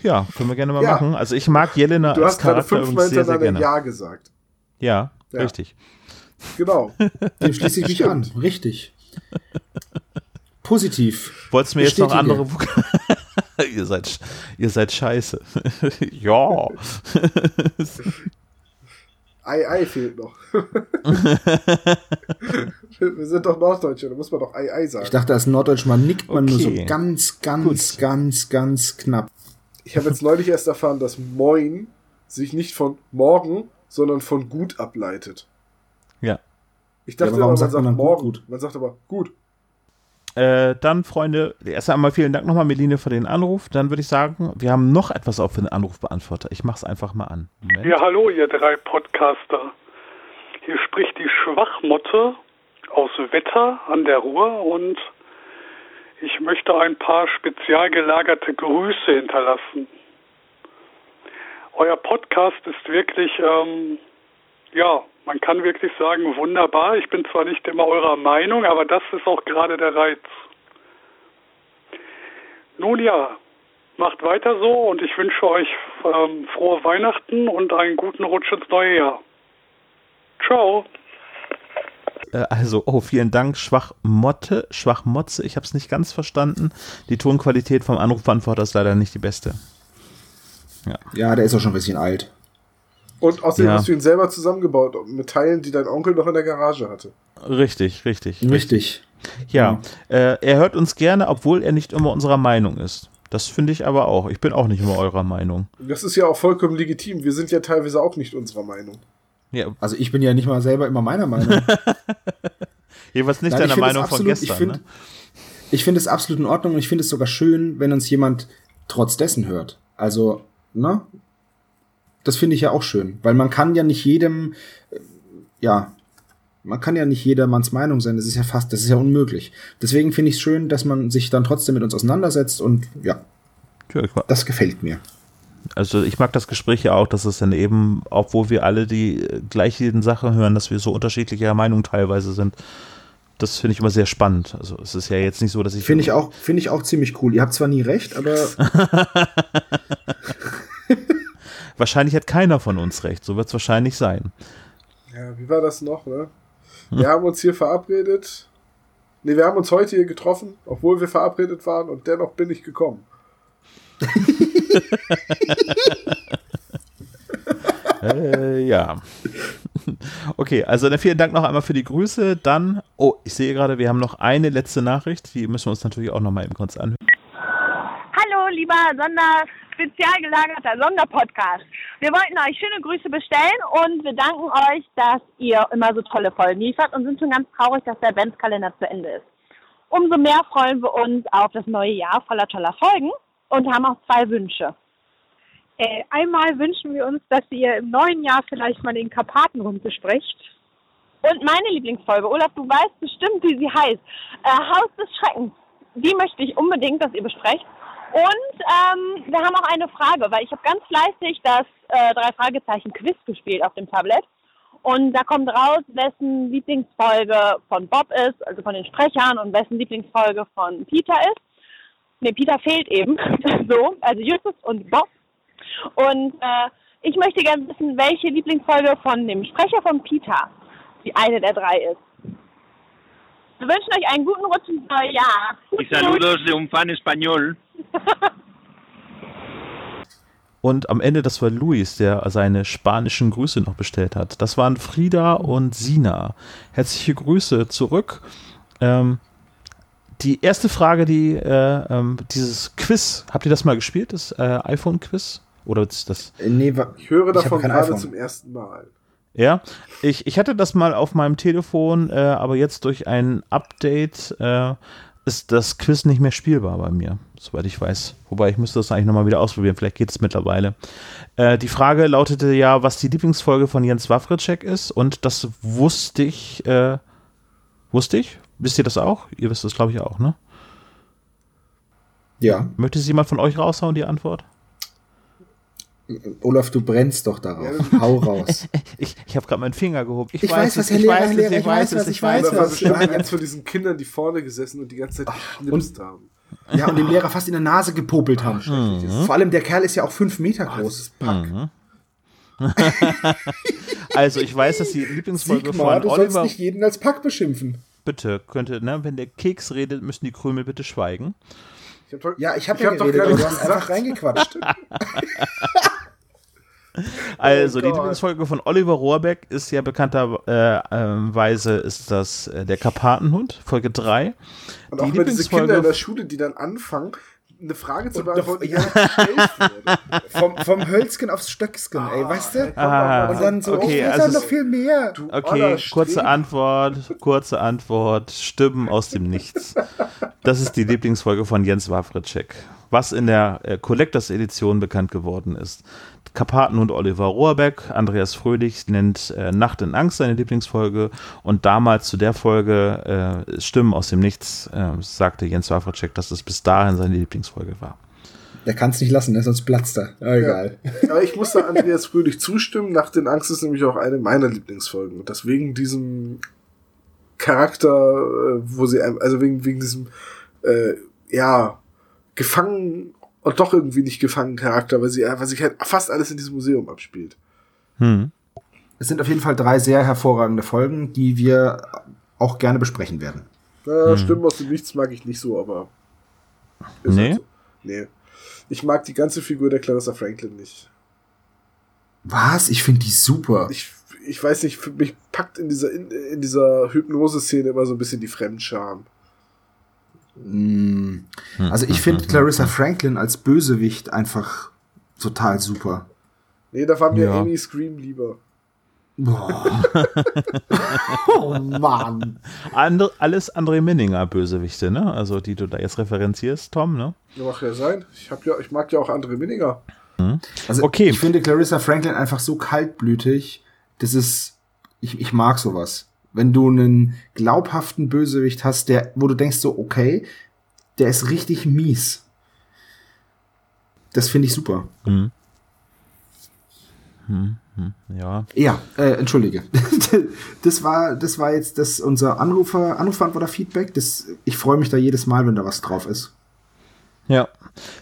Ja, können wir gerne mal ja. machen. Also ich mag Jelena du als hast Charakter gerade fünfmal sehr, sehr gerne. Ja gesagt. Ja, ja. richtig. Genau. Dem schließe ich mich an. Richtig. Positiv. Wolltest du mir Bestätige. jetzt noch andere ihr, seid, ihr seid scheiße. ja. Ei, Ei fehlt noch. Wir sind doch Norddeutsche, da muss man doch Ei, Ei sagen. Ich dachte, als Norddeutsch man nickt man okay. nur so ganz, ganz, Gut. ganz, ganz knapp. Ich habe jetzt neulich erst erfahren, dass Moin sich nicht von morgen, sondern von gut ableitet. Ja. Ich dachte, ja, man sagt man morgen. Gut? Man sagt aber gut. Äh, dann, Freunde, erst einmal vielen Dank nochmal, Meline, für den Anruf. Dann würde ich sagen, wir haben noch etwas auf den Anrufbeantworter. Ich mache es einfach mal an. Moment. Ja, hallo, ihr drei Podcaster. Hier spricht die Schwachmotte aus Wetter an der Ruhr und ich möchte ein paar spezial gelagerte Grüße hinterlassen. Euer Podcast ist wirklich, ähm, ja, man kann wirklich sagen, wunderbar. Ich bin zwar nicht immer eurer Meinung, aber das ist auch gerade der Reiz. Nun ja, macht weiter so und ich wünsche euch ähm, frohe Weihnachten und einen guten Rutsch ins neue Jahr. Ciao. Äh, also, oh, vielen Dank, Schwachmotte, Schwachmotze, ich habe es nicht ganz verstanden. Die Tonqualität vom Anrufbeantworter ist leider nicht die beste. Ja. ja, der ist auch schon ein bisschen alt. Und außerdem ja. hast du ihn selber zusammengebaut mit Teilen, die dein Onkel noch in der Garage hatte. Richtig, richtig. Richtig. Ja, ja. Äh, er hört uns gerne, obwohl er nicht immer unserer Meinung ist. Das finde ich aber auch. Ich bin auch nicht immer eurer Meinung. Das ist ja auch vollkommen legitim. Wir sind ja teilweise auch nicht unserer Meinung. Ja. Also ich bin ja nicht mal selber immer meiner Meinung. Jeweils nicht Nein, deiner Meinung absolut, von gestern. Ich finde ne? find es absolut in Ordnung und ich finde es sogar schön, wenn uns jemand trotz dessen hört. Also, ne? Das finde ich ja auch schön, weil man kann ja nicht jedem, äh, ja, man kann ja nicht jedermanns Meinung sein. Das ist ja fast, das ist ja unmöglich. Deswegen finde ich es schön, dass man sich dann trotzdem mit uns auseinandersetzt und ja, ja das gefällt mir. Also ich mag das Gespräch ja auch, dass es dann eben, obwohl wir alle die äh, gleichen Sachen hören, dass wir so unterschiedlicher Meinung teilweise sind. Das finde ich immer sehr spannend. Also es ist ja jetzt nicht so, dass ich. Finde ich auch, finde ich auch ziemlich cool. Ihr habt zwar nie recht, aber. wahrscheinlich hat keiner von uns recht. So wird es wahrscheinlich sein. Ja, wie war das noch, ne? Wir hm. haben uns hier verabredet. Ne, wir haben uns heute hier getroffen, obwohl wir verabredet waren und dennoch bin ich gekommen. äh, ja. Okay, also dann vielen Dank noch einmal für die Grüße. Dann, oh, ich sehe gerade, wir haben noch eine letzte Nachricht. Die müssen wir uns natürlich auch noch mal eben kurz anhören. Hallo, lieber Sonder spezial gelagerter Sonderpodcast. Wir wollten euch schöne Grüße bestellen und wir danken euch, dass ihr immer so tolle Folgen liefert und sind schon ganz traurig, dass der Adventskalender zu Ende ist. umso mehr freuen wir uns auf das neue Jahr voller toller Folgen und haben auch zwei Wünsche. Äh, einmal wünschen wir uns, dass ihr im neuen Jahr vielleicht mal den Karpatenhund besprecht. Und meine Lieblingsfolge, Olaf, du weißt bestimmt, wie sie heißt. Äh, Haus des Schreckens. Die möchte ich unbedingt, dass ihr besprecht. Und ähm, wir haben auch eine Frage, weil ich habe ganz fleißig das äh, drei Fragezeichen Quiz gespielt auf dem Tablet. Und da kommt raus, wessen Lieblingsfolge von Bob ist, also von den Sprechern, und wessen Lieblingsfolge von Peter ist. Ne, Peter fehlt eben. so, also Justus und Bob. Und äh, ich möchte gerne wissen, welche Lieblingsfolge von dem Sprecher von Peter die eine der drei ist. Wir wünschen euch einen guten Rutsch ins neue Jahr. Y saludos de un fan español. Und am Ende, das war Luis, der seine spanischen Grüße noch bestellt hat. Das waren Frieda und Sina. Herzliche Grüße zurück. Ähm, die erste Frage, die äh, ähm, dieses Quiz, habt ihr das mal gespielt, das äh, iPhone-Quiz? Oder das? Äh, nee, ich höre davon ich gerade zum ersten Mal. Ja, ich, ich hatte das mal auf meinem Telefon, äh, aber jetzt durch ein Update äh, ist das Quiz nicht mehr spielbar bei mir, soweit ich weiß. Wobei ich müsste das eigentlich nochmal wieder ausprobieren, vielleicht geht es mittlerweile. Äh, die Frage lautete ja, was die Lieblingsfolge von Jens Wawritschek ist und das wusste ich, äh, wusste ich? Wisst ihr das auch? Ihr wisst das, glaube ich, auch, ne? Ja. Möchte sich jemand von euch raushauen, die Antwort? Olaf, du brennst doch darauf. Hau raus. ich ich habe gerade meinen Finger gehoben. Ich, ich weiß, was Herr Lehrer, Herr Lehrer, ich weiß was, ich weiß was. Wir haben jetzt von diesen Kindern, die vorne gesessen und die ganze Zeit geknipst haben. Ja, und dem Lehrer fast in der Nase gepopelt haben. Mhm. Vor allem der Kerl ist ja auch fünf Meter groß. Pack. Mhm. also ich weiß, dass die Lieblingsfolge Sigmar, von du Oliver... nicht jeden als Pack beschimpfen. Bitte, könnte, ne, wenn der Keks redet, müssen die Krümel bitte schweigen. Ich hab doch, ja, ich habe ja hab geredet, doch nicht einfach reingequatscht. Also, oh die Lieblingsfolge von Oliver Rohrbeck ist ja bekannterweise ist das äh, der Karpatenhund, Folge 3. Und die auch diese Kinder in der Schule, die dann anfangen, eine Frage zu beantworten, ja. vom, vom Hölzgen aufs Stöcksken, ey, weißt du? Ah, und dann so, okay, oh, also noch viel mehr. Du okay, kurze Antwort, kurze Antwort, Stimmen aus dem Nichts. Das ist die Lieblingsfolge von Jens Wawritschek, was in der äh, Collectors Edition bekannt geworden ist. Karpaten und Oliver Rohrbeck. Andreas Fröhlich nennt äh, Nacht in Angst seine Lieblingsfolge und damals zu der Folge äh, Stimmen aus dem Nichts äh, sagte Jens Wawracek, dass es bis dahin seine Lieblingsfolge war. Der kann es nicht lassen, ne? sonst platzt er. Ja, egal. Ja. Aber ich muss da Andreas Fröhlich zustimmen. Nacht in Angst ist nämlich auch eine meiner Lieblingsfolgen. Und das wegen diesem Charakter, äh, wo sie, also wegen, wegen diesem, äh, ja, gefangen und doch irgendwie nicht gefangen Charakter, weil sie weil sich halt fast alles in diesem Museum abspielt. Hm. Es sind auf jeden Fall drei sehr hervorragende Folgen, die wir auch gerne besprechen werden. Ja, hm. Stimmen aus dem Nichts mag ich nicht so, aber. nee. Halt so. Nee. Ich mag die ganze Figur der Clarissa Franklin nicht. Was? Ich finde die super. Ich, ich weiß nicht, für mich packt in dieser, in, in dieser Hypnose-Szene immer so ein bisschen die Fremdscham. Mm. Also ich finde Clarissa Franklin als Bösewicht einfach total super. Nee, da war mir ja. Amy Scream lieber. Boah. oh Mann. And, alles André Minninger Bösewichte, ne? Also die du da jetzt referenzierst, Tom, ne? Ja, mag ja sein. Ich, hab ja, ich mag ja auch André Minninger. Mhm. Also okay. ich finde Clarissa Franklin einfach so kaltblütig. Das ist, ich, ich mag sowas wenn du einen glaubhaften Bösewicht hast, der, wo du denkst so, okay, der ist richtig mies. Das finde ich super. Hm. Hm, hm, ja. Ja, äh, entschuldige. das war, das war jetzt das unser Anrufer, Anrufbeantworter-Feedback. ich freue mich da jedes Mal, wenn da was drauf ist. Ja,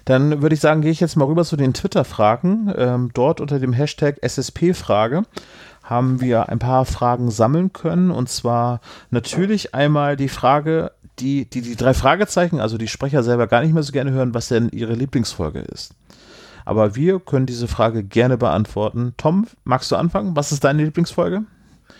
dann würde ich sagen, gehe ich jetzt mal rüber zu den Twitter-Fragen. Ähm, dort unter dem Hashtag SSP-Frage haben wir ein paar Fragen sammeln können. Und zwar natürlich einmal die Frage, die, die, die drei Fragezeichen, also die Sprecher selber gar nicht mehr so gerne hören, was denn ihre Lieblingsfolge ist. Aber wir können diese Frage gerne beantworten. Tom, magst du anfangen? Was ist deine Lieblingsfolge?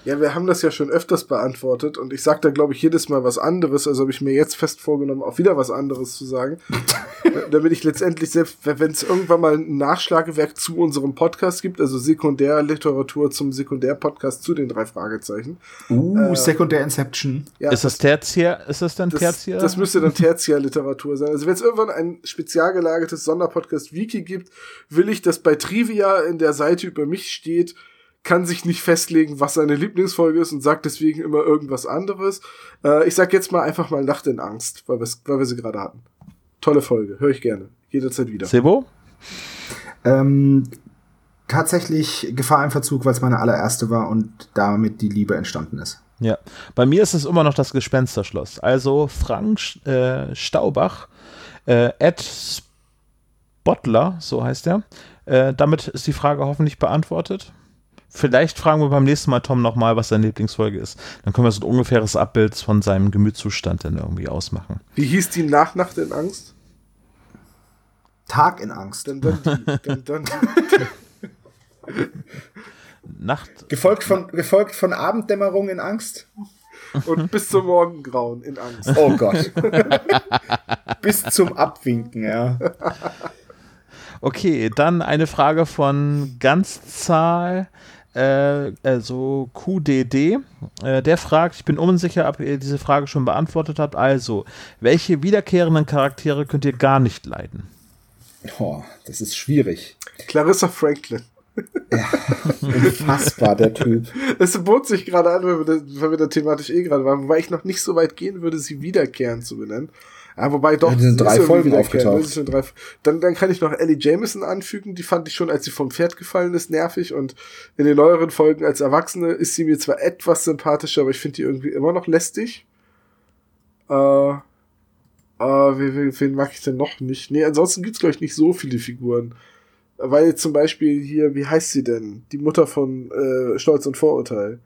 Ja, wir haben das ja schon öfters beantwortet und ich sage da, glaube ich, jedes Mal was anderes. Also habe ich mir jetzt fest vorgenommen, auch wieder was anderes zu sagen. damit ich letztendlich, selbst wenn es irgendwann mal ein Nachschlagewerk zu unserem Podcast gibt, also Sekundärliteratur zum Sekundärpodcast zu den drei Fragezeichen. Uh, äh, Sekundär Inception. Ja, ist das Tertiär? Ist das dann Tertiär? Das, das müsste dann Tertiärliteratur sein. Also wenn es irgendwann ein spezial gelagertes Sonderpodcast-Wiki gibt, will ich, dass bei Trivia in der Seite über mich steht, kann sich nicht festlegen, was seine Lieblingsfolge ist und sagt deswegen immer irgendwas anderes. Äh, ich sag jetzt mal einfach mal Nacht in Angst, weil, weil wir sie gerade hatten. Tolle Folge, höre ich gerne. Jederzeit wieder. Sebo? Ähm, tatsächlich Gefahr im Verzug, weil es meine allererste war und damit die Liebe entstanden ist. Ja, bei mir ist es immer noch das Gespensterschloss. Also Frank äh, Staubach, äh, Ed Bottler, so heißt er. Äh, damit ist die Frage hoffentlich beantwortet. Vielleicht fragen wir beim nächsten Mal Tom nochmal, was seine Lieblingsfolge ist. Dann können wir so ein ungefähres Abbild von seinem Gemütszustand dann irgendwie ausmachen. Wie hieß die Nachnacht in Angst? Tag in Angst. Dann, dann, dann, dann, Nacht. Gefolgt von, gefolgt von Abenddämmerung in Angst. Und bis zum Morgengrauen in Angst. Oh Gott. bis zum Abwinken, ja. Okay, dann eine Frage von Ganzzahl äh, also QDD, äh, der fragt, ich bin unsicher, ob ihr diese Frage schon beantwortet habt. Also, welche wiederkehrenden Charaktere könnt ihr gar nicht leiden? Oh, das ist schwierig. Clarissa Franklin. Ja, unfassbar, der Typ. Es bot sich gerade an, weil wir, da, weil wir da thematisch eh gerade waren, wobei ich noch nicht so weit gehen würde, sie wiederkehren zu benennen. Ja, wobei doch. Ja, sind drei Folgen aufgetaucht. Drei, dann, dann kann ich noch Ellie Jameson anfügen. Die fand ich schon, als sie vom Pferd gefallen ist, nervig. Und in den neueren Folgen als Erwachsene ist sie mir zwar etwas sympathischer, aber ich finde die irgendwie immer noch lästig. Äh, äh, wen, wen mag ich denn noch nicht? Nee, ansonsten gibt's glaube ich, nicht so viele Figuren. Weil zum Beispiel hier, wie heißt sie denn? Die Mutter von äh, Stolz und Vorurteil.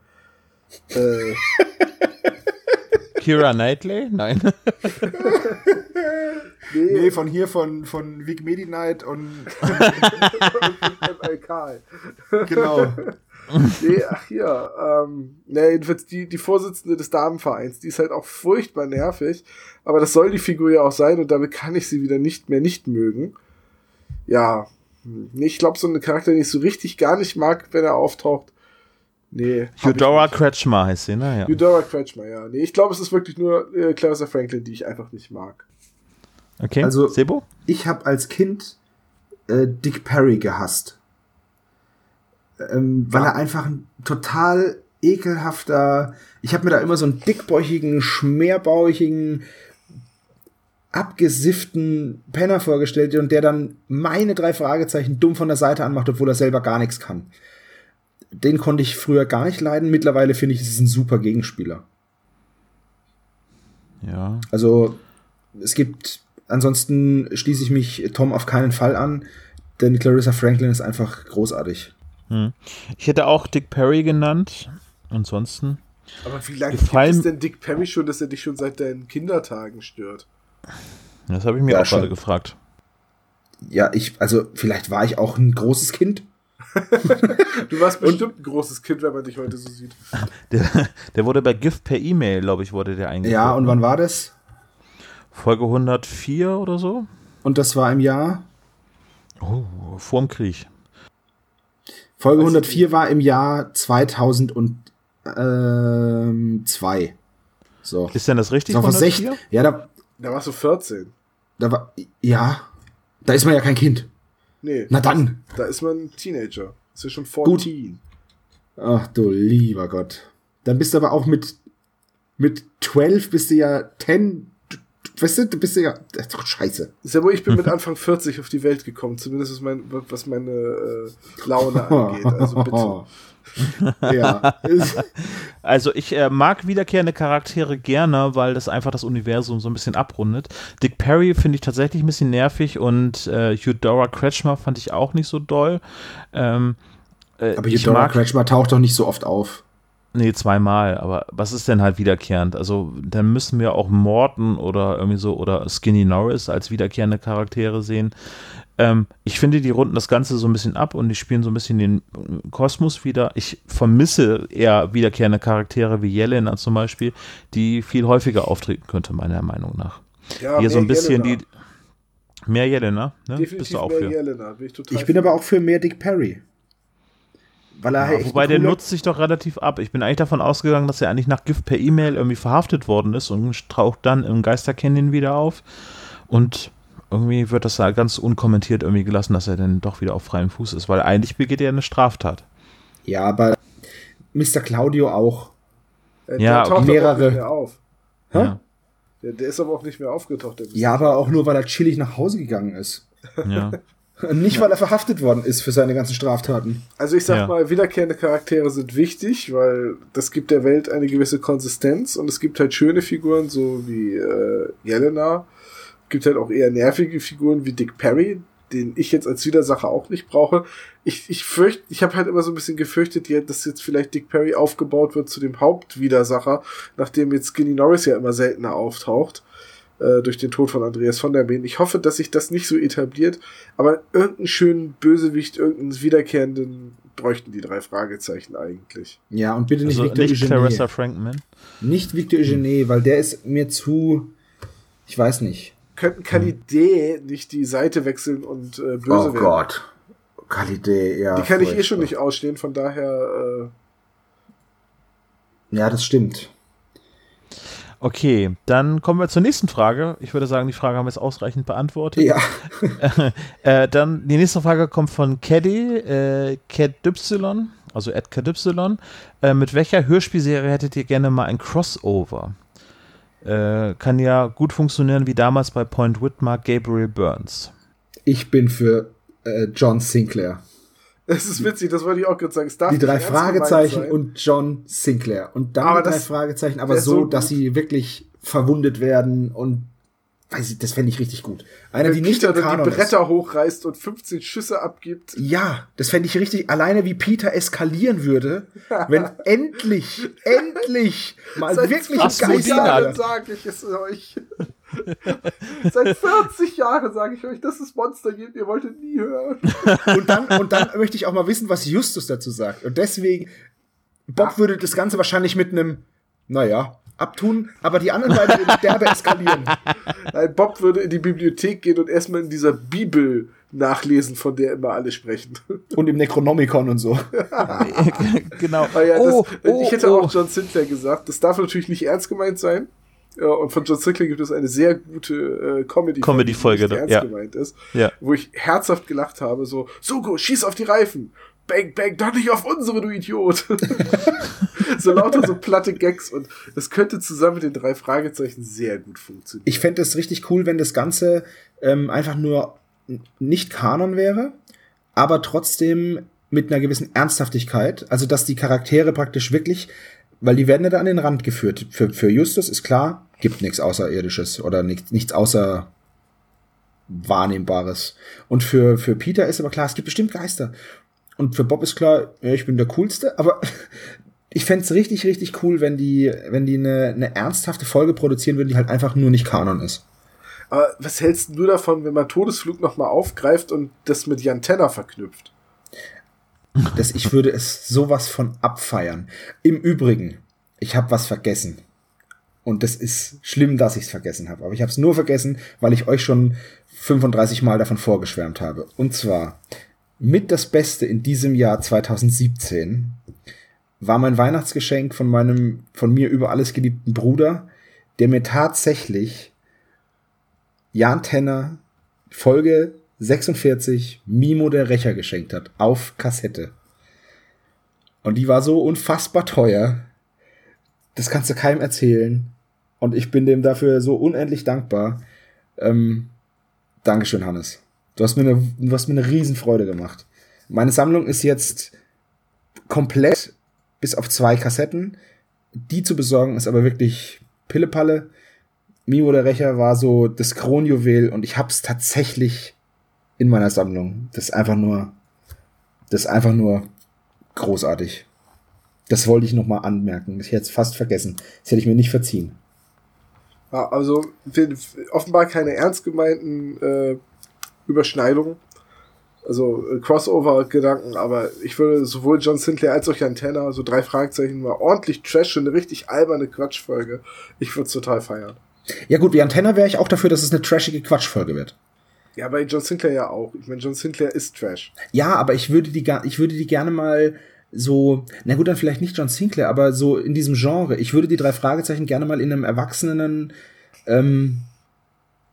Äh, Kira Knightley? Nein. nee. nee, von hier, von, von Vic Medi Knight und, und Karl. Genau. nee, ach hier, ähm, nee, jedenfalls die, die Vorsitzende des Damenvereins, die ist halt auch furchtbar nervig, aber das soll die Figur ja auch sein und damit kann ich sie wieder nicht mehr nicht mögen. Ja, hm, ich glaube, so eine Charakter, den ich so richtig gar nicht mag, wenn er auftaucht, Nee. Eudora Kretschmer heißt sie, ne? Ja. Eudora Kretschmer, ja. Nee, ich glaube, es ist wirklich nur äh, Clarissa Franklin, die ich einfach nicht mag. Okay, also, Sebo? Ich habe als Kind äh, Dick Perry gehasst. Ähm, weil ja. er einfach ein total ekelhafter. Ich habe mir da immer so einen dickbäuchigen, schmerbauchigen, abgesifften Penner vorgestellt und der dann meine drei Fragezeichen dumm von der Seite anmacht, obwohl er selber gar nichts kann den konnte ich früher gar nicht leiden. Mittlerweile finde ich, es ist ein super Gegenspieler. Ja. Also, es gibt, ansonsten schließe ich mich Tom auf keinen Fall an, denn Clarissa Franklin ist einfach großartig. Hm. Ich hätte auch Dick Perry genannt. Ansonsten. Aber wie lange gefallen... gibt es denn Dick Perry schon, dass er dich schon seit deinen Kindertagen stört? Das habe ich mir ja, auch schon. gerade gefragt. Ja, ich, also vielleicht war ich auch ein großes Kind. Du warst bestimmt ein großes Kind, wenn man dich heute so sieht. Der, der wurde bei Gift per E-Mail, glaube ich, wurde der eingeführt. Ja, und wann war das? Folge 104 oder so. Und das war im Jahr? Oh, vorm Krieg. Folge 104 war im Jahr 2002. So. Ist denn das richtig? Das war 16, ja, da, da warst du 14. Da war, ja, da ist man ja kein Kind. Nee. Na dann. Da ist man Teenager. Ist ja schon 14. Ach du lieber Gott. Dann bist du aber auch mit, mit 12 bist du ja 10. Weißt du, du bist ja. Das ist doch scheiße. Ist ja wohl, ich bin mit Anfang 40 auf die Welt gekommen, zumindest was, mein, was meine äh, Laune angeht. Also bitte. Ja. also ich äh, mag wiederkehrende Charaktere gerne, weil das einfach das Universum so ein bisschen abrundet. Dick Perry finde ich tatsächlich ein bisschen nervig und äh, Eudora Kretschmer fand ich auch nicht so doll. Ähm, äh, aber Eudora Kretschmer taucht doch nicht so oft auf. Nee, zweimal, aber was ist denn halt wiederkehrend? Also, dann müssen wir auch Morton oder irgendwie so oder Skinny Norris als wiederkehrende Charaktere sehen. Ähm, ich finde, die runden das Ganze so ein bisschen ab und die spielen so ein bisschen den Kosmos wieder. Ich vermisse eher wiederkehrende Charaktere wie Jelena zum Beispiel, die viel häufiger auftreten könnte, meiner Meinung nach. Ja, Hier so ein bisschen Jelena. die. Mehr Jelena, ne? Definitiv Bist du auch mehr für. Jelena, bin ich, ich bin aber auch für mehr Dick Perry. Weil er ja, wobei der nutzt sich doch relativ ab. Ich bin eigentlich davon ausgegangen, dass er eigentlich nach Gift per E-Mail irgendwie verhaftet worden ist und taucht dann im Geistercanyon wieder auf. Und irgendwie wird das da ganz unkommentiert irgendwie gelassen, dass er dann doch wieder auf freiem Fuß ist, weil eigentlich begeht er eine Straftat. Ja, aber Mr. Claudio auch. Äh, ja, taucht mehrere. Nicht mehr auf. Ja. Der, der, ist aber auch nicht mehr aufgetaucht. ja, aber auch nur, weil er chillig nach Hause gegangen ist. Ja. Nicht, weil er verhaftet worden ist für seine ganzen Straftaten. Also ich sag ja. mal, wiederkehrende Charaktere sind wichtig, weil das gibt der Welt eine gewisse Konsistenz und es gibt halt schöne Figuren, so wie äh, Jelena. Es gibt halt auch eher nervige Figuren wie Dick Perry, den ich jetzt als Widersacher auch nicht brauche. Ich, ich fürchte, ich habe halt immer so ein bisschen gefürchtet, dass jetzt vielleicht Dick Perry aufgebaut wird zu dem Hauptwidersacher, nachdem jetzt Skinny Norris ja immer seltener auftaucht. Äh, durch den Tod von Andreas von der Been. Ich hoffe, dass sich das nicht so etabliert, aber irgendeinen schönen Bösewicht, irgendeinen wiederkehrenden bräuchten die drei Fragezeichen eigentlich. Ja, und bitte nicht also Victor nicht Clarissa Frankman. Nicht Victor Eugene, weil der ist mir zu, ich weiß nicht. Könnten Kalidé hm. nicht die Seite wechseln und äh, böse oh werden? Oh Gott. Kalidé, ja. Die kann ich eh schon nicht ausstehen, von daher. Äh ja, das stimmt. Okay, dann kommen wir zur nächsten Frage. Ich würde sagen, die Frage haben wir jetzt ausreichend beantwortet. Ja. äh, dann die nächste Frage kommt von Caddy, äh, also Ed CadY. Äh, mit welcher Hörspielserie hättet ihr gerne mal ein Crossover? Äh, kann ja gut funktionieren wie damals bei Point Whitmar Gabriel Burns. Ich bin für äh, John Sinclair. Das ist witzig, das wollte ich auch gerade sagen. die drei Fragezeichen und John Sinclair. Und dann aber die drei Fragezeichen, aber so, so dass sie wirklich verwundet werden und weiß ich, das fände ich richtig gut. Einer, die nicht Peter dann die Bretter ist. hochreißt und 15 Schüsse abgibt. Ja, das fände ich richtig. Alleine wie Peter eskalieren würde, wenn endlich, endlich mal Seit wirklich Geister. sage ich es euch. Seit 40 Jahren sage ich euch, dass es Monster gibt, ihr wolltet nie hören. Und dann, und dann möchte ich auch mal wissen, was Justus dazu sagt. Und deswegen, Bob würde das Ganze wahrscheinlich mit einem, naja, abtun, aber die anderen beiden würden derbe eskalieren. Nein, Bob würde in die Bibliothek gehen und erstmal in dieser Bibel nachlesen, von der immer alle sprechen. Und im Necronomicon und so. genau. Ja, oh, das, oh, ich hätte oh. auch John Sinclair gesagt, das darf natürlich nicht ernst gemeint sein. Ja, und von John Sinclair gibt es eine sehr gute äh, Comedy-Folge, Comedy -Folge, die ernst ja. gemeint ist, ja. wo ich herzhaft gelacht habe, so, Suko, schieß auf die Reifen. Bang, bang, doch nicht auf unsere, du Idiot. so lauter so platte Gags und es könnte zusammen mit den drei Fragezeichen sehr gut funktionieren. Ich fände es richtig cool, wenn das Ganze ähm, einfach nur nicht Kanon wäre, aber trotzdem mit einer gewissen Ernsthaftigkeit. Also, dass die Charaktere praktisch wirklich weil die werden ja da an den Rand geführt. Für, für Justus ist klar, gibt nichts Außerirdisches oder nichts, nichts außer Wahrnehmbares. Und für, für Peter ist aber klar, es gibt bestimmt Geister. Und für Bob ist klar, ja, ich bin der Coolste, aber ich fände richtig, richtig cool, wenn die, wenn die eine, eine ernsthafte Folge produzieren würden, die halt einfach nur nicht Kanon ist. Aber was hältst du davon, wenn man Todesflug nochmal aufgreift und das mit Jan Tenner verknüpft? dass ich würde es sowas von abfeiern. Im Übrigen, ich habe was vergessen. Und das ist schlimm, dass ich es vergessen habe. Aber ich habe es nur vergessen, weil ich euch schon 35 Mal davon vorgeschwärmt habe. Und zwar mit das Beste in diesem Jahr 2017 war mein Weihnachtsgeschenk von meinem von mir über alles geliebten Bruder, der mir tatsächlich Jan Tenner Folge 46 Mimo der Rächer geschenkt hat. Auf Kassette. Und die war so unfassbar teuer. Das kannst du keinem erzählen. Und ich bin dem dafür so unendlich dankbar. Ähm, Dankeschön, Hannes. Du hast mir eine, du hast mir eine Riesenfreude gemacht. Meine Sammlung ist jetzt komplett bis auf zwei Kassetten. Die zu besorgen ist aber wirklich Pillepalle. Mimo der Rächer war so das Kronjuwel und ich hab's tatsächlich in meiner Sammlung. Das ist einfach nur, das ist einfach nur großartig. Das wollte ich noch mal anmerken. Ich hätte es fast vergessen. Das hätte ich mir nicht verziehen. Ja, also offenbar keine ernst gemeinten äh, Überschneidungen, also äh, Crossover-Gedanken, aber ich würde sowohl John Sinclair als auch Jan Tenner, so drei Fragezeichen, war ordentlich Trash und eine richtig alberne Quatschfolge. Ich würde es total feiern. Ja gut, wie Antenna wäre ich auch dafür, dass es eine trashige Quatschfolge wird. Ja, bei John Sinclair ja auch. Ich meine, John Sinclair ist Trash. Ja, aber ich würde die, ich würde die gerne mal so, na gut, dann vielleicht nicht John Sinclair, aber so in diesem Genre. Ich würde die drei Fragezeichen gerne mal in einem erwachsenen ähm,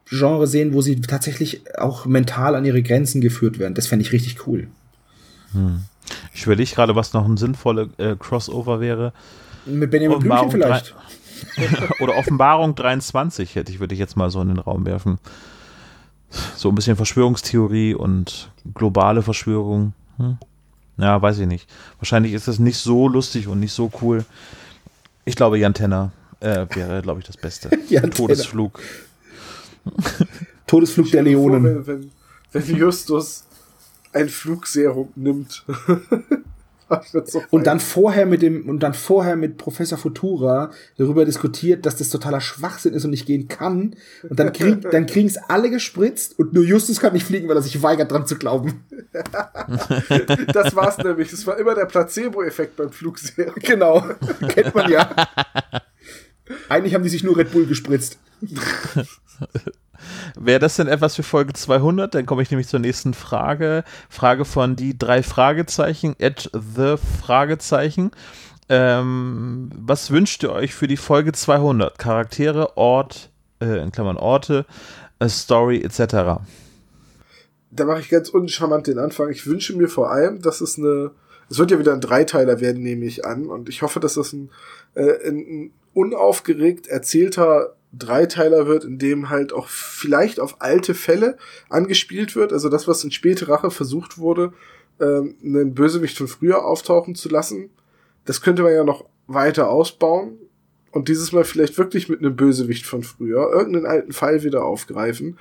Genre sehen, wo sie tatsächlich auch mental an ihre Grenzen geführt werden. Das fände ich richtig cool. Hm. Ich überlege gerade, was noch ein sinnvoller äh, Crossover wäre. Mit Benjamin Blümchen vielleicht. Oder Offenbarung 23 hätte ich, würde ich jetzt mal so in den Raum werfen. So ein bisschen Verschwörungstheorie und globale Verschwörung. Hm? Ja, weiß ich nicht. Wahrscheinlich ist das nicht so lustig und nicht so cool. Ich glaube, Jan Tenner äh, wäre, glaube ich, das Beste. Todesflug. Todesflug der Leonen. Vor, wenn, wenn, wenn Justus ein Flugserum nimmt. so und dann vorher mit dem und dann vorher mit Professor Futura darüber diskutiert, dass das totaler Schwachsinn ist und nicht gehen kann. Und dann krieg, dann kriegen es alle gespritzt und nur Justus kann nicht fliegen, weil er sich weigert dran zu glauben. das war's nämlich. Das war immer der Placebo-Effekt beim Flugserum. Genau, kennt man ja. Eigentlich haben die sich nur Red Bull gespritzt. Wäre das denn etwas für Folge 200? Dann komme ich nämlich zur nächsten Frage. Frage von die drei Fragezeichen, at the Fragezeichen. Ähm, was wünscht ihr euch für die Folge 200? Charaktere, Ort, äh, in Klammern Orte, äh, Story etc. Da mache ich ganz uncharmant den Anfang. Ich wünsche mir vor allem, dass es eine, es wird ja wieder ein Dreiteiler werden, nehme ich an, und ich hoffe, dass das ein, äh, ein unaufgeregt erzählter Dreiteiler wird, in dem halt auch vielleicht auf alte Fälle angespielt wird. Also das, was in späte Rache versucht wurde, ähm, einen Bösewicht von früher auftauchen zu lassen. Das könnte man ja noch weiter ausbauen und dieses Mal vielleicht wirklich mit einem Bösewicht von früher irgendeinen alten Fall wieder aufgreifen.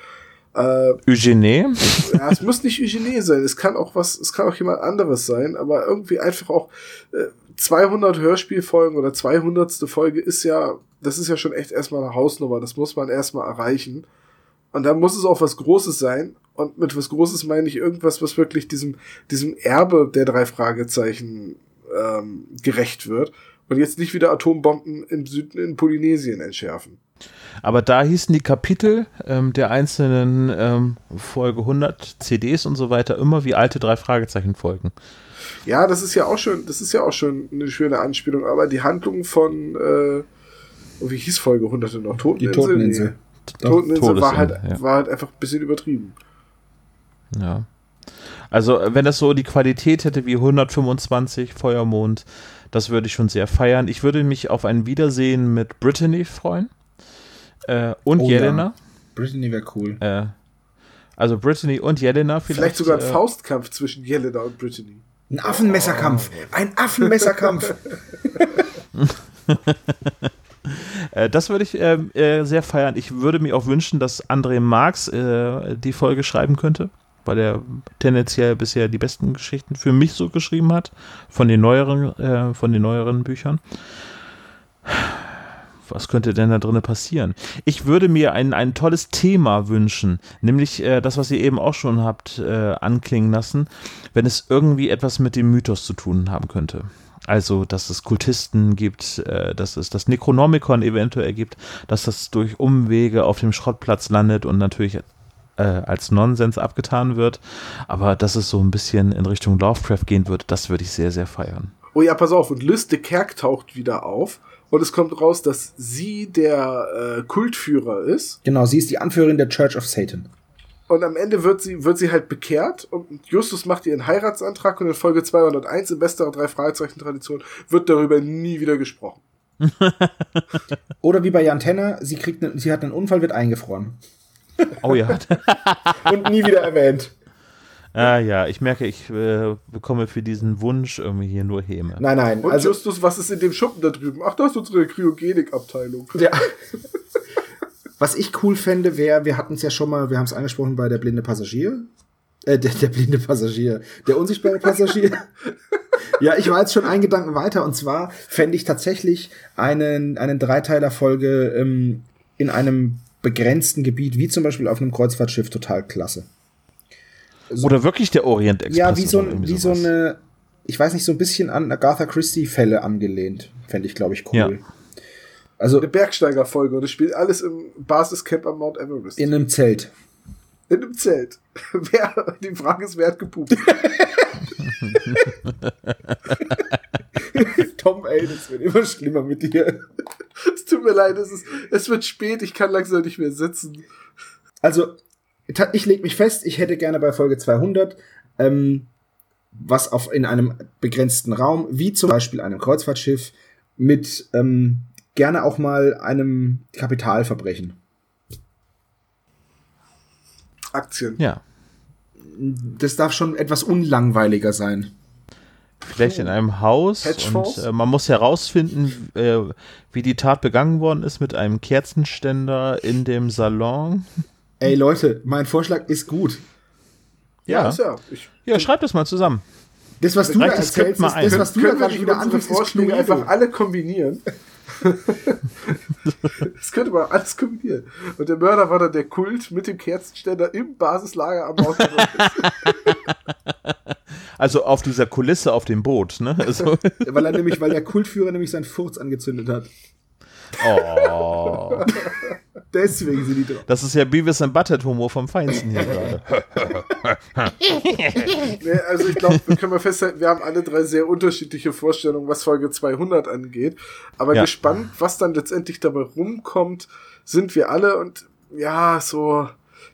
Äh, Eugene? Ja, es muss nicht Eugene sein. Es kann auch was, es kann auch jemand anderes sein, aber irgendwie einfach auch äh, 200 Hörspielfolgen oder 200. Folge ist ja das ist ja schon echt erstmal eine Hausnummer. Das muss man erstmal erreichen. Und dann muss es auch was Großes sein. Und mit was Großes meine ich irgendwas, was wirklich diesem, diesem Erbe der drei Fragezeichen ähm, gerecht wird. Und jetzt nicht wieder Atombomben im Süden in Polynesien entschärfen. Aber da hießen die Kapitel ähm, der einzelnen ähm, Folge 100 CDs und so weiter immer wie alte drei Fragezeichen Folgen. Ja, das ist ja auch schon, das ist ja auch schon eine schöne Anspielung. Aber die Handlung von äh, wie hieß Folge 100 noch? Toteninsel? Die Toteninsel. Die Toteninsel war halt, ja. war halt einfach ein bisschen übertrieben. Ja. Also, wenn das so die Qualität hätte wie 125 Feuermond, das würde ich schon sehr feiern. Ich würde mich auf ein Wiedersehen mit Brittany freuen. Äh, und oh, Jelena. Ja. Brittany wäre cool. Äh, also Brittany und Jelena vielleicht. Vielleicht sogar ein äh, Faustkampf zwischen Jelena und Brittany. Ein Affenmesserkampf. Oh. Ein Affenmesserkampf. Äh, das würde ich äh, äh, sehr feiern. Ich würde mir auch wünschen, dass André Marx äh, die Folge schreiben könnte, weil er tendenziell bisher die besten Geschichten für mich so geschrieben hat, von den neueren, äh, von den neueren Büchern. Was könnte denn da drinnen passieren? Ich würde mir ein, ein tolles Thema wünschen, nämlich äh, das, was ihr eben auch schon habt anklingen lassen, wenn es irgendwie etwas mit dem Mythos zu tun haben könnte. Also, dass es Kultisten gibt, äh, dass es das Necronomicon eventuell gibt, dass das durch Umwege auf dem Schrottplatz landet und natürlich äh, als Nonsens abgetan wird. Aber dass es so ein bisschen in Richtung Lovecraft gehen würde, das würde ich sehr, sehr feiern. Oh ja, pass auf, und Liste Kerk taucht wieder auf. Und es kommt raus, dass sie der äh, Kultführer ist. Genau, sie ist die Anführerin der Church of Satan. Und am Ende wird sie, wird sie halt bekehrt und Justus macht ihren Heiratsantrag und in Folge 201 in bester drei Fragezeichen Tradition wird darüber nie wieder gesprochen. Oder wie bei Jan Tenner, sie kriegt, ne, sie hat einen Unfall, wird eingefroren. Oh ja. und nie wieder erwähnt. Ah ja, ich merke, ich äh, bekomme für diesen Wunsch irgendwie hier nur Häme. Nein, nein. Und also, Justus, was ist in dem Schuppen da drüben? Ach, das ist unsere Kryogenik-Abteilung. Ja. Was ich cool fände, wäre, wir hatten es ja schon mal, wir haben es angesprochen bei der blinde Passagier. Äh, der, der blinde Passagier. Der unsichtbare Passagier. ja, ich war jetzt schon einen Gedanken weiter. Und zwar fände ich tatsächlich einen, einen Dreiteiler-Folge ähm, in einem begrenzten Gebiet, wie zum Beispiel auf einem Kreuzfahrtschiff, total klasse. So, Oder wirklich der Orient Express. Ja, wie so, wie so eine, ich weiß nicht, so ein bisschen an Agatha Christie-Fälle angelehnt. Fände ich, glaube ich, cool. Ja. Also eine Bergsteiger-Folge und es spielt alles im Basiscamp am Mount Everest. In einem Zelt. In einem Zelt. wer, die Frage ist, wer hat gepupt? Tom, ey, das wird immer schlimmer mit dir. Es tut mir leid, es, ist, es wird spät, ich kann langsam nicht mehr sitzen. Also, ich lege mich fest, ich hätte gerne bei Folge 200 ähm, was auf in einem begrenzten Raum, wie zum Beispiel einem Kreuzfahrtschiff, mit ähm, gerne auch mal einem Kapitalverbrechen. Aktien. Ja. Das darf schon etwas unlangweiliger sein. Vielleicht in einem Haus und äh, man muss herausfinden, äh, wie die Tat begangen worden ist mit einem Kerzenständer in dem Salon. Ey Leute, mein Vorschlag ist gut. Ja, ja, ich, ja schreib das mal zusammen. Das, was du da erzählst, das, das, was du da gerade wieder anfängst, Vorschläge einfach alle kombinieren. das könnte man alles kombinieren. Und der Mörder war dann der Kult mit dem Kerzenständer im Basislager am Mount Also auf dieser Kulisse auf dem Boot, ne? Also. weil er nämlich, weil der Kultführer nämlich seinen Furz angezündet hat. Oh. Deswegen sind die drauf. Das ist ja Beavis and Butthead Humor vom Feinsten hier gerade. nee, also ich glaube, wir können mal festhalten, wir haben alle drei sehr unterschiedliche Vorstellungen, was Folge 200 angeht. Aber ja. gespannt, was dann letztendlich dabei rumkommt, sind wir alle und ja, so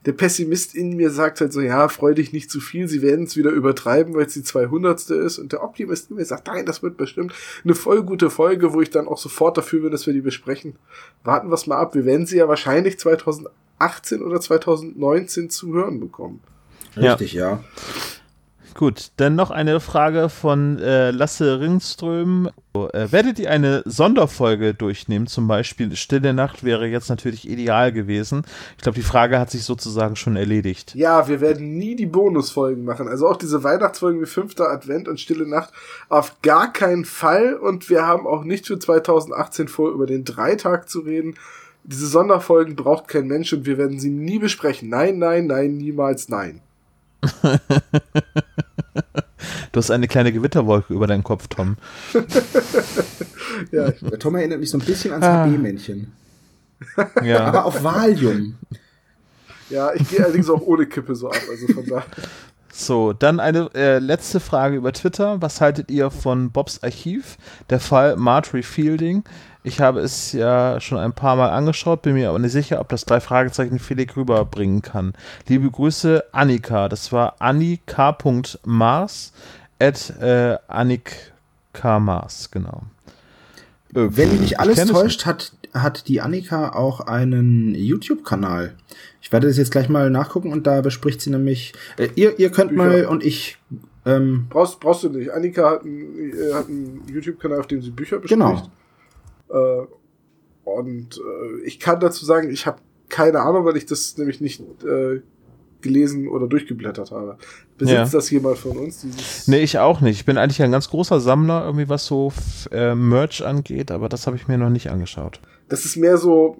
der Pessimist in mir sagt halt so, ja, freu dich nicht zu viel, sie werden es wieder übertreiben, weil es die 200. ist. Und der Optimist in mir sagt, nein, das wird bestimmt eine voll gute Folge, wo ich dann auch sofort dafür bin, dass wir die besprechen. Warten wir es mal ab. Wir werden sie ja wahrscheinlich 2018 oder 2019 zu hören bekommen. Richtig, ja. ja. Gut, dann noch eine Frage von äh, Lasse Ringström. Äh, werdet ihr eine Sonderfolge durchnehmen? Zum Beispiel Stille Nacht wäre jetzt natürlich ideal gewesen. Ich glaube, die Frage hat sich sozusagen schon erledigt. Ja, wir werden nie die Bonusfolgen machen. Also auch diese Weihnachtsfolgen wie Fünfter Advent und Stille Nacht auf gar keinen Fall. Und wir haben auch nicht für 2018 vor, über den Dreitag zu reden. Diese Sonderfolgen braucht kein Mensch und wir werden sie nie besprechen. Nein, nein, nein, niemals nein. du hast eine kleine Gewitterwolke über deinen Kopf, Tom. ja, Tom erinnert mich so ein bisschen ans ah. HB-Männchen. Ja. Aber auf Valium. Ja, ich gehe allerdings auch ohne Kippe so ab, also von daher. So, dann eine äh, letzte Frage über Twitter. Was haltet ihr von Bobs Archiv? Der Fall Marjorie Fielding. Ich habe es ja schon ein paar Mal angeschaut, bin mir aber nicht sicher, ob das drei Fragezeichen Felix rüberbringen kann. Liebe Grüße, Annika. Das war annika.mars at äh, annika.mars, genau. Wenn mich nicht alles täuscht, hat, hat die Annika auch einen YouTube-Kanal. Ich werde das jetzt gleich mal nachgucken und da bespricht sie nämlich. Äh, ihr, ihr könnt Bücher. mal und ich. Ähm, brauchst, brauchst du nicht. Annika hat einen, äh, einen YouTube-Kanal, auf dem sie Bücher bespricht. Genau. Äh, und äh, ich kann dazu sagen, ich habe keine Ahnung, weil ich das nämlich nicht äh, gelesen oder durchgeblättert habe. Besitzt ja. das jemand von uns? Dieses nee, ich auch nicht. Ich bin eigentlich ein ganz großer Sammler, irgendwie was so äh, Merch angeht, aber das habe ich mir noch nicht angeschaut. Das ist mehr so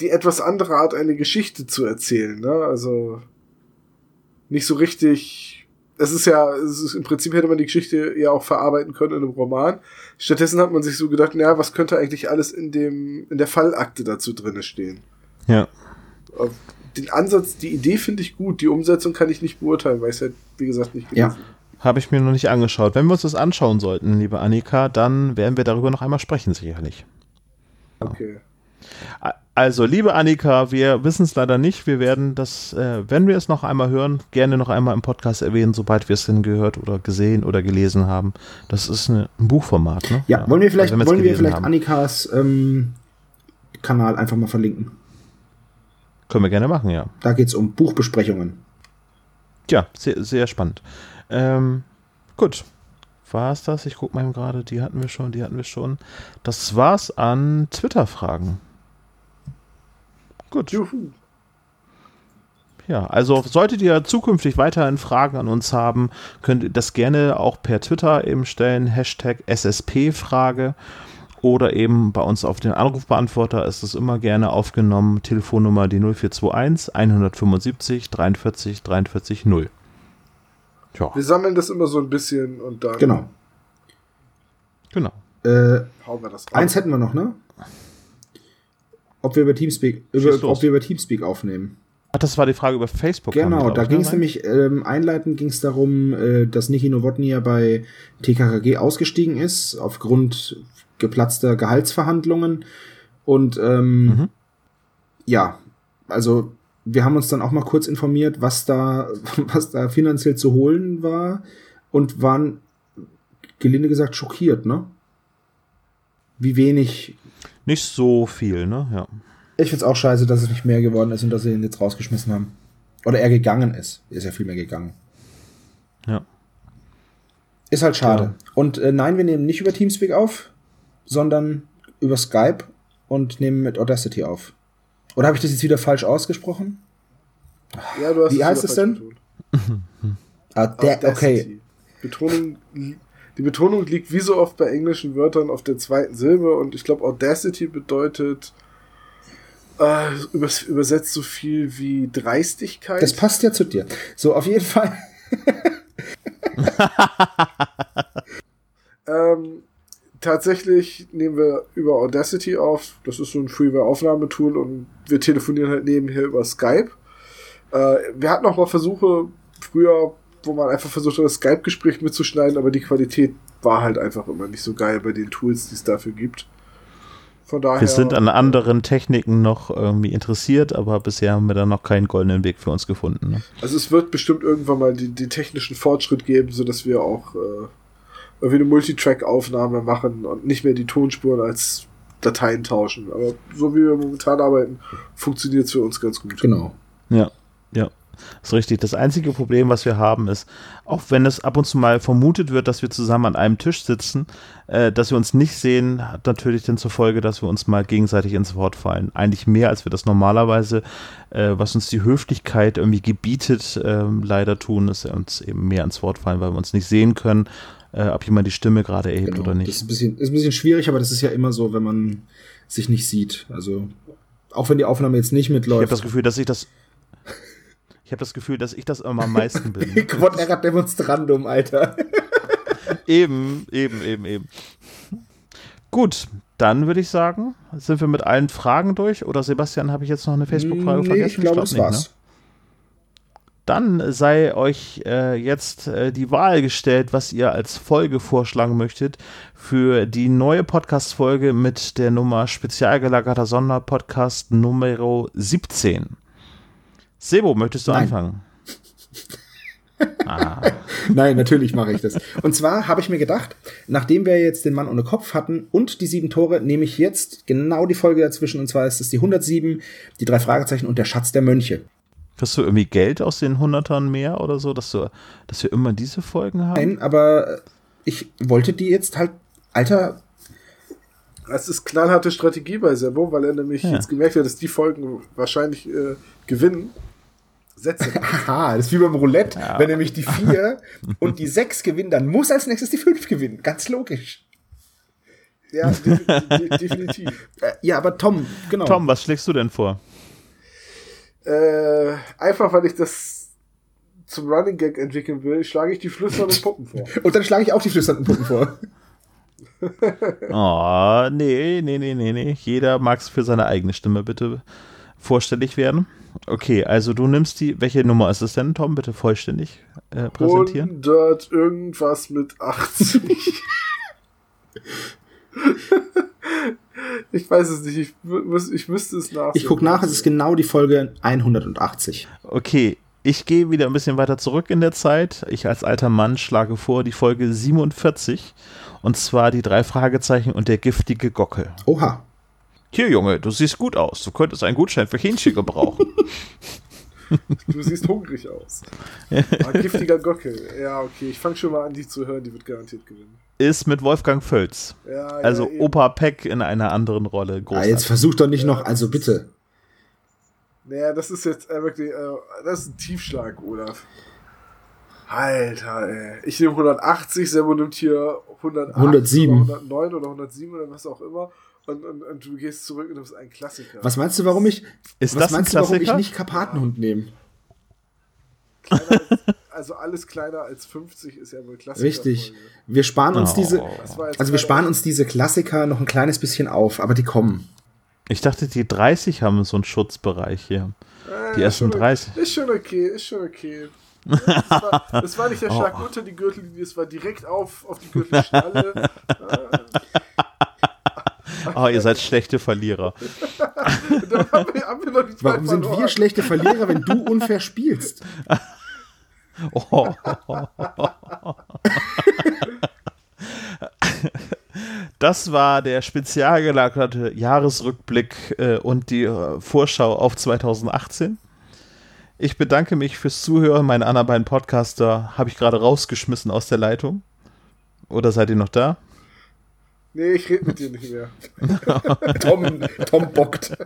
die etwas andere Art, eine Geschichte zu erzählen. Ne? Also nicht so richtig es ist ja, es ist, im Prinzip hätte man die Geschichte ja auch verarbeiten können in einem Roman. Stattdessen hat man sich so gedacht, naja, was könnte eigentlich alles in dem, in der Fallakte dazu drinne stehen? Ja. Den Ansatz, die Idee finde ich gut, die Umsetzung kann ich nicht beurteilen, weil ich es halt, wie gesagt, nicht gelesen ja. Habe ich mir noch nicht angeschaut. Wenn wir uns das anschauen sollten, liebe Annika, dann werden wir darüber noch einmal sprechen, sicherlich. Okay. Also, liebe Annika, wir wissen es leider nicht. Wir werden das, äh, wenn wir es noch einmal hören, gerne noch einmal im Podcast erwähnen, sobald wir es denn gehört oder gesehen oder gelesen haben. Das ist eine, ein Buchformat, ne? Ja, wollen wir vielleicht, also, wollen wir vielleicht Annikas ähm, Kanal einfach mal verlinken? Können wir gerne machen, ja. Da geht es um Buchbesprechungen. Ja, sehr, sehr spannend. Ähm, gut. War es das? Ich gucke mal gerade, die hatten wir schon, die hatten wir schon. Das war's an Twitter-Fragen. Gut. Juhu. Ja, also solltet ihr zukünftig weiterhin Fragen an uns haben, könnt ihr das gerne auch per Twitter eben stellen, Hashtag SSP-Frage oder eben bei uns auf den Anrufbeantworter ist es immer gerne aufgenommen, Telefonnummer die 0421 175 43 43 0. Ja. Wir sammeln das immer so ein bisschen und dann. Genau. Genau. Äh, Hauen wir das eins hätten wir noch, ne? Ob wir über Teamspeak, über, ob wir über Teamspeak aufnehmen. Ach, das war die Frage über Facebook. Genau, da ging es nämlich, ähm, einleitend ging es darum, äh, dass Niki Nowotny ja bei TKKG ausgestiegen ist, aufgrund geplatzter Gehaltsverhandlungen. Und ähm, mhm. ja, also wir haben uns dann auch mal kurz informiert, was da, was da finanziell zu holen war und waren, gelinde gesagt, schockiert, ne? Wie wenig. Nicht so viel, ne? Ja. Ich find's auch scheiße, dass es nicht mehr geworden ist und dass sie ihn jetzt rausgeschmissen haben. Oder er gegangen ist. Er ist ja viel mehr gegangen. Ja. Ist halt schade. Ja. Und äh, nein, wir nehmen nicht über Teamspeak auf, sondern über Skype und nehmen mit Audacity auf. Oder habe ich das jetzt wieder falsch ausgesprochen? Ja, du hast Wie heißt es denn? ah, der, okay. Betonung, die Betonung liegt wie so oft bei englischen Wörtern auf der zweiten Silbe und ich glaube Audacity bedeutet äh, übersetzt so viel wie Dreistigkeit. Das passt ja zu dir. So, auf jeden Fall. ähm, tatsächlich nehmen wir über Audacity auf. Das ist so ein Freeware-Aufnahmetool und wir telefonieren halt nebenher über Skype. Äh, wir hatten auch mal Versuche früher, wo man einfach versucht hat, das Skype-Gespräch mitzuschneiden, aber die Qualität war halt einfach immer nicht so geil bei den Tools, die es dafür gibt. Von daher, wir sind an anderen Techniken noch irgendwie interessiert, aber bisher haben wir da noch keinen goldenen Weg für uns gefunden. Ne? Also es wird bestimmt irgendwann mal den technischen Fortschritt geben, sodass wir auch äh, irgendwie eine Multitrack-Aufnahme machen und nicht mehr die Tonspuren als Dateien tauschen. Aber so wie wir momentan arbeiten, funktioniert es für uns ganz gut. Genau. Ja, ja. Das ist richtig. Das einzige Problem, was wir haben, ist, auch wenn es ab und zu mal vermutet wird, dass wir zusammen an einem Tisch sitzen, äh, dass wir uns nicht sehen, hat natürlich dann zur Folge, dass wir uns mal gegenseitig ins Wort fallen. Eigentlich mehr, als wir das normalerweise, äh, was uns die Höflichkeit irgendwie gebietet, äh, leider tun, ist uns eben mehr ins Wort fallen, weil wir uns nicht sehen können, äh, ob jemand die Stimme gerade erhebt genau, oder nicht. Das ist ein, bisschen, ist ein bisschen schwierig, aber das ist ja immer so, wenn man sich nicht sieht. Also, auch wenn die Aufnahme jetzt nicht mitläuft. Ich habe das Gefühl, dass ich das ich habe das Gefühl, dass ich das immer am meisten bin. Quod erat demonstrandum, Alter. eben, eben, eben, eben. Gut, dann würde ich sagen, sind wir mit allen Fragen durch. Oder Sebastian, habe ich jetzt noch eine Facebook-Frage nee, vergessen? Ich glaube, das war's. Ne? Dann sei euch äh, jetzt äh, die Wahl gestellt, was ihr als Folge vorschlagen möchtet für die neue Podcast-Folge mit der Nummer spezialgelagerter Sonderpodcast Nummer 17. Sebo, möchtest du Nein. anfangen? ah. Nein, natürlich mache ich das. Und zwar habe ich mir gedacht, nachdem wir jetzt den Mann ohne Kopf hatten und die sieben Tore, nehme ich jetzt genau die Folge dazwischen. Und zwar ist es die 107, die drei Fragezeichen und der Schatz der Mönche. Hast du irgendwie Geld aus den Hundertern mehr oder so, dass, du, dass wir immer diese Folgen haben? Nein, aber ich wollte die jetzt halt, Alter. Das ist knallharte Strategie bei Sebo, weil er nämlich ja. jetzt gemerkt hat, dass die Folgen wahrscheinlich äh, gewinnen. Sätze. Aha, das ist wie beim Roulette. Ja. Wenn nämlich die vier und die sechs gewinnen, dann muss als nächstes die fünf gewinnen. Ganz logisch. Ja, definitiv. Äh, ja, aber Tom, genau. Tom, was schlägst du denn vor? Äh, einfach, weil ich das zum Running Gag entwickeln will, schlage ich die flüsternden Puppen vor. Und dann schlage ich auch die flüsternden Puppen vor. oh, nee, nee, nee, nee, nee. Jeder mag es für seine eigene Stimme bitte vorstellig werden. Okay, also du nimmst die, welche Nummer ist es denn, Tom? Bitte vollständig äh, präsentieren. 100 irgendwas mit 80. ich weiß es nicht, ich, muss, ich müsste es nach. Ich gucke nach, es ist genau die Folge 180. Okay, ich gehe wieder ein bisschen weiter zurück in der Zeit. Ich als alter Mann schlage vor die Folge 47 und zwar die drei Fragezeichen und der giftige Gockel. Oha. Hier, Junge, du siehst gut aus. Du könntest einen Gutschein für Hähnchen gebrauchen. du siehst hungrig aus. Ah, giftiger Gockel. Ja, okay. Ich fange schon mal an, die zu hören. Die wird garantiert gewinnen. Ist mit Wolfgang Völz. Ja, also ja, Opa Peck in einer anderen Rolle. Ah, jetzt versuch doch nicht ja, noch, also bitte. Naja, das ist jetzt äh, wirklich, äh, das ist ein Tiefschlag, Olaf. Alter, ey. Ich nehme 180, Sebo nimmt hier 108 107. oder 109 oder 107 oder was auch immer. Und, und, und, du gehst zurück und du bist ein Klassiker. Was meinst du, warum ich, ist was meinst du, warum ich nicht Karpatenhund nehme? Also alles kleiner als 50 ist ja wohl Klassiker. Richtig. Wir sparen uns Oh. diese, also wir sparen uns diese Klassiker noch ein kleines bisschen auf, aber die kommen. Ich dachte, die 30 haben so einen Schutzbereich hier. Die Äh, ersten ist schon, 30. Ist schon okay, ist schon okay. Das war, das war nicht der Schlag unter die Gürtellinie, es war direkt auf, auf die Gürtelschnalle. Oh, ihr seid schlechte Verlierer. haben wir, haben wir Warum sind verloren. wir schlechte Verlierer, wenn du unfair spielst? Oh. Das war der spezial gelagerte Jahresrückblick äh, und die äh, Vorschau auf 2018. Ich bedanke mich fürs Zuhören. Meine anderen beiden Podcaster habe ich gerade rausgeschmissen aus der Leitung. Oder seid ihr noch da? Nee, ich rede mit dir nicht mehr. Tom, Tom bockt.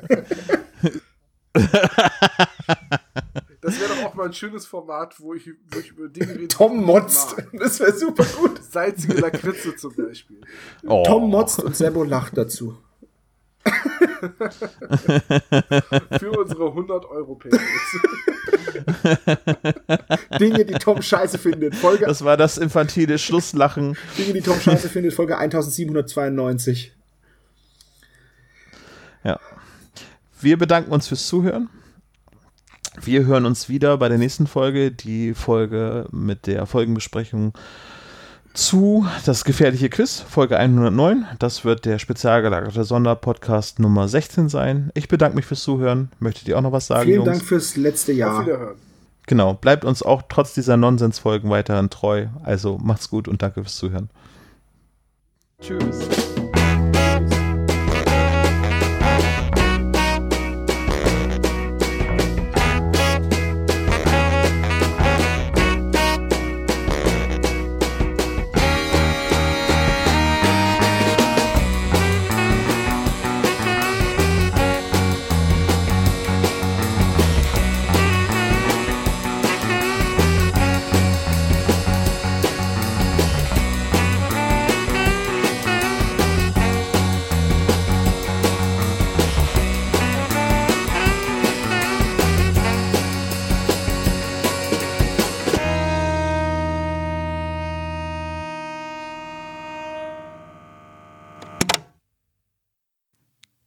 Das wäre doch auch mal ein schönes Format, wo ich, wo ich über Dinge rede. Tom motzt. Das wäre super gut. Salzige Lakritze zum Beispiel. Oh. Tom motzt und Sebo lacht dazu. Für unsere 100 Euro. Dinge, die Tom scheiße findet. Folge, Das war das infantile Schlusslachen. Dinge, die Tom scheiße findet. Folge 1792. Ja. Wir bedanken uns fürs Zuhören. Wir hören uns wieder bei der nächsten Folge, die Folge mit der Folgenbesprechung zu Das gefährliche Quiz, Folge 109. Das wird der spezial gelagerte Sonderpodcast Nummer 16 sein. Ich bedanke mich fürs Zuhören. Möchtet ihr auch noch was sagen, Vielen Jungs? Dank fürs letzte Auf Jahr. Wiederhören. Genau, bleibt uns auch trotz dieser Nonsensfolgen weiterhin treu. Also macht's gut und danke fürs Zuhören. Tschüss.